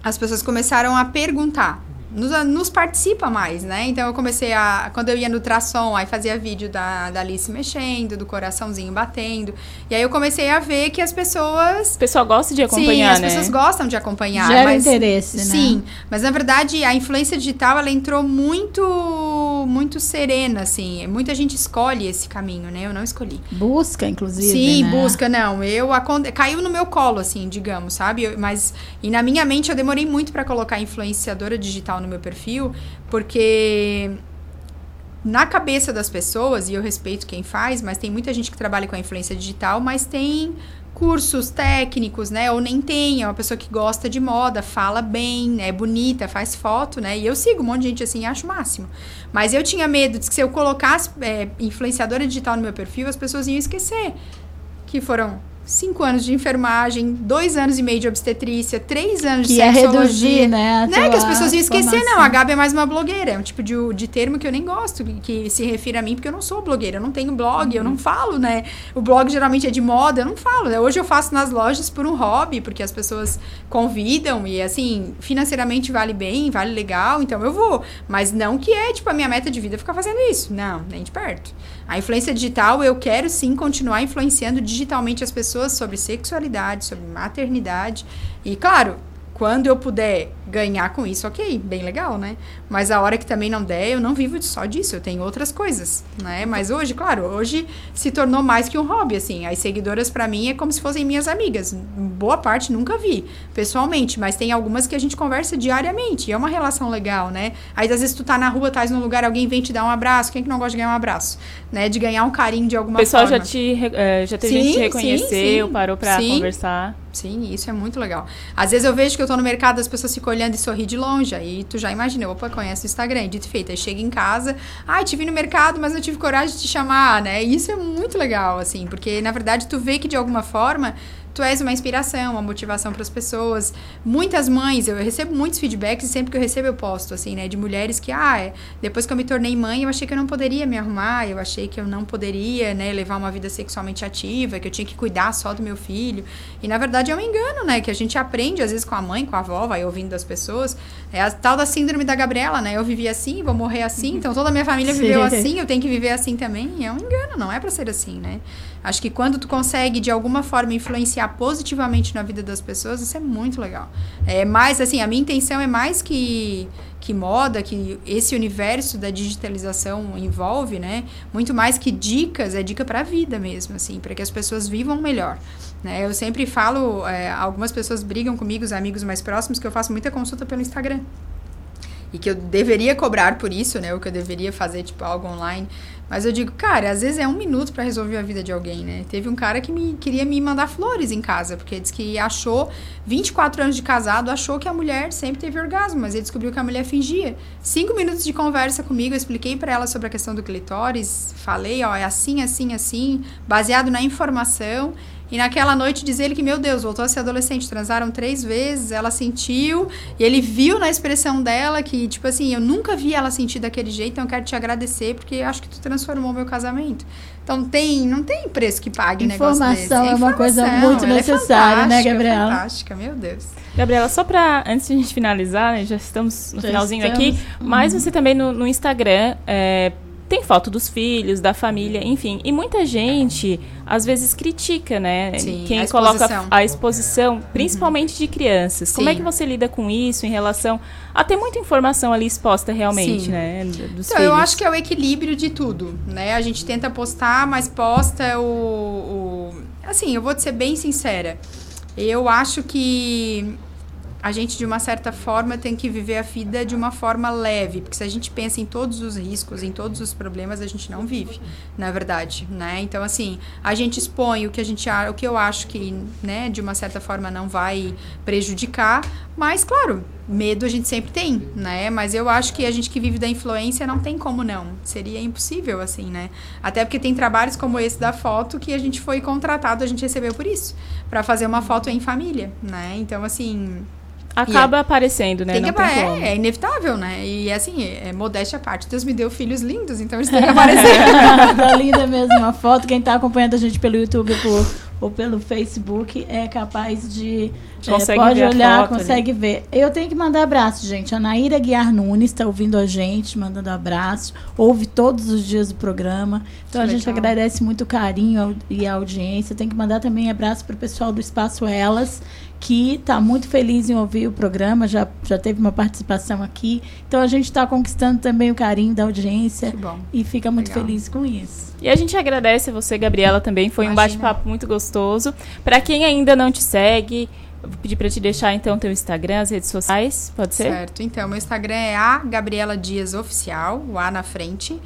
as pessoas começaram a perguntar. Nos, nos participa mais, né? Então eu comecei a. Quando eu ia no ultrassom, aí fazia vídeo da, da Alice mexendo, do coraçãozinho batendo. E aí eu comecei a ver que as pessoas. O pessoal gosta de acompanhar, Sim, as né? pessoas gostam de acompanhar. Gera mas, interesse, né? Sim, mas na verdade a influência digital ela entrou muito muito serena, assim. Muita gente escolhe esse caminho, né? Eu não escolhi. Busca, inclusive. Sim, né? busca, não. Eu aconte- caiu no meu colo, assim, digamos, sabe? Eu- mas e na minha mente eu demorei muito pra colocar influenciadora digital no meu perfil, porque na cabeça das pessoas, e eu respeito quem faz, mas tem muita gente que trabalha com a influência digital, mas tem cursos técnicos, né? Ou nem tem, é uma pessoa que gosta de moda, fala bem, né? é bonita, faz foto, né? E eu sigo um monte de gente assim, acho o máximo. Mas eu tinha medo de que se eu colocasse é, influenciadora digital no meu perfil, as pessoas iam esquecer que foram cinco anos de enfermagem, dois anos e meio de obstetrícia, três anos Que de é sexologia. reduzir, né, né? Que as pessoas iam esquecer, não, a Gabi é mais uma blogueira. É um tipo de, de termo que eu nem gosto, que, se refere a mim, porque eu não sou blogueira, eu não tenho blog, eu não falo, né? O blog geralmente é de moda, eu não falo. né? Hoje eu faço nas lojas por um hobby, porque as pessoas convidam e, assim, financeiramente vale bem, vale legal, então eu vou. Mas não que é, tipo, a minha meta de vida ficar fazendo isso. Não, nem de perto. A influência digital, eu quero sim continuar influenciando digitalmente as pessoas sobre sexualidade, sobre maternidade. E, claro, quando eu puder ganhar com isso, ok, bem legal, né? Mas a hora que também não der, eu não vivo só disso, eu tenho outras coisas, né? Mas hoje, claro, hoje se tornou mais que um hobby, assim. As seguidoras para mim é como se fossem minhas amigas. Boa parte nunca vi pessoalmente, mas tem algumas que a gente conversa diariamente, e é uma relação legal, né? Aí às vezes tu tá na rua, tá num lugar, alguém vem te dar um abraço, quem que não gosta de ganhar um abraço, né? De ganhar um carinho de alguma pessoal forma. já te eh, já teve gente que te Sim, reconheceu, sim, sim. parou pra Sim. conversar. Sim, isso é muito legal. Às vezes eu vejo que eu tô no mercado, as pessoas ficam olhando e sorri de longe. Aí tu já imagina, opa, conhece o Instagram, dito feito. Aí chega em casa, ai, te vi no mercado, mas não tive coragem de te chamar, né? E isso é muito legal, assim, porque na verdade tu vê que de alguma forma tu és uma inspiração, uma motivação para as pessoas. Muitas mães, eu recebo muitos feedbacks e sempre que eu recebo eu posto, assim, né? De mulheres que, ah, é, depois que eu me tornei mãe, eu achei que eu não poderia me arrumar, eu achei que eu não poderia, né, levar uma vida sexualmente ativa, que eu tinha que cuidar só do meu filho. E na verdade é um engano, né? Que a gente aprende, às vezes, com a mãe, com a avó, vai ouvindo das pessoas. É a tal da síndrome da Gabriela, né? Eu vivi assim, vou morrer assim, então toda a minha família Sim. viveu assim, eu tenho que viver assim também. É um engano, não é pra ser assim, né? Acho que quando tu consegue, de alguma forma, influenciar positivamente na vida das pessoas, isso é muito legal. É mais, assim, a minha intenção é mais que, que moda, que esse universo da digitalização envolve, né? Muito mais que dicas, é dica pra vida mesmo, assim, para que as pessoas vivam melhor. Né? Eu sempre falo, é, algumas pessoas brigam comigo, os amigos mais próximos, que eu faço muita consulta pelo Instagram e que eu deveria cobrar por isso, né? Ou que eu deveria fazer, tipo, algo online. Mas eu digo, cara, às vezes é um minuto pra resolver a vida de alguém, né? Teve um cara que me queria me mandar flores em casa, porque disse que achou, 24 anos de casado, achou que a mulher sempre teve orgasmo, mas ele descobriu que a mulher fingia. Cinco minutos de conversa comigo, eu expliquei pra ela sobre a questão do clitóris, falei, ó, é assim, assim, assim, baseado na informação. E naquela noite diz ele que, meu Deus, voltou a ser adolescente, transaram três vezes, ela sentiu, e ele viu na expressão dela que, tipo assim, eu nunca vi ela sentir daquele jeito, então eu quero te agradecer, porque acho que tu transformou meu casamento. Então tem, não tem preço que pague um negócio desse. Informação é uma coisa Informação, muito é necessária, né, fantástica, Gabriela? Fantástica, meu Deus. Gabriela, só pra, antes de a gente finalizar, né, já estamos no Já finalzinho estamos. aqui, mas Uhum. você também no, no Instagram é, tem foto dos filhos, da família, enfim. E muita gente, às vezes, critica, né? Sim, Quem a coloca exposição. a exposição, principalmente de crianças. Como é Sim. que você lida com isso em relação a ter muita informação ali exposta realmente, Sim. né? Dos Então, filhos. eu acho que é o equilíbrio de tudo, né? A gente tenta postar, mas posta o, o... Assim, eu vou te ser bem sincera. Eu acho que a gente, de uma certa forma, tem que viver a vida de uma forma leve. Porque se a gente pensa em todos os riscos, em todos os problemas, a gente não vive, na verdade, né? Então, assim, a gente expõe o que a gente o que eu acho que, né, de uma certa forma não vai prejudicar, mas claro, medo a gente sempre tem, né? Mas eu acho que a gente que vive da influência não tem como não. Seria impossível assim, né? Até porque tem trabalhos como esse da foto que a gente foi contratado, a gente recebeu por isso, Pra fazer uma foto em família, né? Então, assim, Acaba é- aparecendo, né? tem Não que, tem é, como. é inevitável, né? E assim, é, modéstia à parte. Deus me deu filhos lindos, então eles têm que aparecer. *laughs* tá linda mesmo a foto. Quem tá acompanhando a gente pelo YouTube por- ou pelo Facebook é capaz de. é, Consegue pode ver a olhar, foto ali. consegue ver. Eu tenho que mandar abraço, gente. A Naíra Guiar Nunes está ouvindo a gente, mandando abraço. Ouve todos os dias o programa. Então a Que gente legal. agradece muito o carinho e a audiência. Tem que mandar também abraço para o pessoal do Espaço Elas, que está muito feliz em ouvir o programa, já, já teve uma participação aqui. Então a gente está conquistando também o carinho da audiência Que bom. e fica muito Legal. feliz com isso. E a gente agradece você, Gabriela, também. Foi um Imagina. bate-papo muito gostoso. Pra quem ainda não te segue, vou pedir pra te deixar então teu Instagram, as redes sociais. Pode ser? Certo. Então, meu Instagram é a Gabriela Dias Oficial, o A na frente.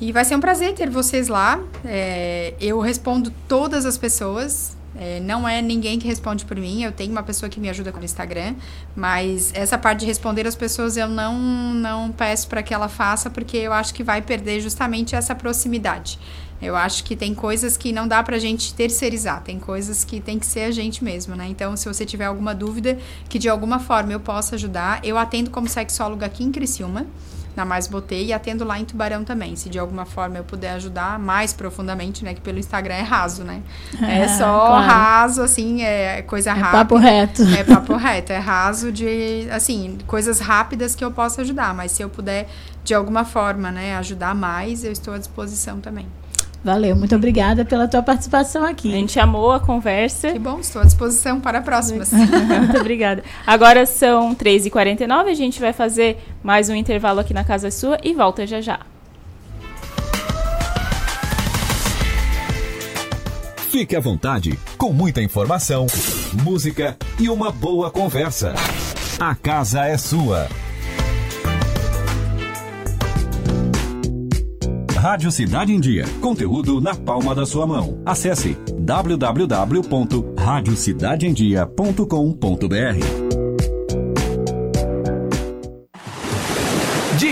E vai ser um prazer ter vocês lá. É, eu respondo todas as pessoas. É, não é ninguém que responde por mim. Eu tenho uma pessoa que me ajuda com o Instagram. Mas essa parte de responder as pessoas eu não, não peço para que ela faça, porque eu acho que vai perder justamente essa proximidade. Eu acho que tem coisas que não dá pra gente terceirizar, tem coisas que tem que ser a gente mesmo, né? Então, se você tiver alguma dúvida que de alguma forma eu possa ajudar, eu atendo como sexóloga aqui em Criciúma na Mais Botei e atendo lá em Tubarão também. Se de alguma forma eu puder ajudar mais profundamente, né? Que pelo Instagram é raso, né? É, *laughs* é só claro. raso, assim, é coisa é rápida. Papo reto. É papo reto, é raso de, assim, coisas rápidas que eu posso ajudar. Mas se eu puder, de alguma forma, né, ajudar mais, eu estou à disposição também. Valeu, muito obrigada pela tua participação aqui. A gente amou a conversa. Que bom, estou à disposição para próximas. muito *laughs* *laughs* obrigada. Agora são 3h49, a gente vai fazer mais um intervalo aqui na Casa Sua e volta já já. Fique à vontade, com muita informação, música e uma boa conversa. A casa é sua. Rádio Cidade em Dia. Conteúdo na palma da sua mão. Acesse www.radiocidadeemdia.com.br.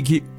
Ligue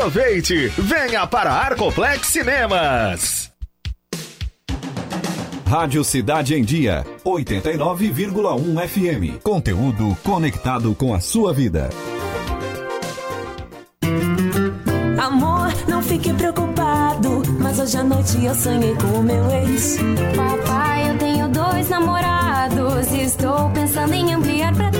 Aproveite, venha para Arcoplex Cinemas. Rádio Cidade em Dia, 89,1 FM. Conteúdo conectado com a sua vida. Amor, não fique preocupado, mas hoje à noite eu sonhei com o meu ex. Papai, eu tenho dois namorados e estou pensando em ampliar para três.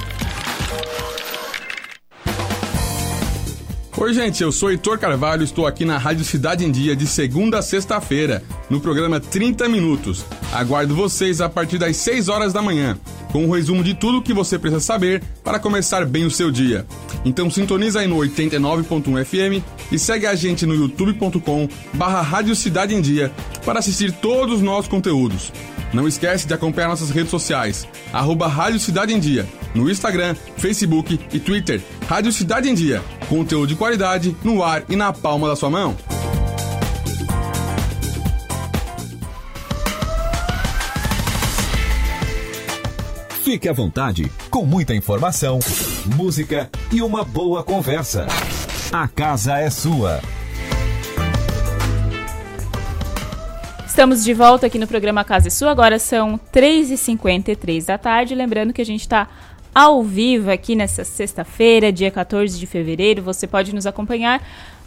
Oi, gente, eu sou Heitor Carvalho, estou aqui na Rádio Cidade em Dia de segunda a sexta-feira, no programa 30 Minutos. Aguardo vocês a partir das 6 horas da manhã, com um resumo de tudo o que você precisa saber para começar bem o seu dia. Então sintoniza aí no 89.1 FM e segue a gente no youtube.com barra Rádio Cidade em Dia para assistir todos os nossos conteúdos. Não esquece de acompanhar nossas redes sociais, arroba Rádio Cidade em Dia, no Instagram, Facebook e Twitter. Rádio Cidade em Dia, conteúdo de qualidade no ar e na palma da sua mão. Fique à vontade, com muita informação, música e uma boa conversa. A casa é sua. Estamos de volta aqui no programa Casa é Sua. Agora são 3h53 da tarde. Lembrando que a gente está ao vivo aqui nessa sexta-feira, dia 14 de fevereiro. Você pode nos acompanhar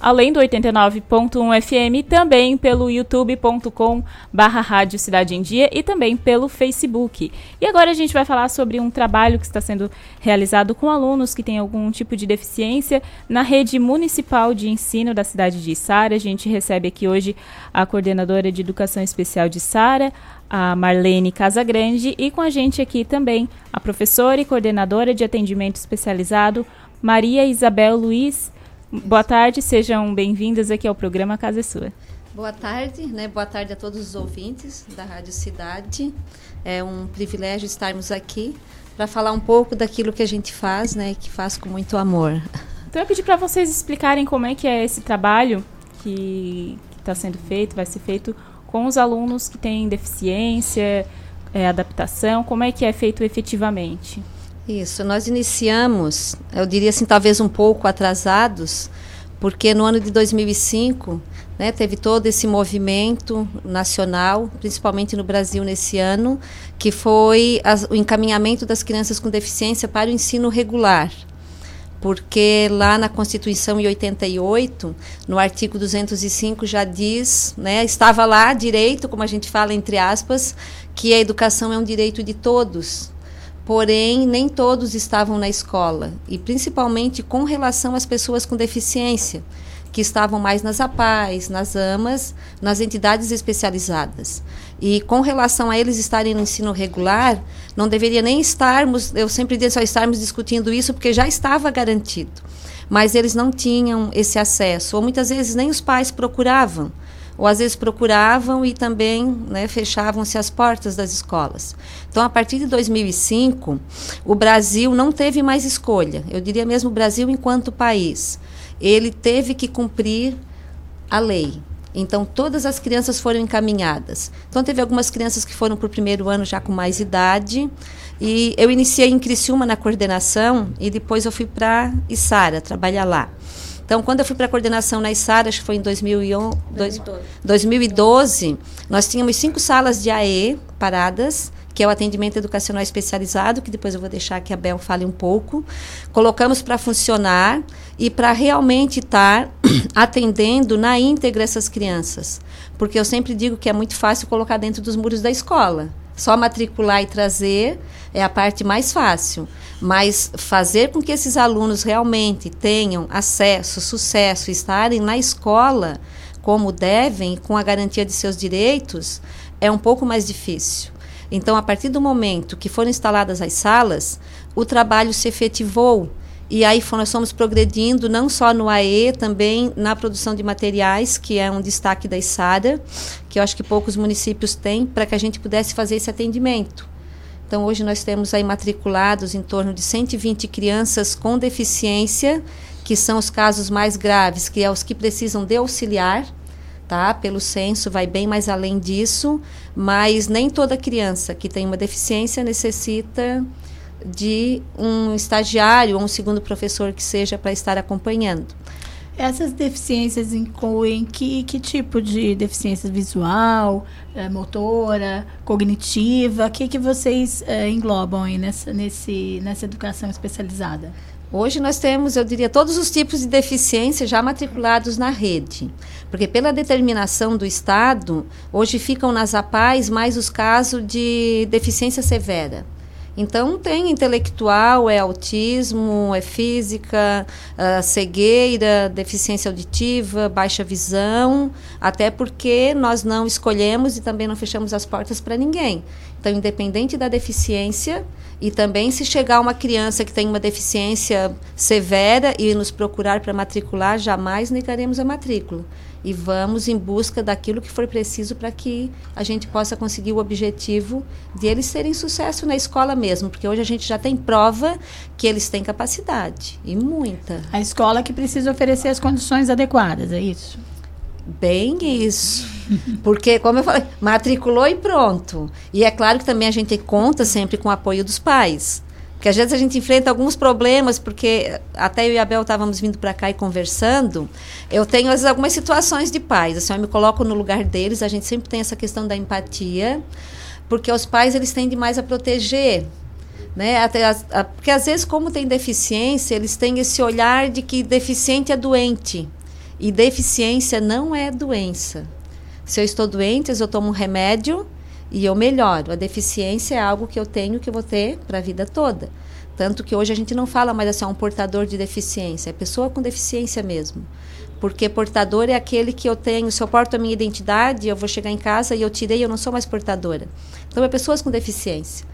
além do 89.1 FM, também pelo youtube.com barra Rádio Cidade em Dia e também pelo Facebook. E agora a gente vai falar sobre um trabalho que está sendo realizado com alunos que têm algum tipo de deficiência na rede municipal de ensino da cidade de Sara. A gente recebe aqui hoje a coordenadora de Educação Especial de Sara, a Marlene Casagrande, e com a gente aqui também a professora e coordenadora de atendimento especializado, Maria Isabel Luiz Boa tarde, sejam bem-vindas aqui ao programa Casa é Sua. Boa tarde, né? Boa tarde a todos os ouvintes da Rádio Cidade. É um privilégio estarmos aqui para falar um pouco daquilo que a gente faz, né? Que faz com muito amor. Então eu pedi para vocês explicarem como é que é esse trabalho que está sendo feito, vai ser feito com os alunos que têm deficiência, é, adaptação, como é que é feito efetivamente? Isso, nós iniciamos, eu diria assim, talvez um pouco atrasados, porque no ano de 2005 né, teve todo esse movimento nacional, principalmente no Brasil nesse ano, que foi as, o encaminhamento das crianças com deficiência para o ensino regular. Porque lá na Constituição em 88, no artigo 205 já diz, né, estava lá direito, como a gente fala entre aspas, que a educação é um direito de todos, porém nem todos estavam na escola, e principalmente com relação às pessoas com deficiência, que estavam mais nas APAES, nas AMAs, nas entidades especializadas. E com relação a eles estarem no ensino regular, não deveria nem estarmos, eu sempre digo só estarmos discutindo isso, porque já estava garantido. Mas eles não tinham esse acesso, ou muitas vezes nem os pais procuravam ou às vezes procuravam e também né, fechavam-se as portas das escolas. Então, a partir de 2005, o Brasil não teve mais escolha. Eu diria mesmo o Brasil enquanto país. Ele teve que cumprir a lei. Então, todas as crianças foram encaminhadas. Então, teve algumas crianças que foram para o primeiro ano já com mais idade. E eu iniciei em Criciúma na coordenação e depois eu fui para Isara trabalhar lá. Então, quando eu fui para a coordenação na ISAR, acho que foi em 2011, 2012. 2012, nós tínhamos cinco salas de AE paradas, que é o atendimento educacional especializado, que depois eu vou deixar que a Bel fale um pouco. Colocamos para funcionar e para realmente estar *clears throat* atendendo na íntegra essas crianças. Porque eu sempre digo que é muito fácil colocar dentro dos muros da escola. Só matricular e trazer é a parte mais fácil. Mas fazer com que esses alunos realmente tenham acesso, sucesso, estarem na escola como devem, com a garantia de seus direitos, é um pouco mais difícil. Então, a partir do momento que foram instaladas as salas, o trabalho se efetivou. E aí nós fomos progredindo não só no AE, também na produção de materiais, que é um destaque da ISADA, que eu acho que poucos municípios têm, para que a gente pudesse fazer esse atendimento. Então, hoje nós temos aí matriculados em torno de 120 crianças com deficiência, que são os casos mais graves, que é os que precisam de auxiliar, tá? Pelo censo vai bem mais além disso, mas nem toda criança que tem uma deficiência necessita de um estagiário ou um segundo professor que seja para estar acompanhando. Essas deficiências incluem que, que tipo de deficiência visual, é, motora, cognitiva? O que, que vocês é, englobam aí nessa, nesse, nessa educação especializada? Hoje nós temos, eu diria, todos os tipos de deficiência já matriculados na rede. Porque pela determinação do Estado, hoje ficam nas APAES mais os casos de deficiência severa. Então, tem intelectual, é autismo, é física, uh, cegueira, deficiência auditiva, baixa visão, até porque nós não escolhemos e também não fechamos as portas para ninguém. Então, independente da deficiência, e também se chegar uma criança que tem uma deficiência severa e nos procurar para matricular, jamais negaremos a matrícula e vamos em busca daquilo que for preciso para que a gente possa conseguir o objetivo de eles terem sucesso na escola mesmo, porque hoje a gente já tem prova que eles têm capacidade e muita. A escola que precisa oferecer as condições adequadas, é isso? Bem isso. Porque, como eu falei, matriculou e pronto. E é claro que também a gente conta sempre com o apoio dos pais. Porque às vezes a gente enfrenta alguns problemas, porque até eu e a Bel estávamos vindo para cá e conversando. Eu tenho, às vezes, algumas situações de pais. Assim, eu me coloco no lugar deles, a gente sempre tem essa questão da empatia, porque os pais eles tendem mais a proteger. Né? Até, a, a, porque às vezes, como tem deficiência, eles têm esse olhar de que deficiente é doente. E deficiência não é doença. Se eu estou doente, eu tomo um remédio e eu melhoro. A deficiência é algo que eu tenho que eu vou ter para a vida toda. Tanto que hoje a gente não fala mais assim, um portador de deficiência, é pessoa com deficiência mesmo. Porque portador é aquele que eu tenho, se eu porto a minha identidade, eu vou chegar em casa e eu tirei, eu não sou mais portadora. Então, é pessoas com deficiência.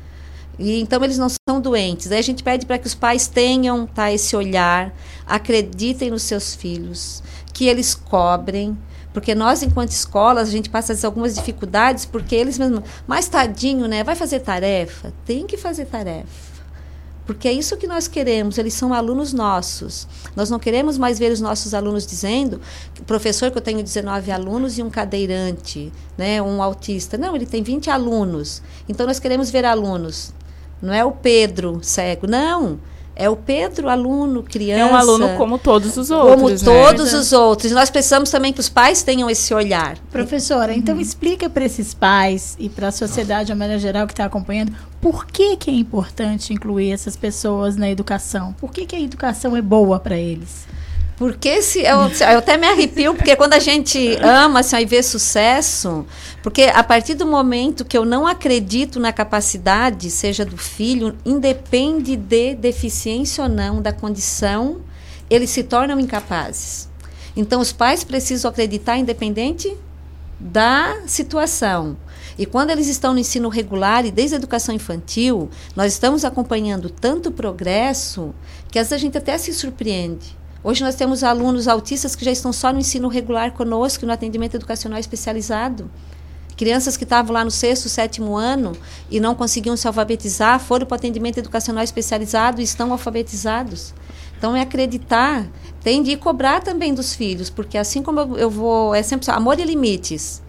E, então, eles não são doentes. Aí a gente pede para que os pais tenham tá, esse olhar, acreditem nos seus filhos, que eles cobrem, porque nós, enquanto escolas, a gente passa algumas dificuldades, porque eles mesmos, mais tadinho, né? Vai fazer tarefa? Tem que fazer tarefa. Porque é isso que nós queremos, eles são alunos nossos. Nós não queremos mais ver os nossos alunos dizendo, professor, que eu tenho 19 alunos e um cadeirante, né, um autista. Não, ele tem 20 alunos. Então nós queremos ver alunos. Não é o Pedro cego, não. É o Pedro, aluno, criança. É um aluno como todos os outros. Como né? todos os outros. Nós precisamos também que os pais tenham esse olhar. Professora, então uhum. explica para esses pais e para a sociedade, de maneira geral, que está acompanhando, por que, que é importante incluir essas pessoas na educação? Por que, que a educação é boa para eles? Porque se eu, eu até me arrepio, porque quando a gente ama assim, e vê sucesso, porque a partir do momento que eu não acredito na capacidade, seja do filho, independe de deficiência ou não, da condição, eles se tornam incapazes. Então, os pais precisam acreditar independente da situação. E quando eles estão no ensino regular e desde a educação infantil, nós estamos acompanhando tanto progresso que às vezes a gente até se surpreende. Hoje nós temos alunos autistas que já estão só no ensino regular conosco, no atendimento educacional especializado. Crianças que estavam lá no sexto, sétimo ano e não conseguiam se alfabetizar, foram para o atendimento educacional especializado e estão alfabetizados. Então é acreditar, tem de cobrar também dos filhos, porque assim como eu, eu vou, é sempre amor e limites.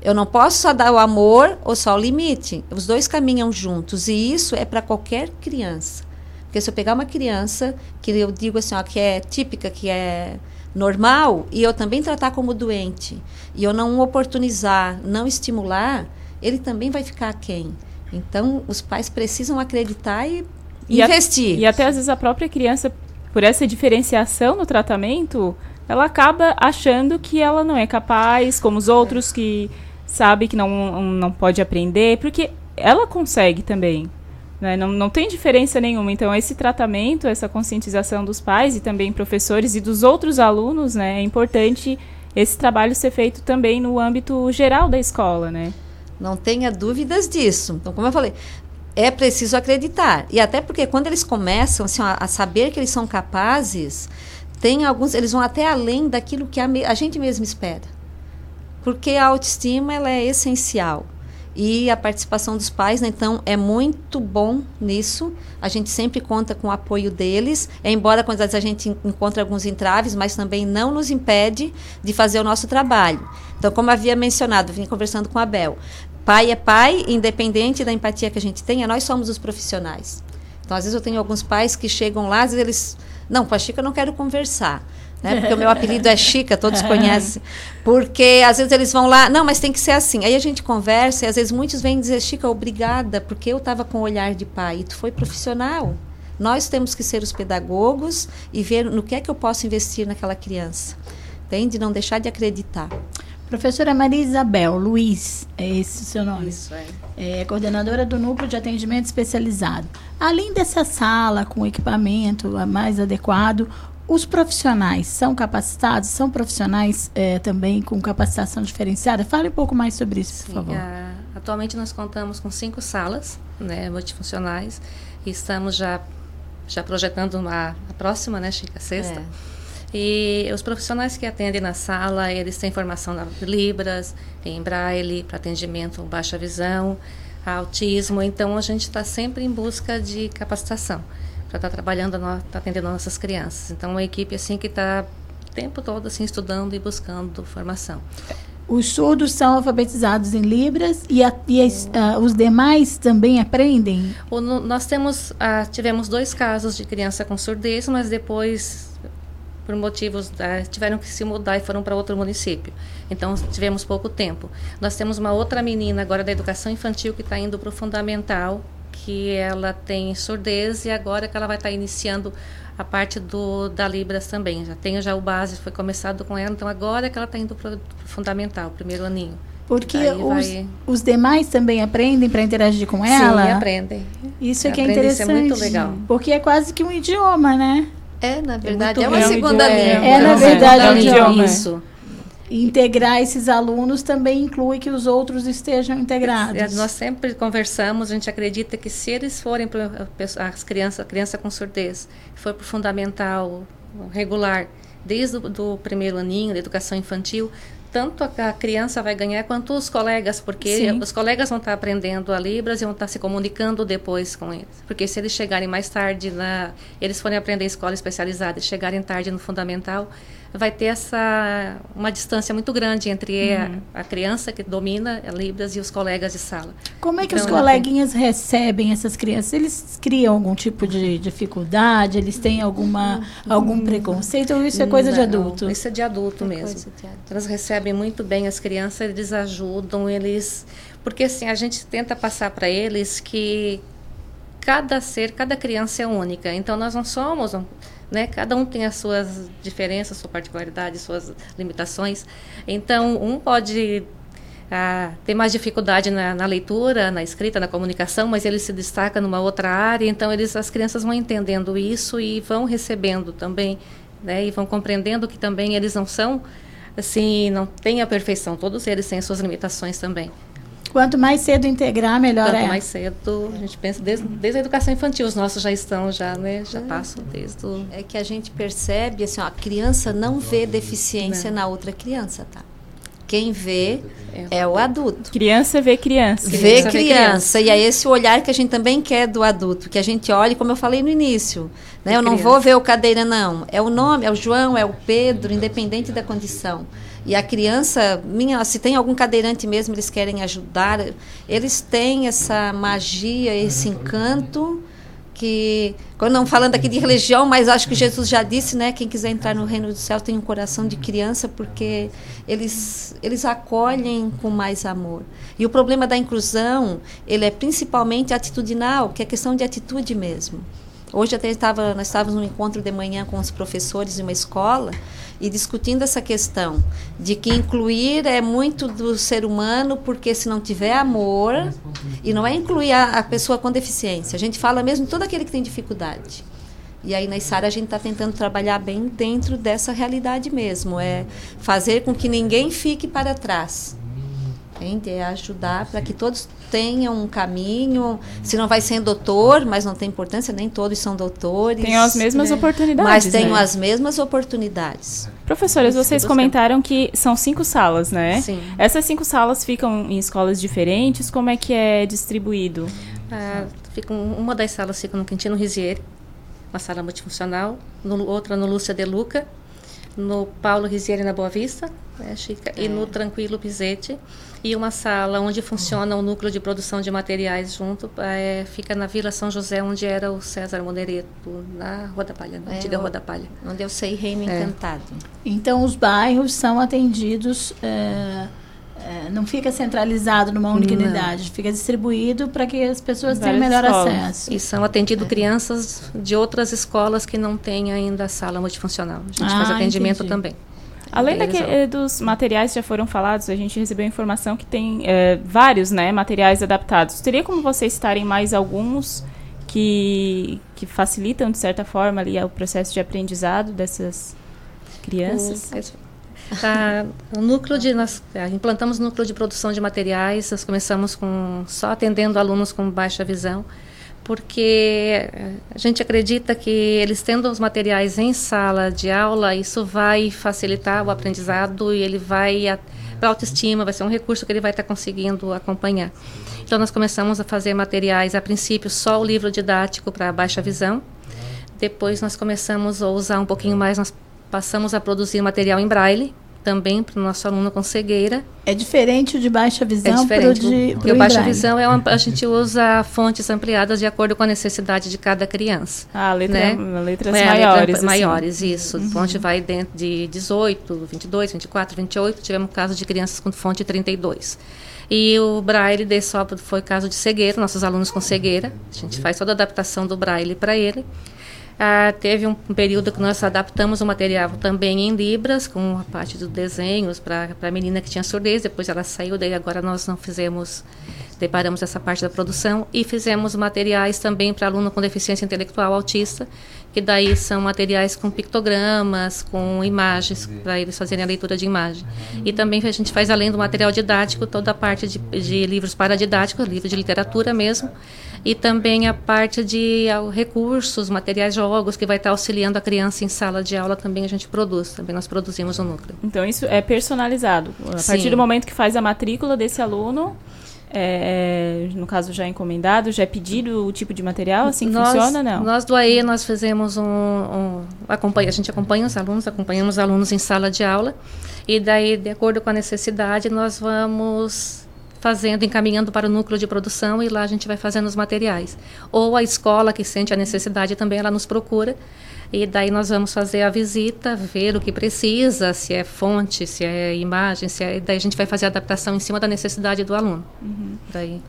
Eu não posso só dar o amor ou só o limite. Os dois caminham juntos e isso é para qualquer criança. Porque se eu pegar uma criança que eu digo assim, ó, que é típica, que é normal, e eu também tratar como doente, e eu não oportunizar, não estimular, ele também vai ficar quem? Então, os pais precisam acreditar e, e investir. A, e até às vezes a própria criança, por essa diferenciação no tratamento, ela acaba achando que ela não é capaz, como os outros que sabe que não, não pode aprender, porque ela consegue também. Né? Não, não tem diferença nenhuma. Então, esse tratamento, essa conscientização dos pais e também professores e dos outros alunos, né, é importante esse trabalho ser feito também no âmbito geral da escola, né? Não tenha dúvidas disso. Então, como eu falei, é preciso acreditar. E até porque quando eles começam assim, a, a saber que eles são capazes, tem alguns, eles vão até além daquilo que a, a gente mesmo espera. Porque a autoestima ela é essencial e a participação dos pais, né? então é muito bom nisso. A gente sempre conta com o apoio deles, embora quando a gente encontra alguns entraves, mas também não nos impede de fazer o nosso trabalho. Então, como havia mencionado, vim conversando com a Bel, pai é pai, independente da empatia que a gente tenha, nós somos os profissionais. Então, às vezes eu tenho alguns pais que chegam lá, às vezes eles, não, com a Chica eu não quero conversar né? Porque o meu apelido é Chica, todos *laughs* conhecem. Porque às vezes eles vão lá, não, mas tem que ser assim. Aí a gente conversa e às vezes muitos vêm dizer, Chica, obrigada, porque eu estava com o olhar de pai e tu foi profissional. Nós temos que ser os pedagogos e ver no que é que eu posso investir naquela criança. Entende? Não deixar de acreditar. Professora Maria Isabel Luiz, é esse o seu nome? Isso, é. É coordenadora do Núcleo de Atendimento Especializado. Além dessa sala com equipamento mais adequado, os profissionais são capacitados? São profissionais é, também com capacitação diferenciada? Fale um pouco mais sobre isso, por favor. Atualmente nós contamos com cinco salas né, multifuncionais e estamos já, já projetando uma, a próxima, né, Chica, sexta. É. E os profissionais que atendem na sala, eles têm formação na Libras, em Braille, para atendimento baixa visão, autismo. Então, a gente está sempre em busca de capacitação para estar tá trabalhando, tá atendendo nossas crianças. Então, uma equipe assim que está o tempo todo assim estudando e buscando formação. Os surdos são alfabetizados em Libras e, a, e as, uh, os demais também aprendem? O, no, nós temos, uh, tivemos dois casos de criança com surdez, mas depois, por motivos, uh, tiveram que se mudar e foram para outro município. Então, tivemos pouco tempo. Nós temos uma outra menina agora da educação infantil que está indo para o fundamental, que ela tem surdez e agora que ela vai estar iniciando a parte do da Libras também. Já tem já o base, foi começado com ela, então agora é que ela está indo para o fundamental, primeiro aninho. Porque os, vai- os demais também aprendem para interagir com ela? Sim, aprendem. Isso é que é Aprendem, isso interessante. é muito legal. Porque é quase que um idioma, né? É, na verdade, muito é uma segunda É, língua. É, na uma verdade, um idioma. Isso. Integrar esses alunos também inclui que os outros estejam integrados. É, Nós sempre conversamos, a gente acredita que se eles forem para as crianças, a criança com surdez, for para o fundamental regular, desde o do primeiro aninho, da educação infantil, tanto a, a criança vai ganhar quanto os colegas, porque Sim. os colegas vão estar aprendendo a Libras e vão estar se comunicando depois com eles. Porque se eles chegarem mais tarde, na, eles forem aprender escola especializada e chegarem tarde no fundamental, vai ter essa uma distância muito grande entre a- Uhum. a, criança que domina a Libras e os colegas de sala. Como é que Então, os coleguinhas recebem essas crianças? Eles criam algum tipo de dificuldade? Eles têm alguma, algum preconceito? Ou isso é coisa de Não, adulto? Isso é de adulto mesmo. coisa de adulto. Elas recebem muito bem as crianças, eles ajudam, eles. Porque assim, a gente tenta passar para eles que cada ser, cada criança é única. Então nós não somos. um- Né? Cada um tem as suas diferenças, sua particularidade, suas limitações. Então, um pode ah, ter mais dificuldade na, na leitura, na escrita, na comunicação, mas ele se destaca numa outra área. Então, eles, as crianças vão entendendo isso e vão recebendo também, né? E vão compreendendo que também eles não são assim, não têm a perfeição. Todos eles têm as suas limitações também. Quanto mais cedo integrar, melhor Quanto é. mais cedo, a gente pensa desde, desde a educação infantil, os nossos já estão já, né? Já passam desde o É que a gente percebe, assim, ó, a criança não vê deficiência na outra criança, tá? Quem vê é o adulto. Criança vê criança. Vê Criança criança, E é esse o olhar que a gente também quer do adulto, que a gente olhe, como eu falei no início. Né? É Eu não vou ver o cadeira, não. É o nome, é o João, é o Pedro, independente da condição. E a criança, minha, se tem algum cadeirante mesmo, eles querem ajudar, eles têm essa magia, esse encanto que quando não falando aqui de religião, mas acho que Jesus já disse, né, quem quiser entrar no reino do céu tem um coração de criança porque eles eles acolhem com mais amor. E o problema da inclusão, ele é principalmente atitudinal, que é questão de atitude mesmo. Hoje até estava, nós estávamos num encontro de manhã com os professores de uma escola e discutindo essa questão de que incluir é muito do ser humano, porque se não tiver amor, e não é incluir a, a pessoa com deficiência, a gente fala mesmo todo aquele que tem dificuldade. E aí na Isara a gente está tentando trabalhar bem dentro dessa realidade mesmo, é fazer com que ninguém fique para trás. Entende? É ajudar para que todos tenham um caminho. Se não vai ser doutor, mas não tem importância, nem todos são doutores. Tenham as mesmas né? oportunidades, Mas tenham né? as mesmas oportunidades. Professoras, vocês comentaram que são cinco salas, né? Sim. Essas cinco salas ficam em escolas diferentes. Como é que é distribuído? Ah, fica um- uma das salas fica no Quintino Rizieri, uma sala multifuncional, no- outra no Lúcia De Luca, no Paulo Rizieri na Boa Vista, né, Chica, e no Tranquilo Pizetti, e uma sala onde funciona o núcleo de produção de materiais junto, eh, fica na Vila São José, onde era o César Monereto, na Rua da Palha, na É, antiga Rua da Palha. Onde eu sei Reino É. Encantado. Então, os bairros são atendidos, é, é, não fica centralizado numa única Não. unidade, fica distribuído para que as pessoas tenham Várias melhor escolas. acesso. E são atendidos crianças de outras escolas que não têm ainda sala multifuncional. A gente Ah, faz atendimento entendi. também. Além Eles daque- vão. eh, dos materiais que já foram falados, a gente recebeu informação que tem eh, vários né, materiais adaptados. Teria como vocês citarem mais alguns que, que facilitam, de certa forma, ali, o processo de aprendizado dessas crianças? O, tá, o núcleo de nós ah, implantamos o núcleo de produção de materiais. Nós começamos com só atendendo alunos com baixa visão, porque eh, a gente acredita que eles tendo os materiais em sala de aula, isso vai facilitar o aprendizado e ele vai para autoestima, vai ser um recurso que ele vai estar conseguindo acompanhar. Então nós começamos a fazer materiais a princípio só o livro didático para baixa visão. Depois nós começamos a usar um pouquinho mais, passamos a produzir material em braille também para o nosso aluno com cegueira. É diferente o de baixa visão é diferente, pro de, porque o baixa visão é uma, a gente usa fontes ampliadas de acordo com a necessidade de cada criança. Ah, letra, né? letras é, maiores. Letra, assim. Maiores, isso. Uhum. Fonte vai dentro de 18, 22, 24, 28. Tivemos caso de crianças com fonte 32. E o Braille de só foi caso de cegueira, nossos alunos com cegueira. A gente faz toda a adaptação do Braille para ele. Ah, teve um, período que nós adaptamos o material também em Libras, com a parte dos desenhos para a menina que tinha surdez. Depois ela saiu, daí agora nós não fizemos, deparamos essa parte da produção. E fizemos materiais também para aluno com deficiência intelectual autista, que daí são materiais com pictogramas, com imagens, para eles fazerem a leitura de imagem. E também a gente faz, além do material didático, toda a parte de, de livros paradidáticos, livros de literatura mesmo e também a parte de recursos, materiais, jogos que vai estar auxiliando a criança em sala de aula também a gente produz, também nós produzimos o núcleo. Então isso é personalizado. A Sim. partir do momento que faz a matrícula desse aluno, é, no caso já encomendado, já é pedido o tipo de material, assim nós, funciona, não? Nós do AE, nós fizemos um, um acompanha, a gente acompanha os alunos, acompanhamos os alunos em sala de aula, e daí, de acordo com a necessidade, nós vamos fazendo, encaminhando para o núcleo de produção e lá a gente vai fazendo os materiais. Ou a escola que sente a necessidade também, ela nos procura e daí nós vamos fazer a visita, ver o que precisa, se é fonte, se é imagem, se é, daí a gente vai fazer a adaptação em cima da necessidade do aluno. Uhum. Daí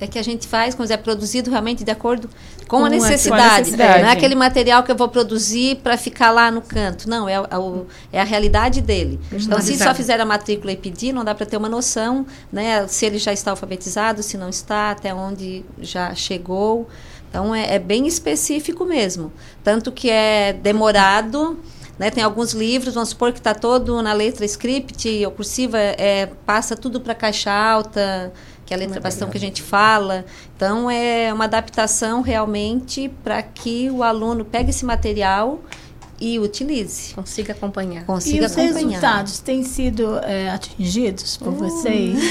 é que a gente faz quando é produzido realmente de acordo com, Com a, necessidade. a necessidade. Não é aquele material que eu vou produzir para ficar lá no canto. Não, é, a- o- é a realidade dele. Então, se só fizer a matrícula e pedir, não dá para ter uma noção, né? Se ele já está alfabetizado, se não está, até onde já chegou. Então, é, é bem específico mesmo. Tanto que é demorado. Né, tem alguns livros, vamos supor que está todo na letra script ou cursiva, é, passa tudo para caixa alta, que é a letra bastão que a gente fala. Então, é uma adaptação realmente para que o aluno pegue esse material e utilize. Consiga acompanhar. E Consiga os acompanhar. resultados têm sido é, atingidos por vocês? *laughs*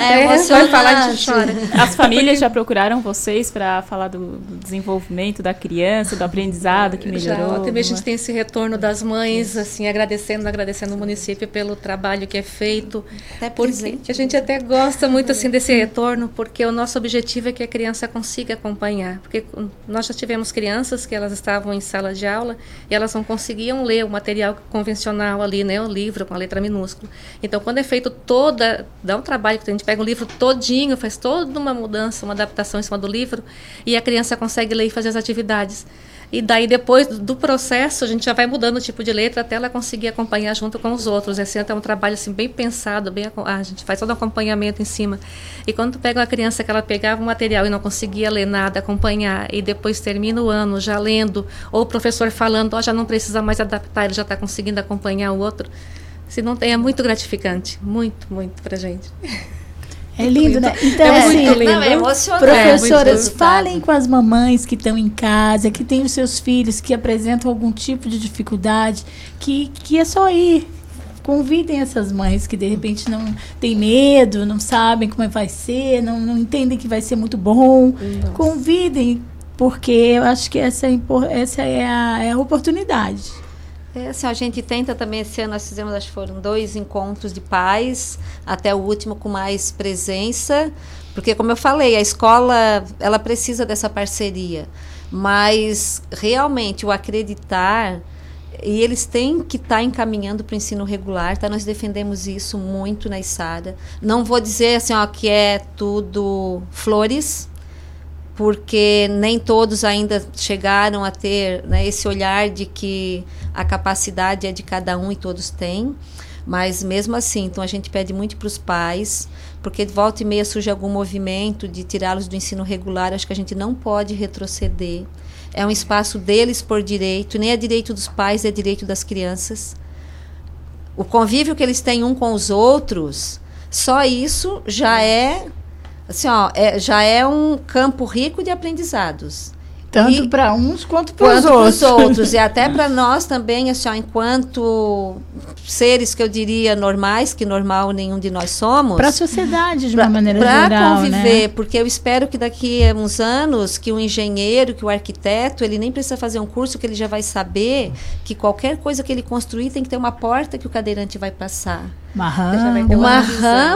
É emocionante. falar, gente chora. As famílias já procuraram vocês para falar do, do desenvolvimento da criança, do aprendizado que Já, melhorou? também a gente tem esse retorno das mães, assim, agradecendo, agradecendo o município pelo trabalho que é feito. Até porque a gente até gosta muito assim desse retorno, porque o nosso objetivo é que a criança consiga acompanhar. Porque nós já tivemos crianças que elas estavam em sala de aula e elas não conseguiam ler o material convencional ali, né, o livro com a letra minúscula. Então, quando é feito toda, dá um trabalho que a gente pega o livro todinho, faz toda uma mudança, uma adaptação em cima do livro e a criança consegue ler e fazer as atividades. E daí, depois do processo, a gente já vai mudando o tipo de letra até ela conseguir acompanhar junto com os outros. Esse é um trabalho assim, bem pensado, bem, a gente faz todo o acompanhamento em cima. E quando tu pega uma criança que ela pegava o material e não conseguia ler nada, acompanhar, e depois termina o ano já lendo, ou o professor falando, ó, já não precisa mais adaptar, ele já está conseguindo acompanhar o outro. Se não tem, é muito gratificante. Muito, muito pra gente. *laughs* É lindo, né? Então, É assim, muito lindo. Não, é emocionante. professoras, É, falem com as mamães que estão em casa, que têm os seus filhos que apresentam algum tipo de dificuldade, que, que é só ir. Convidem essas mães que de repente não têm medo, não sabem como vai ser, não, não entendem que vai ser muito bom. Convidem, porque eu acho que essa é, essa é, a, é a oportunidade. É, assim, a gente tenta também, esse ano nós fizemos, acho que foram dois encontros de pais, até o último com mais presença, porque como eu falei, a escola, ela precisa dessa parceria, mas realmente o acreditar, e eles têm que estar encaminhando para o ensino regular, tá? Nós defendemos isso muito na Isara. Não vou dizer assim, ó, que é tudo flores, porque nem todos ainda chegaram a ter né, esse olhar de que a capacidade é de cada um e todos têm. Mas mesmo assim, então a gente pede muito para os pais, porque de volta e meia surge algum movimento de tirá-los do ensino regular, acho que a gente não pode retroceder. É um espaço deles por direito, nem é direito dos pais, é direito das crianças. O convívio que eles têm um com os outros, só isso já é assim, ó, é- já é um campo rico de aprendizados. Tanto para uns quanto para os outros. outros. E até *laughs* para nós também, assim, ó, enquanto seres que eu diria normais, que normal nenhum de nós somos. Para a sociedade, de pra- uma maneira pra geral, conviver, né? porque eu espero que daqui a uns anos que o engenheiro, que o arquiteto, ele nem precisa fazer um curso que ele já vai saber que qualquer coisa que ele construir tem que ter uma porta que o cadeirante vai passar. Uma rampa. Uma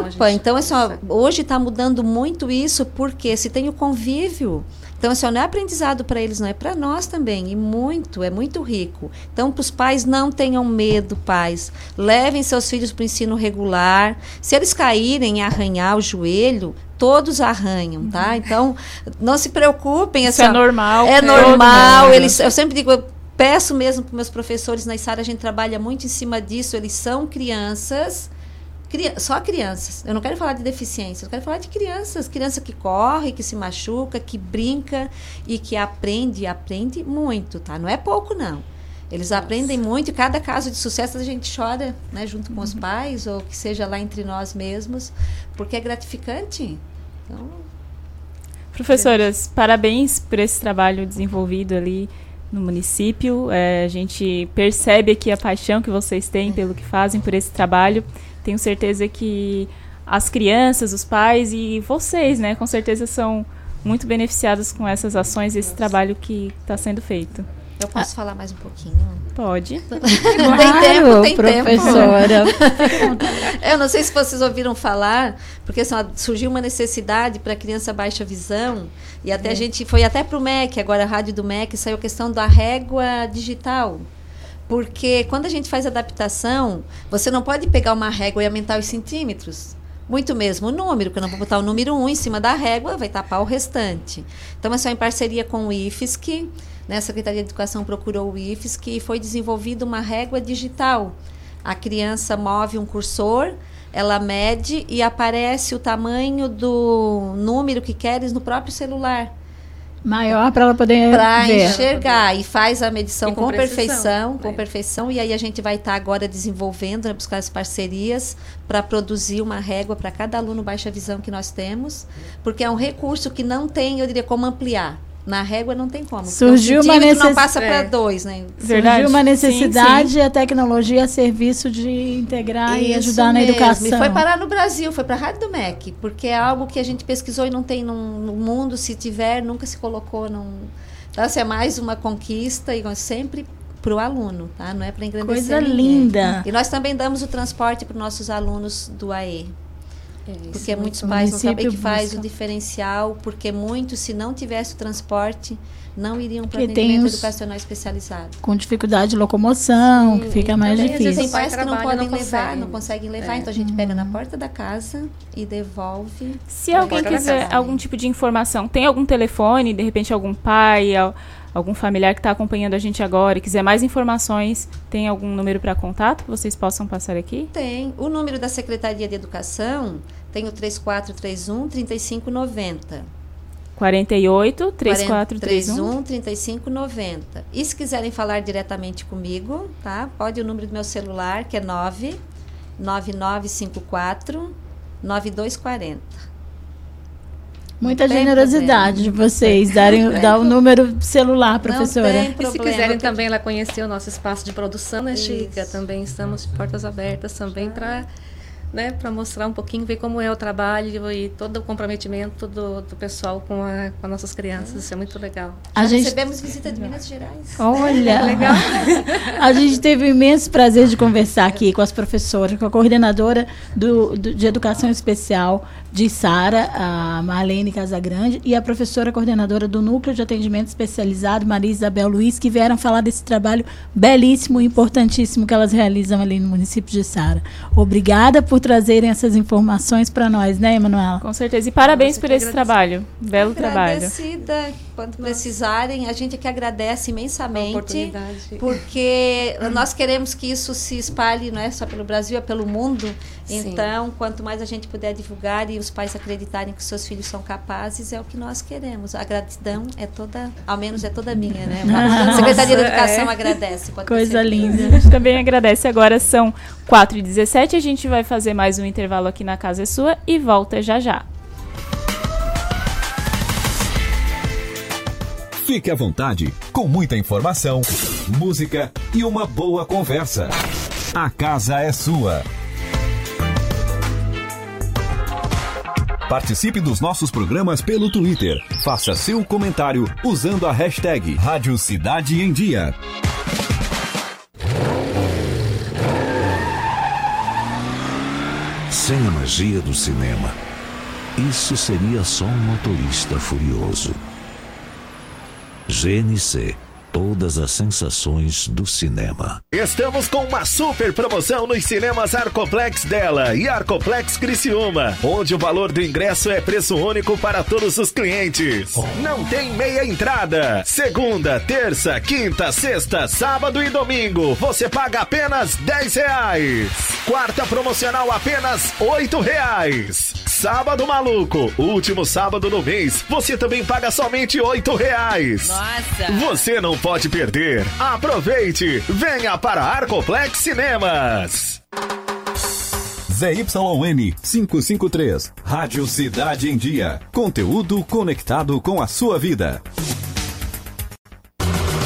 rampa. Então, assim, ó, hoje está mudando muito isso, porque se tem o convívio. Então, assim, ó, não é aprendizado para eles, não é para nós também. E muito, é muito rico. Então, para os pais, não tenham medo, pais. Levem seus filhos para o ensino regular. Se eles caírem e arranhar o joelho, todos arranham, tá? Então, não se preocupem. Isso assim, é normal É normal. mundo. Eles, eu sempre digo, eu peço mesmo para meus professores na Isara, a gente trabalha muito em cima disso. Eles são crianças. Só crianças. Eu não quero falar de deficiência, eu quero falar de crianças. Criança que corre, que se machuca, que brinca e que aprende, e aprende muito, tá? Não é pouco, não. Eles aprendem muito e cada caso de sucesso a gente chora, né, junto com os pais ou que seja lá entre nós mesmos, porque é gratificante. Então, Professoras, parabéns por esse trabalho desenvolvido ali no município. É, a gente percebe aqui a paixão que vocês têm pelo que fazem, por esse trabalho. Tenho certeza que as crianças, os pais e vocês, né, com certeza são muito beneficiados com essas ações, esse trabalho que está sendo feito. eu posso falar mais um pouquinho? Pode. Não *laughs* tem Claro, tempo, tem professora. tempo. *laughs* Eu não sei se vocês ouviram falar, porque assim, surgiu uma necessidade para criança baixa visão, e até a gente foi até para o MEC, agora a rádio do MEC, saiu a questão da régua digital. Porque quando a gente faz adaptação, você não pode pegar uma régua e aumentar os centímetros. Muito mesmo o número, porque eu não vou botar o número 1 em cima da régua, vai tapar o restante. Então, é só em parceria com o IFSC, né, a Secretaria de Educação procurou o IFSC e foi desenvolvida uma régua digital. A criança move um cursor, ela mede e aparece o tamanho do número que queres no próprio celular Maior para ela poder para enxergar. E faz a medição E com, com perfeição, com é. perfeição. E aí a gente vai estar agora desenvolvendo, né, buscar as parcerias para produzir uma régua para cada aluno baixa visão que nós temos, porque é um recurso que não tem, eu diria, como ampliar. Na régua não tem como. porque Surgiu um uma centímetro não passa para É. dois, né? Verdade. Surgiu uma Sim, necessidade e a tecnologia a serviço de integrar e Isso ajudar na mesmo. educação. E foi parar no Brasil, foi para a Rádio do MEC, porque é algo que a gente pesquisou e não tem num- no mundo, se tiver, nunca se colocou num. Então, assim, é mais uma conquista e sempre para o aluno, tá? Não é para engrandecer Coisa ninguém. linda. E nós também damos o transporte para os nossos alunos do AE. Porque muitos O pais não sabem que faz busca. o diferencial, porque muitos, se não tivesse o transporte, não iriam para atendimento os- educacional especializado. Com dificuldade de locomoção, que fica mais também, às vezes, difícil. Tem pais que não podem não levar, conseguem. não conseguem levar, É. então a gente pega na porta da casa e devolve. Se alguém quiser algum tipo de informação, tem algum telefone, de repente algum pai, algum familiar que está acompanhando a gente agora e quiser mais informações, tem algum número para contato que vocês possam passar aqui? Tem. O número da Secretaria de Educação tem o 3431 3590. 48 3431 31 3590. E se quiserem falar diretamente comigo, tá? Pode o número do meu celular, que é 9 9954 9240. Muita Não generosidade de vocês darem dar o número celular, professora. tem E se quiserem tem- também lá conhecer o nosso espaço de produção, né, Chica? Isso. Também estamos de portas abertas também para né, para mostrar um pouquinho, ver como é o trabalho e todo o comprometimento do, do pessoal com, a, com as nossas crianças. Isso é muito legal. A Já gente recebemos visita de Minas Gerais. Olha, *laughs* Legal. a gente teve o imenso prazer de conversar aqui com as professoras, com a coordenadora do, do- de Educação Especial de Sara, a Marlene Casagrande, e a professora coordenadora do Núcleo de Atendimento Especializado, Maria Isabel Luiz, que vieram falar desse trabalho belíssimo e importantíssimo que elas realizam ali no município de Sara. Obrigada por trazerem essas informações para nós, né, Emanuela? Com certeza. E parabéns por esse agradeço. trabalho. Belo trabalho. Quando precisarem, a gente é que agradece imensamente, porque nós queremos que isso se espalhe, não é só pelo Brasil, é pelo mundo. Sim. Então, quanto mais a gente puder divulgar e os pais acreditarem que os seus filhos são capazes, é o que nós queremos. A gratidão é toda, ao menos é toda minha, né? *laughs* A Secretaria de Nossa, Educação é. agradece. Pode ter Coisa linda. A gente também agradece. Agora são 4h17. A gente vai fazer mais um intervalo aqui na Casa é Sua e volta já já. Fique à vontade, com muita informação, música e uma boa conversa. A casa é sua. Participe dos nossos programas pelo Twitter. Faça seu comentário usando a hashtag Rádio Cidade em Dia. Sem a magia do cinema, isso seria só um motorista furioso. Женися todas as sensações do cinema. Estamos com uma super promoção nos cinemas Arcoplex dela e Arcoplex Criciúma, onde o valor do ingresso é preço único para todos os clientes. Não tem meia entrada. Segunda, terça, quinta, sexta, sábado e domingo, você paga apenas 10 reais. Quarta promocional apenas 8 reais. Sábado maluco, último sábado do mês, você também paga somente 8 reais. Nossa! Você não pode perder. Aproveite! Venha para Arcoplex Cinemas. ZYN 553, Rádio Cidade em Dia. Conteúdo conectado com a sua vida.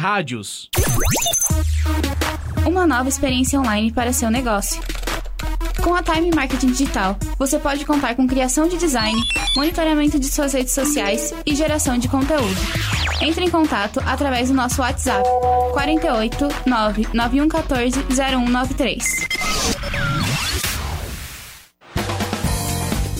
Rádios. Uma nova experiência online para seu negócio. Com a Time Marketing Digital, você pode contar com criação de design, monitoramento de suas redes sociais e geração de conteúdo. Entre em contato através do nosso WhatsApp 48 99114 0193.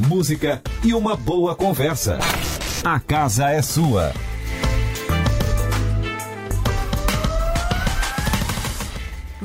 música e uma boa conversa. A casa é sua.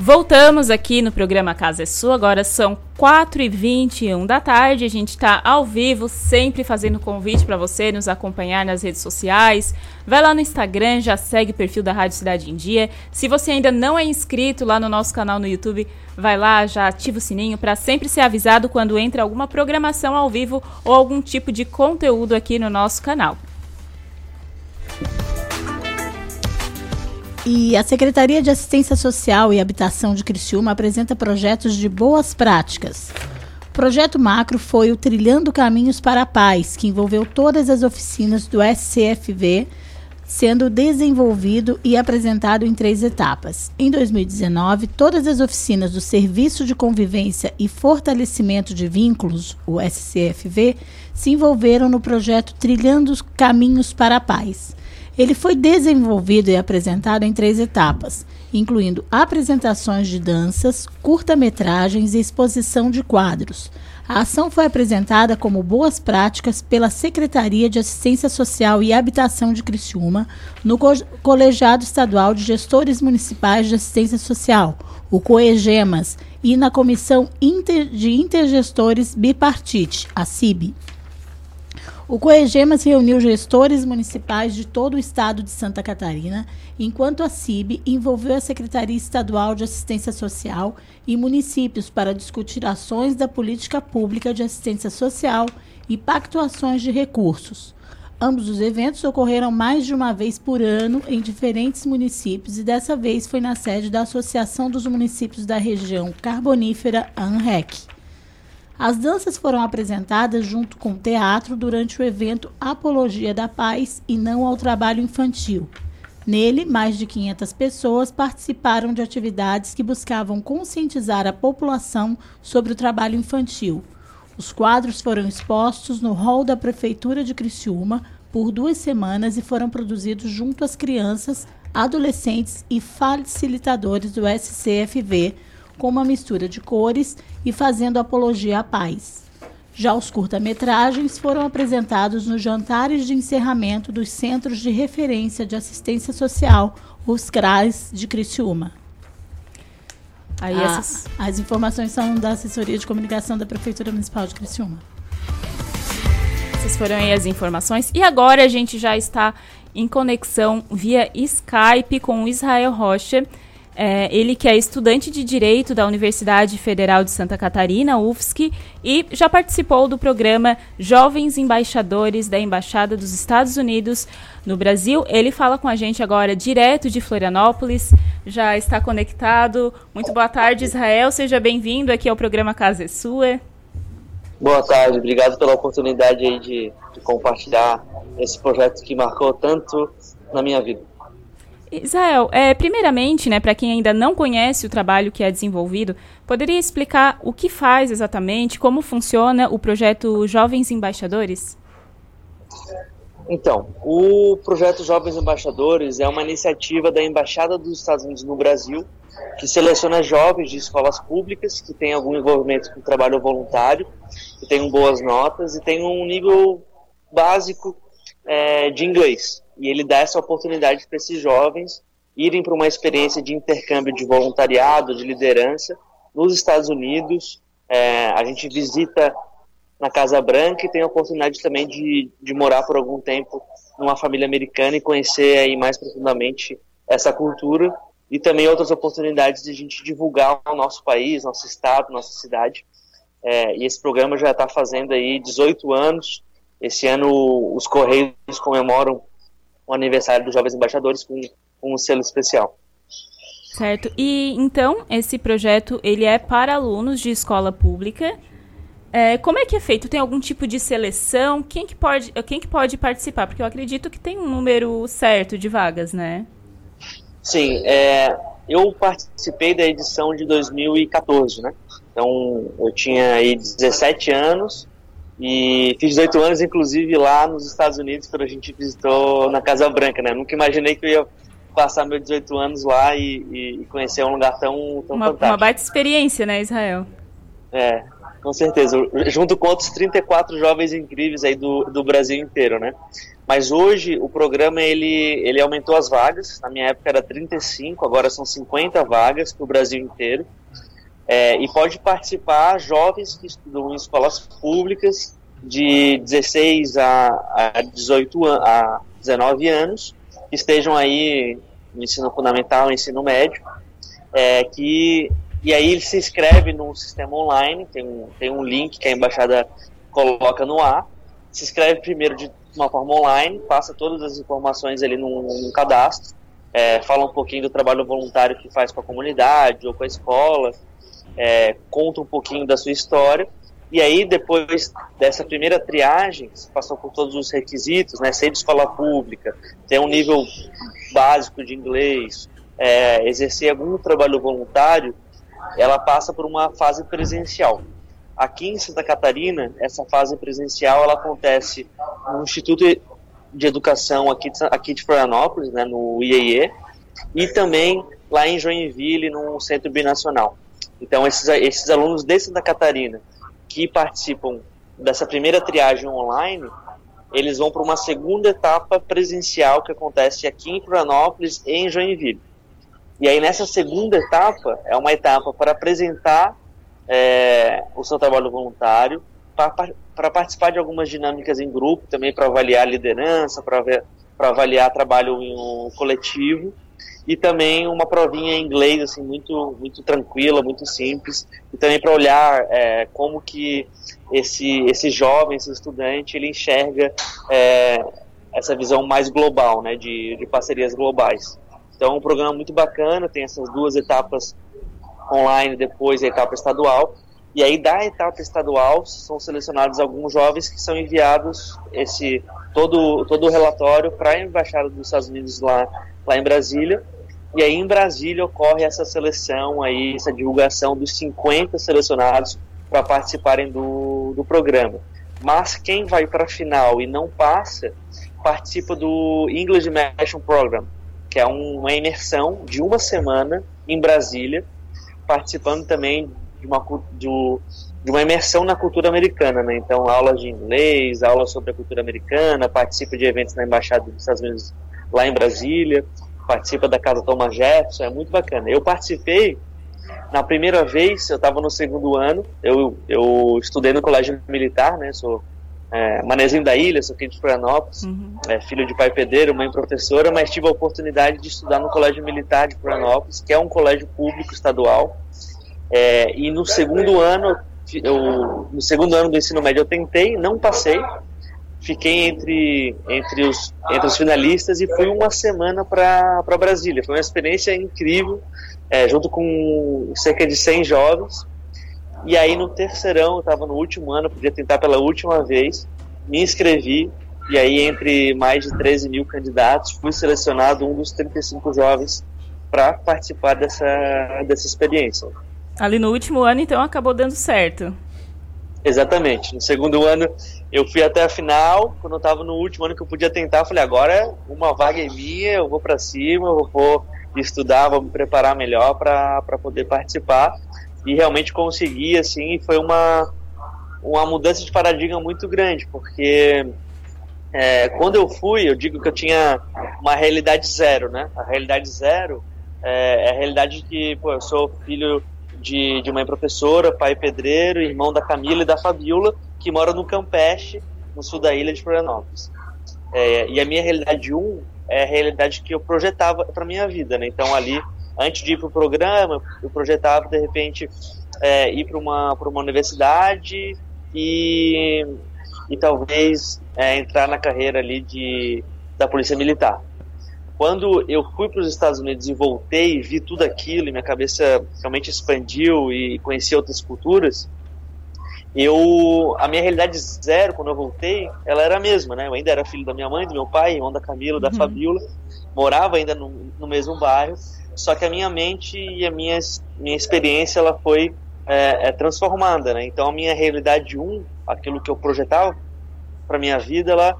Voltamos aqui no programa Casa é Sua. Agora são 4h21 da tarde. A gente está ao vivo, sempre fazendo convite para você nos acompanhar nas redes sociais. Vai lá no Instagram, já segue o perfil da Rádio Cidade em Dia. Se você ainda não é inscrito lá no nosso canal no YouTube, vai lá, já ativa o sininho para sempre ser avisado quando entra alguma programação ao vivo ou algum tipo de conteúdo aqui no nosso canal. E a Secretaria de Assistência Social e Habitação de Criciúma apresenta projetos de boas práticas. O projeto macro foi o Trilhando Caminhos para a Paz, que envolveu todas as oficinas do SCFV, sendo desenvolvido e apresentado em três etapas. Em 2019, todas as oficinas do Serviço de Convivência e Fortalecimento de Vínculos, o SCFV, se envolveram no projeto Trilhando Caminhos para a Paz. Ele foi desenvolvido e apresentado em três etapas, incluindo apresentações de danças, curta-metragens e exposição de quadros. A ação foi apresentada como boas práticas pela Secretaria de Assistência Social e Habitação de Criciúma, no Co Colegiado Estadual de Gestores Municipais de Assistência Social, o COEGEMAS, e na Comissão Inter de Intergestores Bipartite, a CIB. O Coegemas reuniu gestores municipais de todo o estado de Santa Catarina, enquanto a CIB envolveu a Secretaria Estadual de Assistência Social e municípios para discutir ações da política pública de assistência social e pactuações de recursos. Ambos os eventos ocorreram mais de uma vez por ano em diferentes municípios e dessa vez foi na sede da Associação dos Municípios da Região Carbonífera, ANREC. As danças foram apresentadas junto com o teatro durante o evento Apologia da Paz e Não ao Trabalho Infantil. Nele, mais de 500 pessoas participaram de atividades que buscavam conscientizar a população sobre o trabalho infantil. Os quadros foram expostos no hall da Prefeitura de Criciúma por duas semanas e foram produzidos junto às crianças, adolescentes e facilitadores do SCFV, com uma mistura de cores e fazendo apologia à paz. Já os curta-metragens foram apresentados nos jantares de encerramento dos Centros de Referência de Assistência Social, os CRAS de Criciúma. Aí ah, essas... As informações são da Assessoria de Comunicação da Prefeitura Municipal de Criciúma. Essas foram aí as informações. E agora a gente já está em conexão via Skype com o Israel Rocha. É, ele que é estudante de Direito da Universidade Federal de Santa Catarina, UFSC, e já participou do programa Jovens Embaixadores da Embaixada dos Estados Unidos no Brasil. Ele fala com a gente agora direto de Florianópolis, já está conectado. Muito boa tarde, Israel. Seja bem-vindo aqui ao programa Casa é Sua. Boa tarde, obrigado pela oportunidade de, de compartilhar esse projeto que marcou tanto na minha vida. Israel, é, primeiramente, né, para quem ainda não conhece o trabalho que é desenvolvido, poderia explicar o que faz exatamente, como funciona o projeto Jovens Embaixadores? Então, o projeto Jovens Embaixadores é uma iniciativa da Embaixada dos Estados Unidos no Brasil, que seleciona jovens de escolas públicas que têm algum envolvimento com trabalho voluntário, que tenham boas notas e têm um nível básico é, de inglês e ele dá essa oportunidade para esses jovens irem para uma experiência de intercâmbio de voluntariado, de liderança nos Estados Unidos. É, a gente visita na Casa Branca e tem a oportunidade também de, de morar por algum tempo numa família americana e conhecer aí mais profundamente essa cultura e também outras oportunidades de a gente divulgar o nosso país, nosso estado, nossa cidade. É, e esse programa já está fazendo aí 18 anos. Esse ano os Correios comemoram o aniversário dos Jovens Embaixadores com, com um selo especial. Certo. E então, esse projeto ele é para alunos de escola pública. É, como é que é feito? Tem algum tipo de seleção? Quem que, pode, quem que pode participar? Porque eu acredito que tem um número certo de vagas, né? Sim, é, eu participei da edição de 2014, né? Então, eu tinha aí 17 anos e fiz 18 anos, inclusive, lá nos Estados Unidos, quando a gente visitou na Casa Branca, né? Nunca imaginei que eu ia passar meus 18 anos lá e, e conhecer um lugar tão, tão uma, fantástico. Uma baita experiência, né, Israel? É, com certeza. Junto com outros 34 jovens incríveis aí do, do Brasil inteiro, né? Mas hoje o programa ele, ele aumentou as vagas. Na minha época era 35, agora são 50 vagas para o Brasil inteiro. É, e pode participar jovens que estudam em escolas públicas de 16 a, a 18 a 19 anos, que estejam aí no ensino fundamental, no ensino médio, é, que e aí ele se inscreve no sistema online, tem um, tem um link que a embaixada coloca no ar, se inscreve primeiro de uma forma online, passa todas as informações ali num, num cadastro, é, fala um pouquinho do trabalho voluntário que faz com a comunidade ou com a escola, é, conta um pouquinho da sua história. E aí, depois dessa primeira triagem, você passou por todos os requisitos, né? Ser de escola pública, ter um nível básico de inglês, é, exercer algum trabalho voluntário, ela passa por uma fase presencial. Aqui em Santa Catarina, essa fase presencial ela acontece no Instituto de Educação aqui de, aqui de Florianópolis, né, no IEE, e também lá em Joinville, no Centro Binacional. Então, esses, esses alunos de Santa Catarina que participam dessa primeira triagem online, eles vão para uma segunda etapa presencial que acontece aqui em Florianópolis e em Joinville. E aí, nessa segunda etapa, é uma etapa para apresentar é, o seu trabalho voluntário, para participar de algumas dinâmicas em grupo, também para avaliar liderança, para avaliar trabalho em um coletivo e também uma provinha em inglês assim muito muito tranquila muito simples. E também para olhar é, como que esse esse jovem esse estudante ele enxerga é, essa visão mais global né de, de parcerias globais. Então um programa muito bacana tem essas duas etapas online depois a etapa estadual. E aí da etapa estadual são selecionados alguns jovens que são enviados esse todo todo o relatório para a embaixada dos Estados Unidos lá lá em Brasília. E aí em Brasília ocorre essa seleção aí, essa divulgação dos 50 selecionados para participarem do, do programa. Mas quem vai para a final e não passa, participa do English Immersion Program, que é uma imersão de uma semana em Brasília, participando também de uma, de uma imersão na cultura americana, né? Então, aulas de inglês, aulas sobre a cultura americana, participa de eventos na Embaixada dos Estados Unidos lá em Brasília, participa da Casa Thomas Jefferson, é muito bacana. Eu participei na primeira vez, eu estava no segundo ano, eu, eu estudei no colégio militar, né? Sou é, manezinho da ilha, sou aqui de Florianópolis, uhum. é, filho de pai pedreiro, mãe professora, mas tive a oportunidade de estudar no colégio militar de Florianópolis, que é um colégio público estadual. É, e no segundo ano, eu, no segundo ano do ensino médio eu tentei, não passei, fiquei entre, entre, os, entre os finalistas e fui uma semana para Brasília. Foi uma experiência incrível, é, junto com cerca de 100 jovens. E aí no terceirão, eu estava no último ano, podia tentar pela última vez, me inscrevi, e aí entre mais de 13 mil candidatos, fui selecionado um dos 35 jovens para participar dessa, dessa experiência. Ali no último ano, então, acabou dando certo. Exatamente. No segundo ano, eu fui até a final. Quando eu estava no último ano que eu podia tentar, falei: agora uma vaga é minha, eu vou para cima, eu vou estudar, vou me preparar melhor para poder participar. E realmente consegui, assim, foi uma, uma mudança de paradigma muito grande, porque é, quando eu fui, eu digo que eu tinha uma realidade zero, né? A realidade zero é, é a realidade que, pô, eu sou filho de, de mãe professora, pai pedreiro, irmão da Camila e da Fabiola, que mora no Campeche, no sul da ilha de Florianópolis. É, e a minha realidade 1 um é a realidade que eu projetava para minha vida, né? Então ali, antes de ir para o programa, eu projetava de repente é, ir para uma uma universidade e e talvez é, entrar na carreira ali de da polícia militar. Quando eu fui para os Estados Unidos e voltei, vi tudo aquilo e minha cabeça realmente expandiu e conheci outras culturas, eu a minha realidade zero quando eu voltei, ela era a mesma, né? Eu ainda era filho da minha mãe, do meu pai, irmão da Camila, da uhum. Fabiola, morava ainda no, no, mesmo bairro, só que a minha mente e a minha minha experiência ela foi é, é transformada, né? Então a minha realidade um, aquilo que eu projetava para minha vida, ela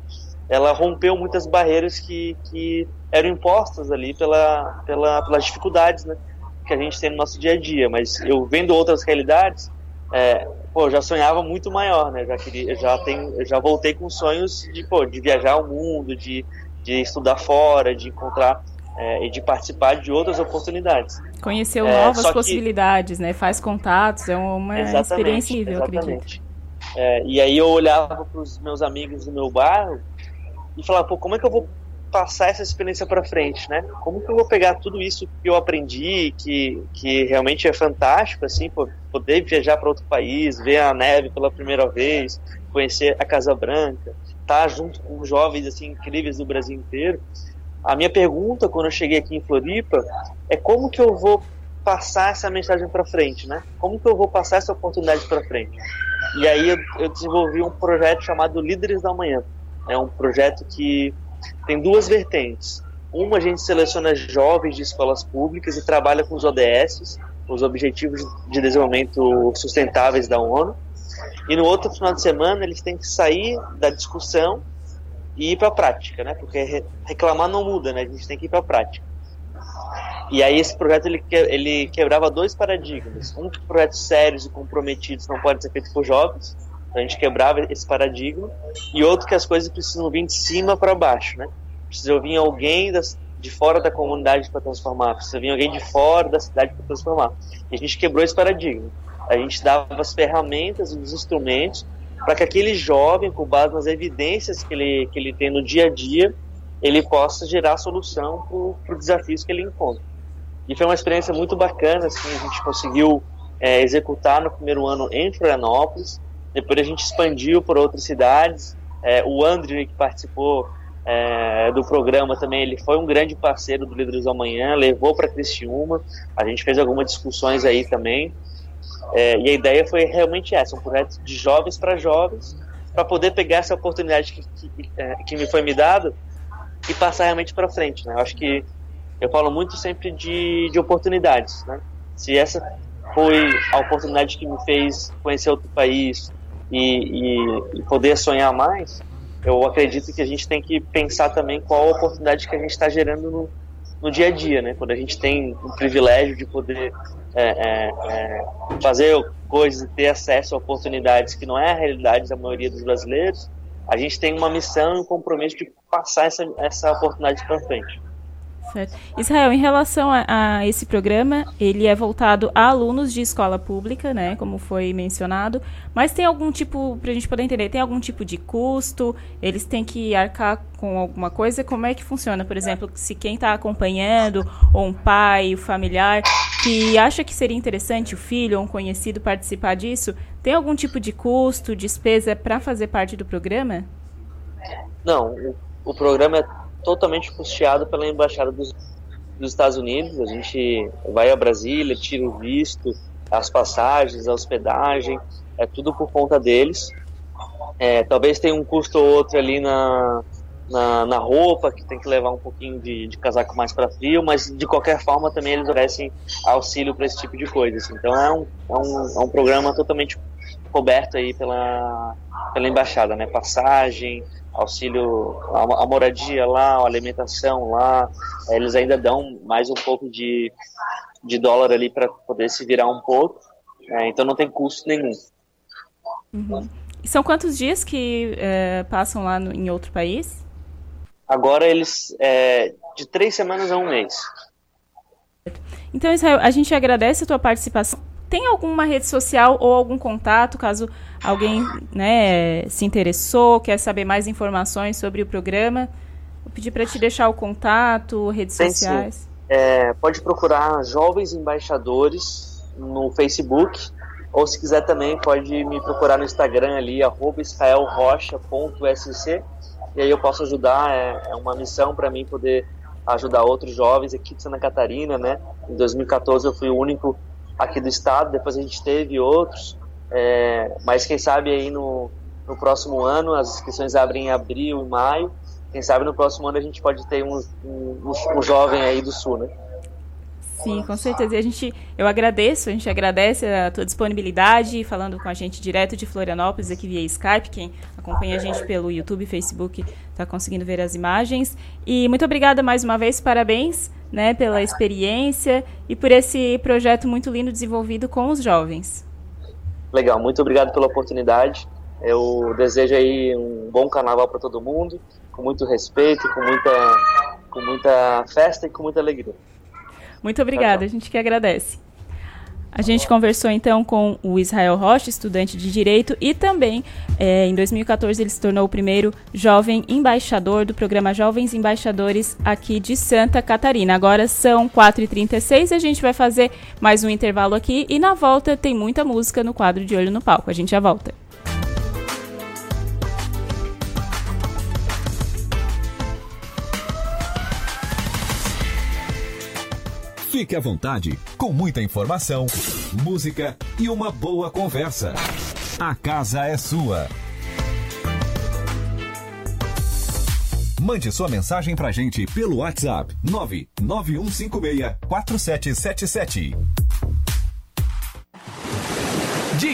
ela rompeu muitas barreiras que, que eram impostas ali pela, pela, pelas dificuldades né, que a gente tem no nosso dia a dia. Mas eu vendo outras realidades, é, pô, já sonhava muito maior, né? Já queria, já tenho, já voltei com sonhos de, pô, de viajar o mundo, de, de estudar fora, de encontrar é, e de participar de outras oportunidades. Conheceu é, novas possibilidades, que... né? Faz contatos, é uma experiência incrível, exatamente. acredito. É, e aí eu olhava para os meus amigos do meu bairro e falar, pô, como é que eu vou passar essa experiência para frente, né? Como que eu vou pegar tudo isso que eu aprendi, que, que realmente é fantástico, assim, pô, poder viajar para outro país, ver a neve pela primeira vez, conhecer a Casa Branca, estar tá junto com jovens assim incríveis do Brasil inteiro. A minha pergunta quando eu cheguei aqui em Floripa é como que eu vou passar essa mensagem para frente, né? Como que eu vou passar essa oportunidade para frente? E aí eu, eu desenvolvi um projeto chamado Líderes da Manhã é um projeto que tem duas vertentes. Uma, a gente seleciona jovens de escolas públicas e trabalha com os ODS, os Objetivos de Desenvolvimento Sustentáveis da ONU. E no outro final de semana, eles têm que sair da discussão e ir para a prática, né? Porque reclamar não muda, né? A gente tem que ir para a prática. E aí esse projeto ele, ele quebrava dois paradigmas. Um que projetos sérios e comprometidos não podem ser feitos por jovens, a gente quebrava esse paradigma. E outro que as coisas precisam vir de cima para baixo, né? Precisa vir alguém das, de fora da comunidade para transformar, precisa vir alguém de fora da cidade para transformar. E a gente quebrou esse paradigma. A gente dava as ferramentas e os instrumentos para que aquele jovem, com base nas evidências que ele, que ele tem no dia a dia, ele possa gerar solução para os desafios que ele encontra. E foi uma experiência muito bacana, assim, a gente conseguiu é, executar no primeiro ano em Florianópolis, depois a gente expandiu por outras cidades. É, o André, que participou é, do programa também, ele foi um grande parceiro do Líderes do Amanhã, levou para Criciúma. A gente fez algumas discussões aí também. É, e a ideia foi realmente essa, um projeto de jovens para jovens, para poder pegar essa oportunidade que, que, é, que, me foi me dada e passar realmente para frente. Né? Eu acho que eu falo muito sempre de, de oportunidades. Né? Se essa foi a oportunidade que me fez conhecer outro país e, e, e poder sonhar mais, eu acredito que a gente tem que pensar também qual a oportunidade que a gente está gerando no, no dia a dia, né? Quando a gente tem o privilégio de poder é, é, é, fazer coisas e ter acesso a oportunidades que não é a realidade da maioria dos brasileiros, a gente tem uma missão e um compromisso de passar essa, essa oportunidade para frente. Certo. Israel, em relação a, a, esse programa, ele é voltado a alunos de escola pública, né, como foi mencionado, mas tem algum tipo, para a gente poder entender, tem algum tipo de custo? Eles têm que arcar com alguma coisa? Como é que funciona? Por exemplo, se quem está acompanhando, ou um pai, o um familiar, que acha que seria interessante o filho ou um conhecido participar disso, tem algum tipo de custo, despesa para fazer parte do programa? Não, o, o programa é totalmente custeado pela Embaixada dos, dos Estados Unidos. A gente vai a Brasília, tira o visto, as passagens, a hospedagem, é tudo por conta deles. É, talvez tenha um custo ou outro ali na, na, na, roupa, que tem que levar um pouquinho de, de casaco mais para frio, mas de qualquer forma também eles oferecem auxílio para esse tipo de coisa. Então é um, é um, é um programa totalmente coberto aí pela, pela embaixada, né? Passagem, auxílio, a, a moradia lá, a alimentação lá, eles ainda dão mais um pouco de, de dólar ali para poder se virar um pouco, é, então não tem custo nenhum. Uhum. E são quantos dias que é, passam lá no, em outro país? Agora eles, é, de três semanas a um mês. Então, Israel, a gente agradece a tua participação tem alguma rede social ou algum contato, caso alguém né, se interessou, quer saber mais informações sobre o programa? Vou pedir para te deixar o contato, redes tem sociais. É, pode procurar Jovens Embaixadores no Facebook, ou se quiser também pode me procurar no Instagram ali, israelrocha.sc, e aí eu posso ajudar, é, é uma missão para mim poder ajudar outros jovens aqui de Santa Catarina, né? Em 2014 eu fui o único aqui do estado, depois a gente teve outros, é, mas quem sabe aí no, no próximo ano, as inscrições abrem em abril e maio, quem sabe no próximo ano a gente pode ter um, um, um jovem aí do sul, né? Sim, com certeza. E a gente, eu agradeço, a gente agradece a tua disponibilidade, falando com a gente direto de Florianópolis, aqui via Skype. Quem acompanha a gente pelo YouTube Facebook está conseguindo ver as imagens. E muito obrigada mais uma vez, parabéns né, pela experiência e por esse projeto muito lindo desenvolvido com os jovens. Legal, muito obrigado pela oportunidade. Eu desejo aí um bom carnaval para todo mundo, com muito respeito, com muita, com muita festa e com muita alegria. Muito obrigada, a gente que agradece. A gente conversou então com o Israel Rocha, estudante de Direito, e também é, em 2014 ele se tornou o primeiro jovem embaixador do programa Jovens Embaixadores aqui de Santa Catarina. Agora são 4h36 e a gente vai fazer mais um intervalo aqui e na volta tem muita música no quadro de Olho no Palco. A gente já volta. Fique à vontade, com muita informação, música e uma boa conversa. A casa é sua. Mande sua mensagem pra gente pelo WhatsApp 99156 4777.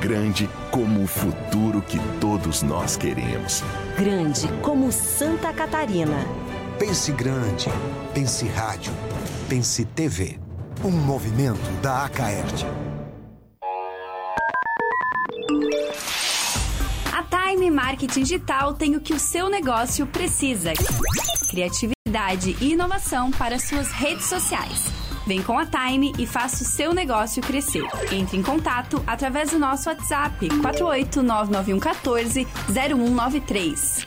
Grande como o futuro que todos nós queremos. Grande como Santa Catarina. Pense grande. Pense rádio. Pense TV. Um movimento da Acaerte. A Time Marketing Digital tem o que o seu negócio precisa: criatividade e inovação para suas redes sociais. Vem com a Time e faça o seu negócio crescer. Entre em contato através do nosso WhatsApp 4899114 0193.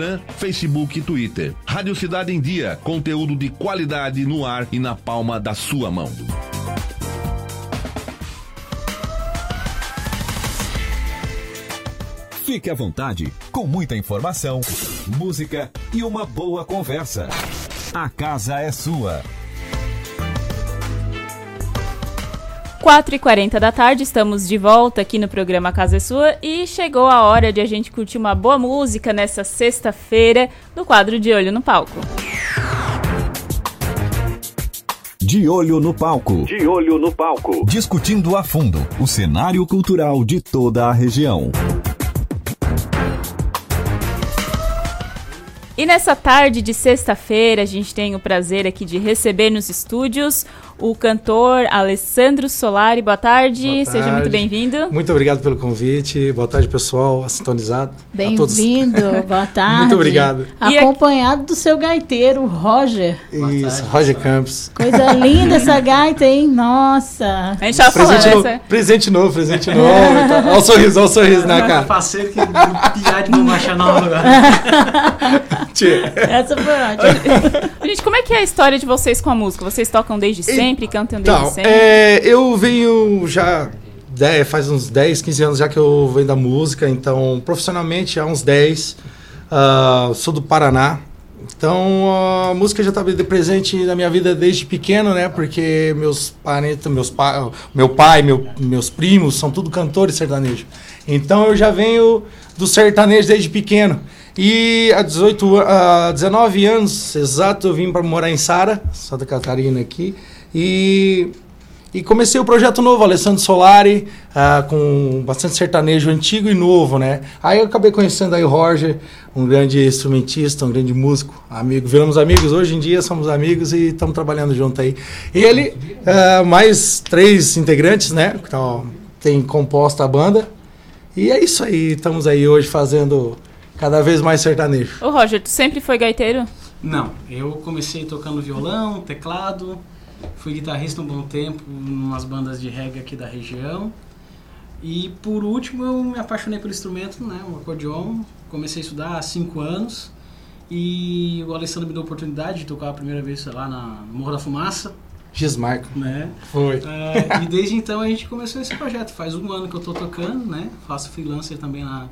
Facebook e Twitter. Rádio Cidade em Dia, conteúdo de qualidade no ar e na palma da sua mão. Fique à vontade, com muita informação, música e uma boa conversa. A casa é sua. 4h40 da tarde, estamos de volta aqui no programa Casa é Sua e chegou a hora de a gente curtir uma boa música nessa sexta-feira no quadro De Olho no Palco. De Olho no Palco. De olho no palco. Discutindo a fundo o cenário cultural de toda a região. E nessa tarde de sexta-feira, a gente tem o prazer aqui de receber nos estúdios o cantor Alessandro Solari. Boa tarde, Boa seja tarde. muito bem-vindo. Muito obrigado pelo convite. Boa tarde, pessoal, sintonizado. Bem-vindo, *laughs* boa tarde. Muito obrigado. Acompanhado do seu gaiteiro, Roger. Isso, Roger Campos. Coisa linda essa *laughs* gaita, hein? Nossa. A gente tava Presente falando novo, essa. presente novo, presente novo. Tá- Olha o sorriso, olha o sorriso na cara. Parceiro que piar de bombacha nova agora. *laughs* Tia. *laughs* Essa foi ótima. *laughs* Gente, como é que é a história de vocês com a música? Vocês tocam desde sempre, cantam desde Então, sempre? é, eu venho já. dez- faz uns 10, 15 anos já que eu venho da música, então profissionalmente há uns 10. Ah, sou do Paraná. Então a música já estava presente na minha vida desde pequeno, né? Porque meus parentes, meus pa, meu pai, meu, meus primos são tudo cantores sertanejos. Então eu já venho do sertanejo desde pequeno. E há 18, a- há 19 anos exato eu vim para morar em Sara, Santa Catarina aqui. E e comecei o projeto novo, Alessandro Solari, ah, com bastante sertanejo antigo e novo, né? Aí eu acabei conhecendo aí o Roger, um grande instrumentista, um grande músico, amigo. Viramos amigos, hoje em dia somos amigos e estamos trabalhando junto aí. E ele, ah, mais três integrantes, né? Então, tem composta a banda. E é isso aí, estamos aí hoje fazendo cada vez mais sertanejo. Ô Roger, tu sempre foi gaiteiro? Não, eu comecei tocando violão, teclado, fui guitarrista um bom tempo em umas bandas de reggae aqui da região. E por último eu me apaixonei pelo instrumento, né, o acordeon. Comecei a estudar há cinco anos e o Alessandro me deu a oportunidade de tocar a primeira vez, sei lá, na no Morro da Fumaça. Gismarco. Né? Foi. É, e desde então a gente começou esse projeto. Faz um ano que eu tô tocando, né? Faço freelancer também na,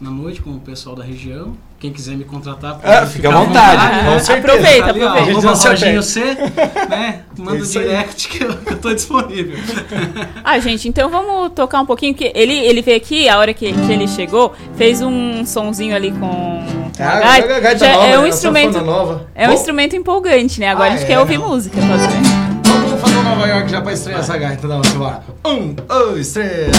na noite com o pessoal da região. Quem quiser me contratar, Ah, fica à vontade, com certeza. Aproveita, Ali, ó, aproveita. se Roginho. C, né? Manda um Isso aí. direct que eu, que eu tô disponível. Ah, gente, então vamos tocar um pouquinho, que ele, ele veio aqui, a hora que, que ele chegou, fez um sonzinho ali com Ah, a gaita. Já nova, é um né? A instrumento, nova. é um Bom. instrumento empolgante, né? Agora Ah, a gente é, quer ouvir não. música, pode? Vamos fazer um Nova York já pra estrear essa gaita. Então, vamos lá. Um, dois, três.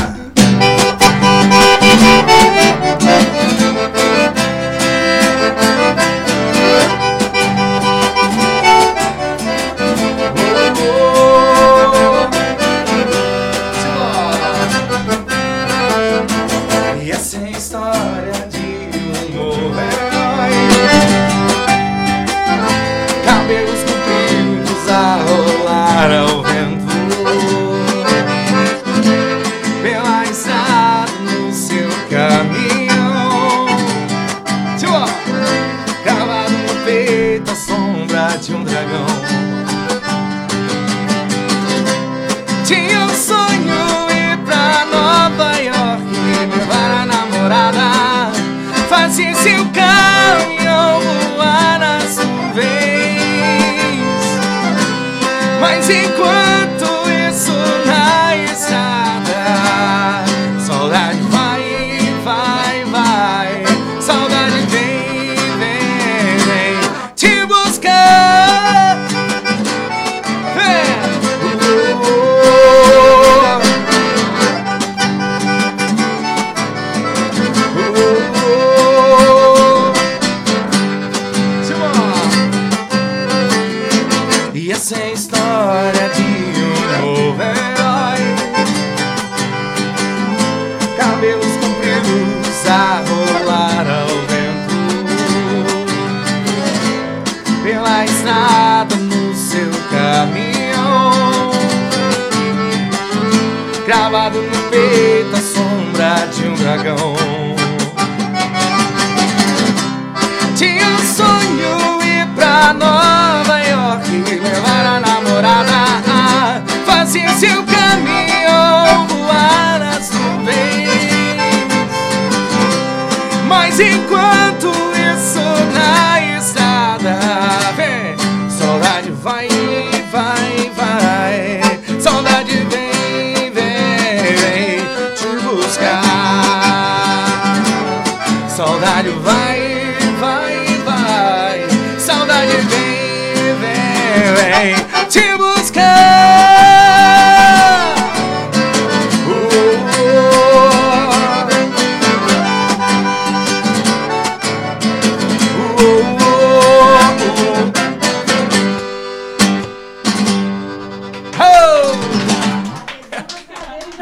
Enquanto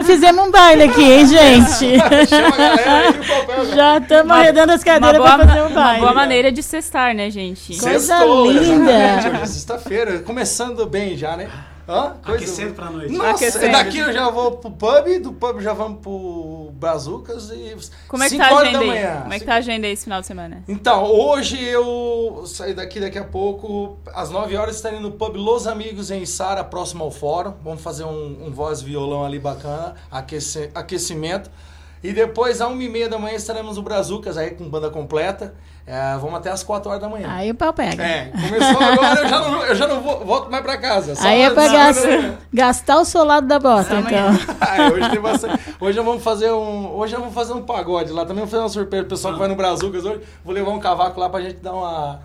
Fizemos um baile aqui, hein, gente? Chama a galera aí, o *laughs* papel já. Já estamos arredando as cadeiras uma para fazer um uma baile. boa maneira de cestar, né, gente? Coisa Sextou, linda. exatamente, hoje é Sexta-feira, começando bem já, né? Hã? Coisa- Aquecendo pra noite. Nossa, Aquecendo. daqui eu já vou pro pub, do pub já vamos pro Brazucas e Como é que tá a agenda da aí? Como é que tá a agenda aí esse final de semana? Então, hoje eu saio daqui daqui a pouco, às 9 horas estarei no pub Los Amigos em Sara, próximo ao fórum. Vamos fazer um, um voz violão ali bacana, aquece- aquecimento. E depois, às 1 e meia da manhã, estaremos no Brazucas aí com banda completa. É, vamos até às 4 horas da manhã. Aí o pau pega. É, começou agora, eu já não, eu já não vou, volto mais pra casa. Só Aí é pra só- gas- gastar o solado da bota, então. Ah, *laughs* hoje tem bastante. Hoje nós vamos fazer um. Hoje vamos fazer um pagode lá. Também vamos fazer uma surpresa pro pessoal que vai no Brazucas hoje. Vou levar um cavaco lá pra gente dar uma.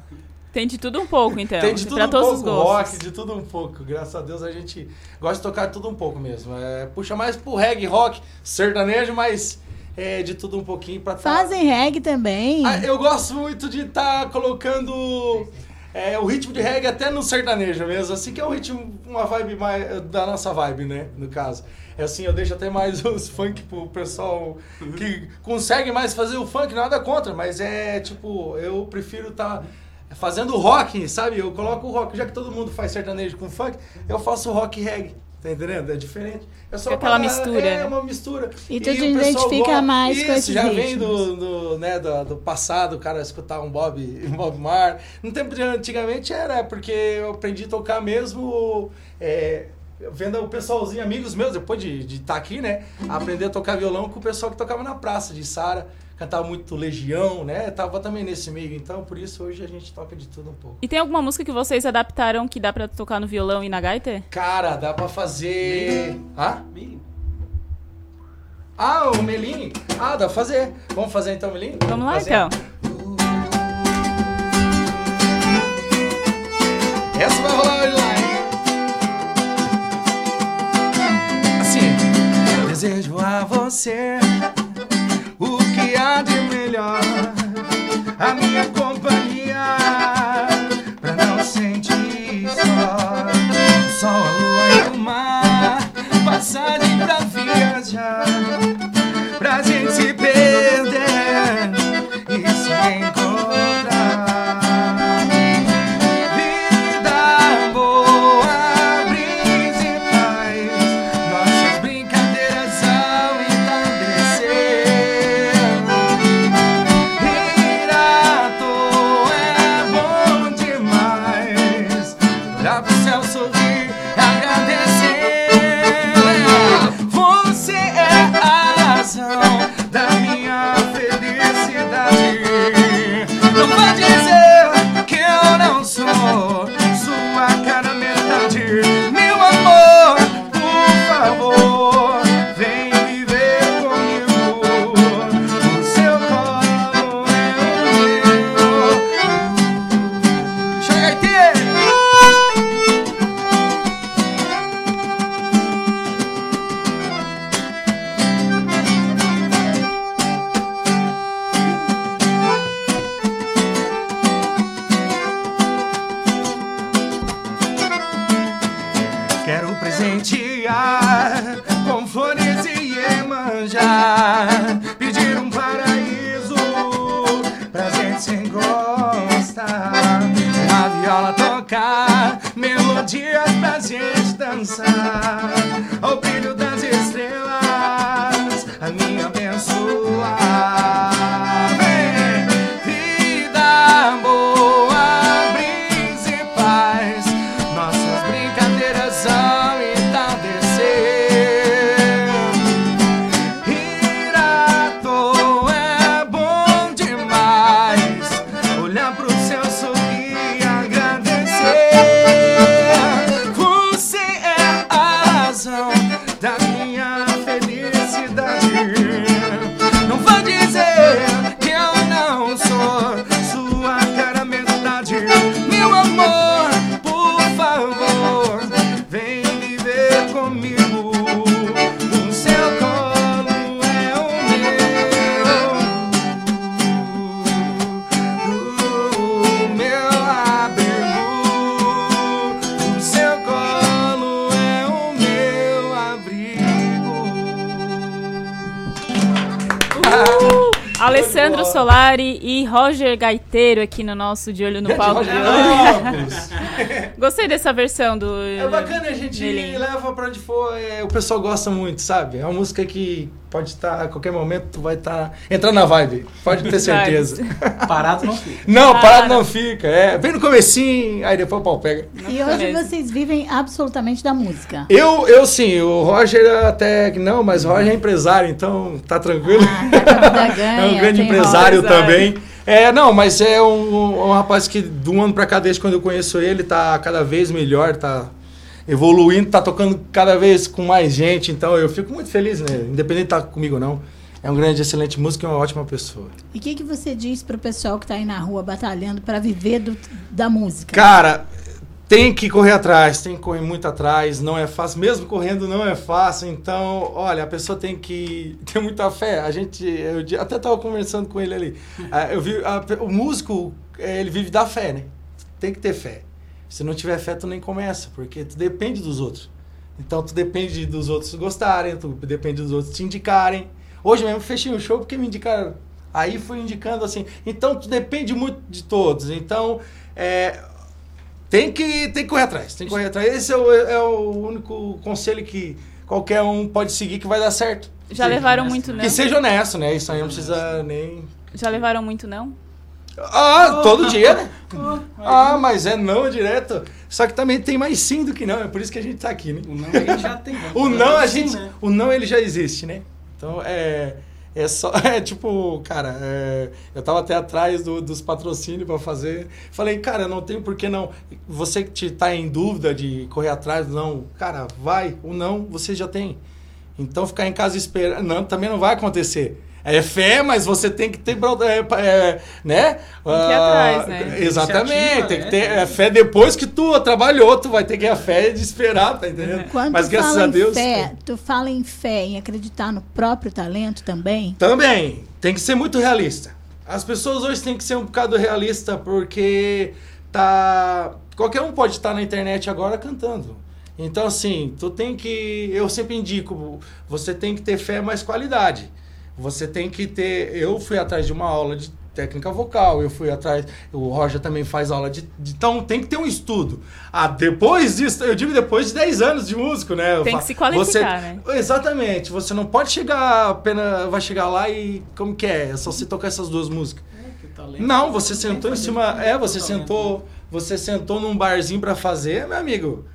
Tem de tudo um pouco, então. Tem de tudo pra um todos pouco, os gostos. rock, de tudo um pouco. Graças a Deus a gente gosta de tocar tudo um pouco mesmo. É, puxa mais pro reggae, rock, sertanejo, mas é, de tudo um pouquinho pra tá... Fazem reggae também. Ah, eu gosto muito de estar colocando é, o ritmo de reggae até no sertanejo mesmo, assim que é um ritmo, uma vibe mais da nossa vibe, né, no caso. É assim, eu deixo até mais *laughs* os funk pro pessoal que consegue mais fazer o funk, nada contra, mas é tipo, eu prefiro estar fazendo rock, sabe? Eu coloco o rock, já que todo mundo faz sertanejo com funk, eu faço rock reggae. Tá entendendo? É diferente. É só Aquela pra- mistura, É, né? uma mistura. E tu te identifica gosta- mais com Isso, esses já vem do, do, né, do, do passado, o cara escutar um Bob, um Bob Mar. No tempo de antigamente era, porque eu aprendi a tocar mesmo é, vendo o pessoalzinho, amigos meus, depois de estar aqui, né? Aprender a tocar violão com o pessoal que tocava na praça de Sara. Cantava muito Legião, né? Tava também nesse meio. Então, por isso, hoje a gente toca de tudo um pouco. E tem alguma música que vocês adaptaram que dá pra tocar no violão e na gaita? Cara, dá pra fazer. Hã? Ah, o Melim? Ah, dá pra fazer. Vamos fazer então, Melim? Vamos lá, Fazer? então. Essa vai rolar hoje lá, hein? Assim. Desejo a você que há de melhor. A minha companhia pra não sentir só. Sol, a lua e o mar. Passagem pra viajar. Pra gente se perder e se encontrar. Gente dançar. Solari e Roger Gaiteiro aqui no nosso De Olho no Palco de hoje. *laughs* Gostei dessa versão do. É bacana, a gente leva pra onde for, é, o pessoal gosta muito, sabe? É uma música que pode estar, a qualquer momento, tu vai estar entrando na vibe, pode ter *laughs* certeza. *laughs* Parado não fica. Não, parado não fica, é. Vem no comecinho, aí depois o pau pega. E hoje vocês vivem absolutamente da música. Eu, eu sim, o Roger até que não, mas o Roger é empresário, então tá tranquilo. *laughs* é um grande empresário também. É, não, mas é um, um rapaz que de um ano pra cá, desde quando eu conheço ele, tá cada vez melhor, tá evoluindo, tá tocando cada vez com mais gente, então eu fico muito feliz, né? Independente de estar comigo ou não. É um grande, excelente músico e uma ótima pessoa. E o que, que você diz pro pessoal que tá aí na rua batalhando para viver do- da música? Cara, tem que correr atrás, tem que correr muito atrás, não é fácil, mesmo correndo não é fácil, então, olha, a pessoa tem que *laughs* ter muita fé. A gente, eu até estava conversando com ele ali. *laughs* Ah, Eu vi, a- o músico, eh, ele vive da fé, né? Tem que ter fé. Se não tiver fé, tu nem começa, porque tu depende dos outros. Então, tu depende dos outros gostarem, tu depende dos outros te indicarem. Hoje mesmo fechei um show porque me indicaram. Aí fui indicando assim. Então, tu depende muito de todos. Então, é, tem que, tem que correr atrás. Tem que correr atrás. Esse é o, é o único conselho que qualquer um pode seguir que vai dar certo. Já levaram muito não? Que seja honesto, né? Isso aí não precisa nem. Já levaram muito não? Ah, todo dia, né? Ah, mas é não direto. Só que também tem mais sim do que não. É por isso que a gente tá aqui, né? O não a gente já tem. né? O não a gente. Sim, né? O não ele já existe, né? Então é. É só. *laughs* É tipo, cara, é, eu tava até atrás do- dos patrocínios para fazer. Falei, cara, não tem por que não. Você que te tá em dúvida de correr atrás não, cara, vai. O não você já tem. Então ficar em casa esperando. Não, também não vai acontecer. É fé, mas você tem que ter. É, é, né? Tem que ir atrás, né? Exatamente. Tem que né? ter é, fé depois que tu trabalhou. Tu vai ter que ter a fé de esperar, tá entendendo? Quando mas graças a Deus. fé, tu fala em fé, em acreditar no próprio talento também? Também, tem que ser muito realista. As pessoas hoje têm que ser um bocado realista porque tá qualquer um pode estar na internet agora cantando. Então assim, tu tem que eu sempre indico, você tem que ter fé mais qualidade. Você tem que ter, eu fui atrás de uma aula de técnica vocal, eu fui atrás, o Roger também faz aula de, de- então tem que ter um estudo. Ah, depois disso, eu digo depois de 10 anos de músico, né? Eu Tem que se qualificar, você- né? Exatamente. Você não pode chegar apenas. Vai chegar lá e. Como que é? É só você tocar essas duas músicas. Não, você sentou em cima. É, você sentou. Você sentou num barzinho pra fazer, meu amigo.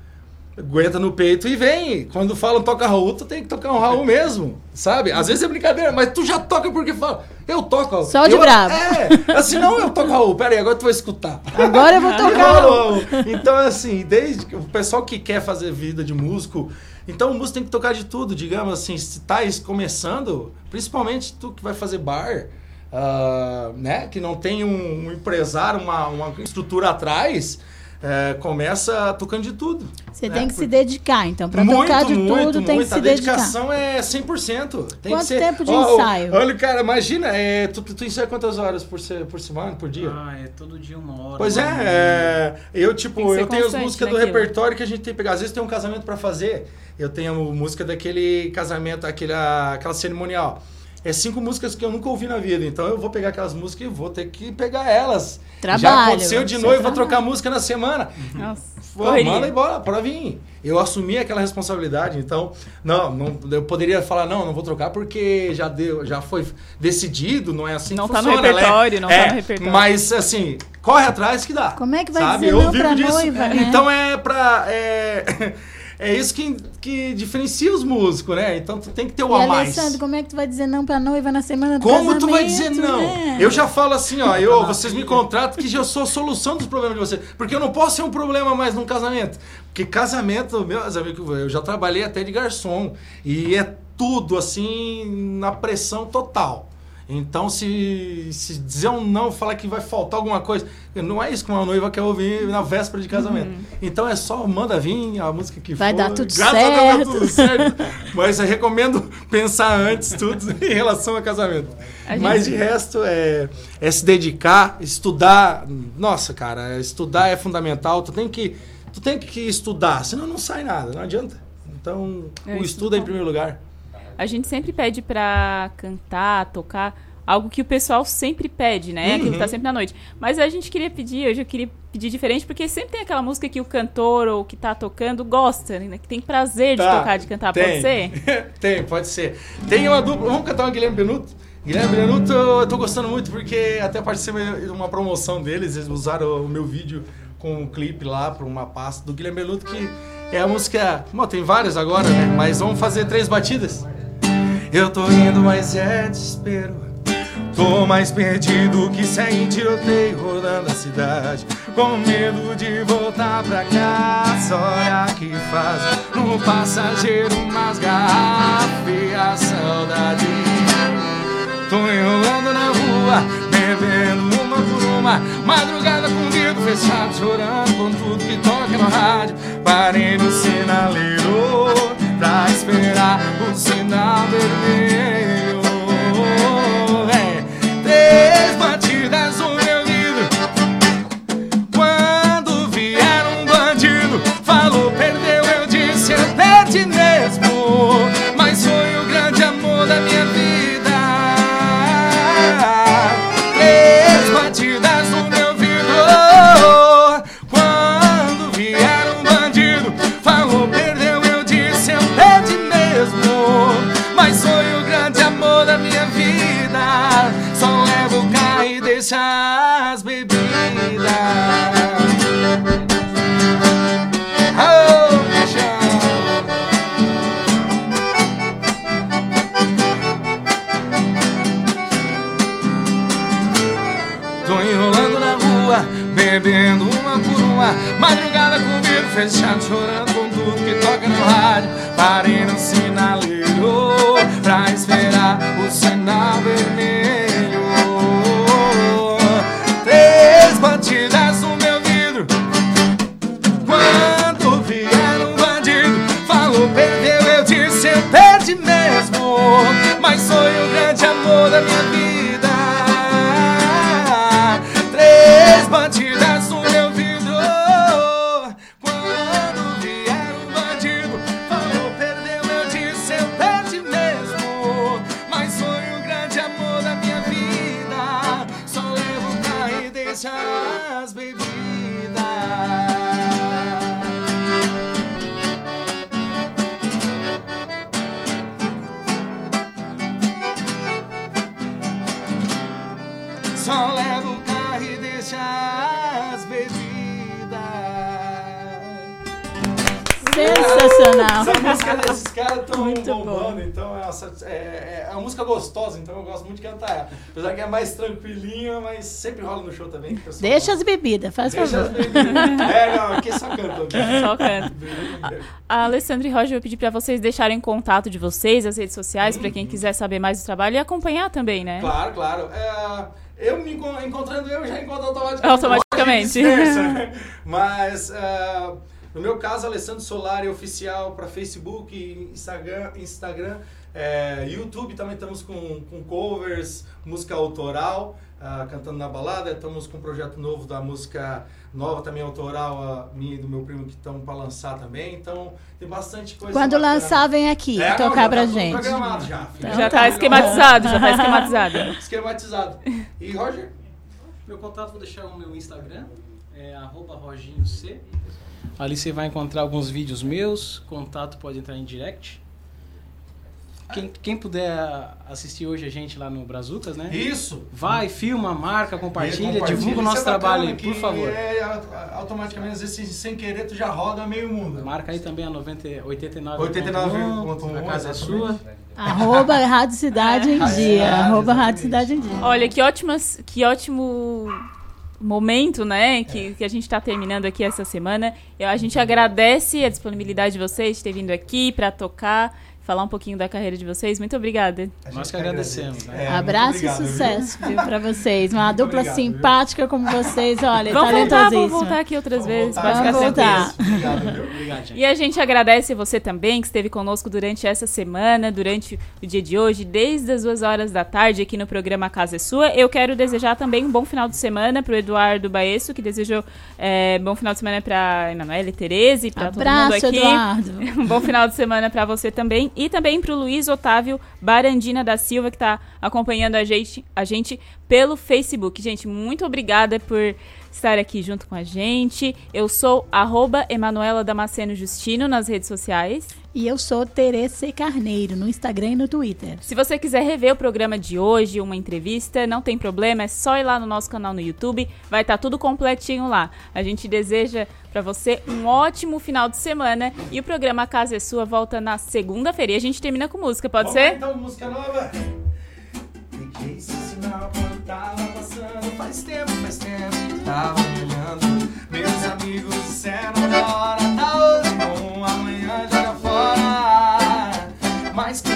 Aguenta no peito e vem. Quando falam toca Raul, tu tem que tocar um Raul mesmo. Sabe? Às vezes é brincadeira, mas tu já toca porque fala. Eu toco. Raul. Só de eu, bravo. É, assim, não, eu toco Raul. Pera aí, agora tu vai escutar. Agora eu vou tocar Raul. Então, assim, desde que o pessoal que quer fazer vida de músico, então o músico tem que tocar de tudo, digamos assim, se tá começando, principalmente tu que vai fazer bar, ah, né, que não tem um, um empresário, uma, uma estrutura atrás, é, começa tocando de tudo. Você né? tem que se dedicar, então. Pra muito, tocar de muito, tudo, tem que muito. se A dedicar. dedicação é 100%. Tem Quanto que ser... tempo de ó, ensaio? Olha, cara, imagina, é, tu, tu, ensaia quantas horas por, se- por semana, por dia? Ah, é todo dia uma hora. Pois é, é, eu tipo, ser eu tenho as músicas do repertório que a gente tem que pegar. Às vezes tem um casamento pra fazer, eu tenho a música daquele casamento, aquele, a- aquela cerimonial. É cinco músicas que eu nunca ouvi na vida, então eu vou pegar aquelas músicas e vou ter que pegar elas. Já Trabalho, aconteceu de novo, vou trocar música na semana. Nossa, Pô, manda embora, pra vir. Eu assumi aquela responsabilidade, então, não, não, eu poderia falar, não, não vou trocar porque já deu, já foi decidido, não é assim Não que tá no funciona, né? repertório, não tá É, no repertório. Mas, assim, corre atrás que dá. Como é que vai sabe? dizer Eu não vivo pra disso. noiva, É, né? Então é pra... É, é isso que, que diferencia os músicos, né? Então tu tem que ter o E a mais. Alessandro, como é que tu vai dizer não pra noiva na semana do Como tu vai dizer não? né? Eu já falo assim, ó, eu, vocês me contratam que eu sou a solução dos problemas de vocês. Porque eu não posso ser um problema mais num casamento. Porque casamento, meus amigos, eu já trabalhei até de garçom. E é tudo assim, na pressão total. Então, se, se dizer um não, falar que vai faltar alguma coisa, não é isso que uma noiva quer ouvir na véspera de casamento. Então é só manda vir a música que Vai for. dar tudo Graças a Deus vai certo. tudo certo. *laughs* Mas eu recomendo pensar antes tudo *laughs* em relação a casamento. Gente- Mas de resto é, é se dedicar, estudar. Nossa, cara, estudar é fundamental. Tu tem que, tu tem que estudar, senão não sai nada, não adianta. Então, É, o estudo é em primeiro lugar. A gente sempre pede pra cantar, tocar, algo que o pessoal sempre pede, né? Aquilo que tá Uhum. sempre na noite. Mas a gente queria pedir, hoje eu queria pedir diferente, porque sempre tem aquela música que o cantor ou que tá tocando gosta, né? Que tem prazer de Tá, tocar, de cantar. tem. Pode ser? *laughs* tem, pode ser. Tem uma dupla. Vamos cantar uma Guilherme Benuto? Guilherme Benuto eu tô gostando muito porque até participei de uma promoção deles. Eles usaram o meu vídeo com um clipe lá para uma pasta do Guilherme Benuto que é a música. Bom, tem várias agora, né? Mas vamos fazer três batidas. Eu tô indo, mas é desespero. Tô mais perdido que segue em tiroteio rodando a cidade. Com medo de voltar pra casa. Olha que faz no passageiro umas garrafas e a saudade. Tô enrolando na rua, bebendo uma por uma. Madrugada com o fechado, chorando com tudo que toca no rádio. Parei no sinaleiro pra esperar o sinal vermelho. É, três batidas no meu vidro. Quando vier um bandido, falou, perdeu, eu disse, eu perdi mesmo. Mas foi o grande amor da minha vida. Três batidas fechado, chorando com tudo que toca no rádio. Parei no sinaleiro pra esperar o sinal vermelho. Três batidas no meu vidro. Quando vier um bandido, falou, perdeu, eu disse, eu perdi mesmo. Mas foi o grande amor da minha vida. Três batidas Sensacional. *laughs* Essa música desses caras estão Muito bombando, então é, essa- é- é uma música gostosa, então eu gosto muito de cantar ela. Apesar que é mais tranquilinha, mas sempre rola no show também. Deixa as bebidas, faz Deixa favor. as bebidas. É, não, aqui só canta. Só canta. A Alessandra e Roger, eu pedi pra vocês deixarem contato de vocês, as redes sociais, pra quem quiser saber mais do trabalho e acompanhar também, né? Claro, claro. É, eu me encon- encontrando eu já encontro automaticamente. Automaticamente. Né? Mas é, no meu caso, Alessandro Solari oficial para Facebook, Instagram, Instagram é, YouTube também estamos com, com covers, música autoral, ah, cantando na balada. Estamos com um projeto novo da música nova também autoral, a minha e do meu primo que estão para lançar também. Então tem bastante coisa. Quando bacana. lançar, vem aqui É, tocar já pra tá gente. programado já, filho. Então Já tá esquematizado, já tá esquematizado. *laughs* Esquematizado. E Roger? Meu contato vou deixar o meu Instagram, é arroba roginho C. Ali você vai encontrar alguns vídeos meus, contato pode entrar em direct. Quem, quem puder assistir hoje a gente lá no Brazucas, né? Isso. Vai, filma, marca, compartilha, Compartilha, divulga o isso nosso é trabalho aí, por favor. É, automaticamente, às vezes, sem querer, tu já roda meio mundo. Marca aí também a 90, 89.1, 89.1, a casa é sua. Arroba Rádio Cidade em Dia. Arroba Rádio Cidade em Dia. Olha, que ótimas, que ótimo momento, né, que, que a gente está terminando aqui essa semana. Eu, a gente agradece a disponibilidade de vocês de ter vindo aqui para tocar, falar um pouquinho da carreira de vocês. Muito obrigada. Nós que agradecemos. Né? É, Abraço e sucesso, viu, pra *laughs* vocês. Uma dupla obrigado, simpática como vocês, olha, Vamos voltar, vamos talentosíssima. voltar aqui outras vezes. voltar. Pode ficar Vamos voltar. Obrigado, viu? Obrigado, gente. E a gente agradece você também que esteve conosco durante essa semana, durante o dia de hoje, desde as duas horas da tarde aqui no programa Casa é Sua. Eu quero desejar também um bom final de semana para o Eduardo Baesso, que desejou é, bom final de semana para Emanuele Tereza e para todo mundo Abraço, aqui. Eduardo. *laughs* Um bom final de semana para você também. E também para o Luiz Otávio Barandina da Silva, que está acompanhando a gente, a gente pelo Facebook. Gente, muito obrigada por estar aqui junto com a gente. Eu sou arroba Emanuela Damasceno Justino nas redes sociais. E eu sou Tereza Carneiro, no Instagram e no Twitter. Se você quiser rever o programa de hoje, uma entrevista, não tem problema, é só ir lá no nosso canal no YouTube, vai estar tudo completinho lá. A gente deseja para você um ótimo final de semana e o programa Casa é Sua volta na segunda-feira. E a gente termina com música, pode Vamos ser? então, música nova. Esse sinal quando tava passando. Faz tempo, faz tempo que tava olhando. Meus amigos disseram agora tá hoje bom, amanhã joga fora. Mas que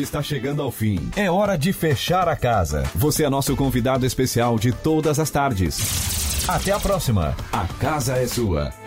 está chegando ao fim. É hora de fechar a casa. Você é nosso convidado especial de todas as tardes. Até a próxima. A casa é sua.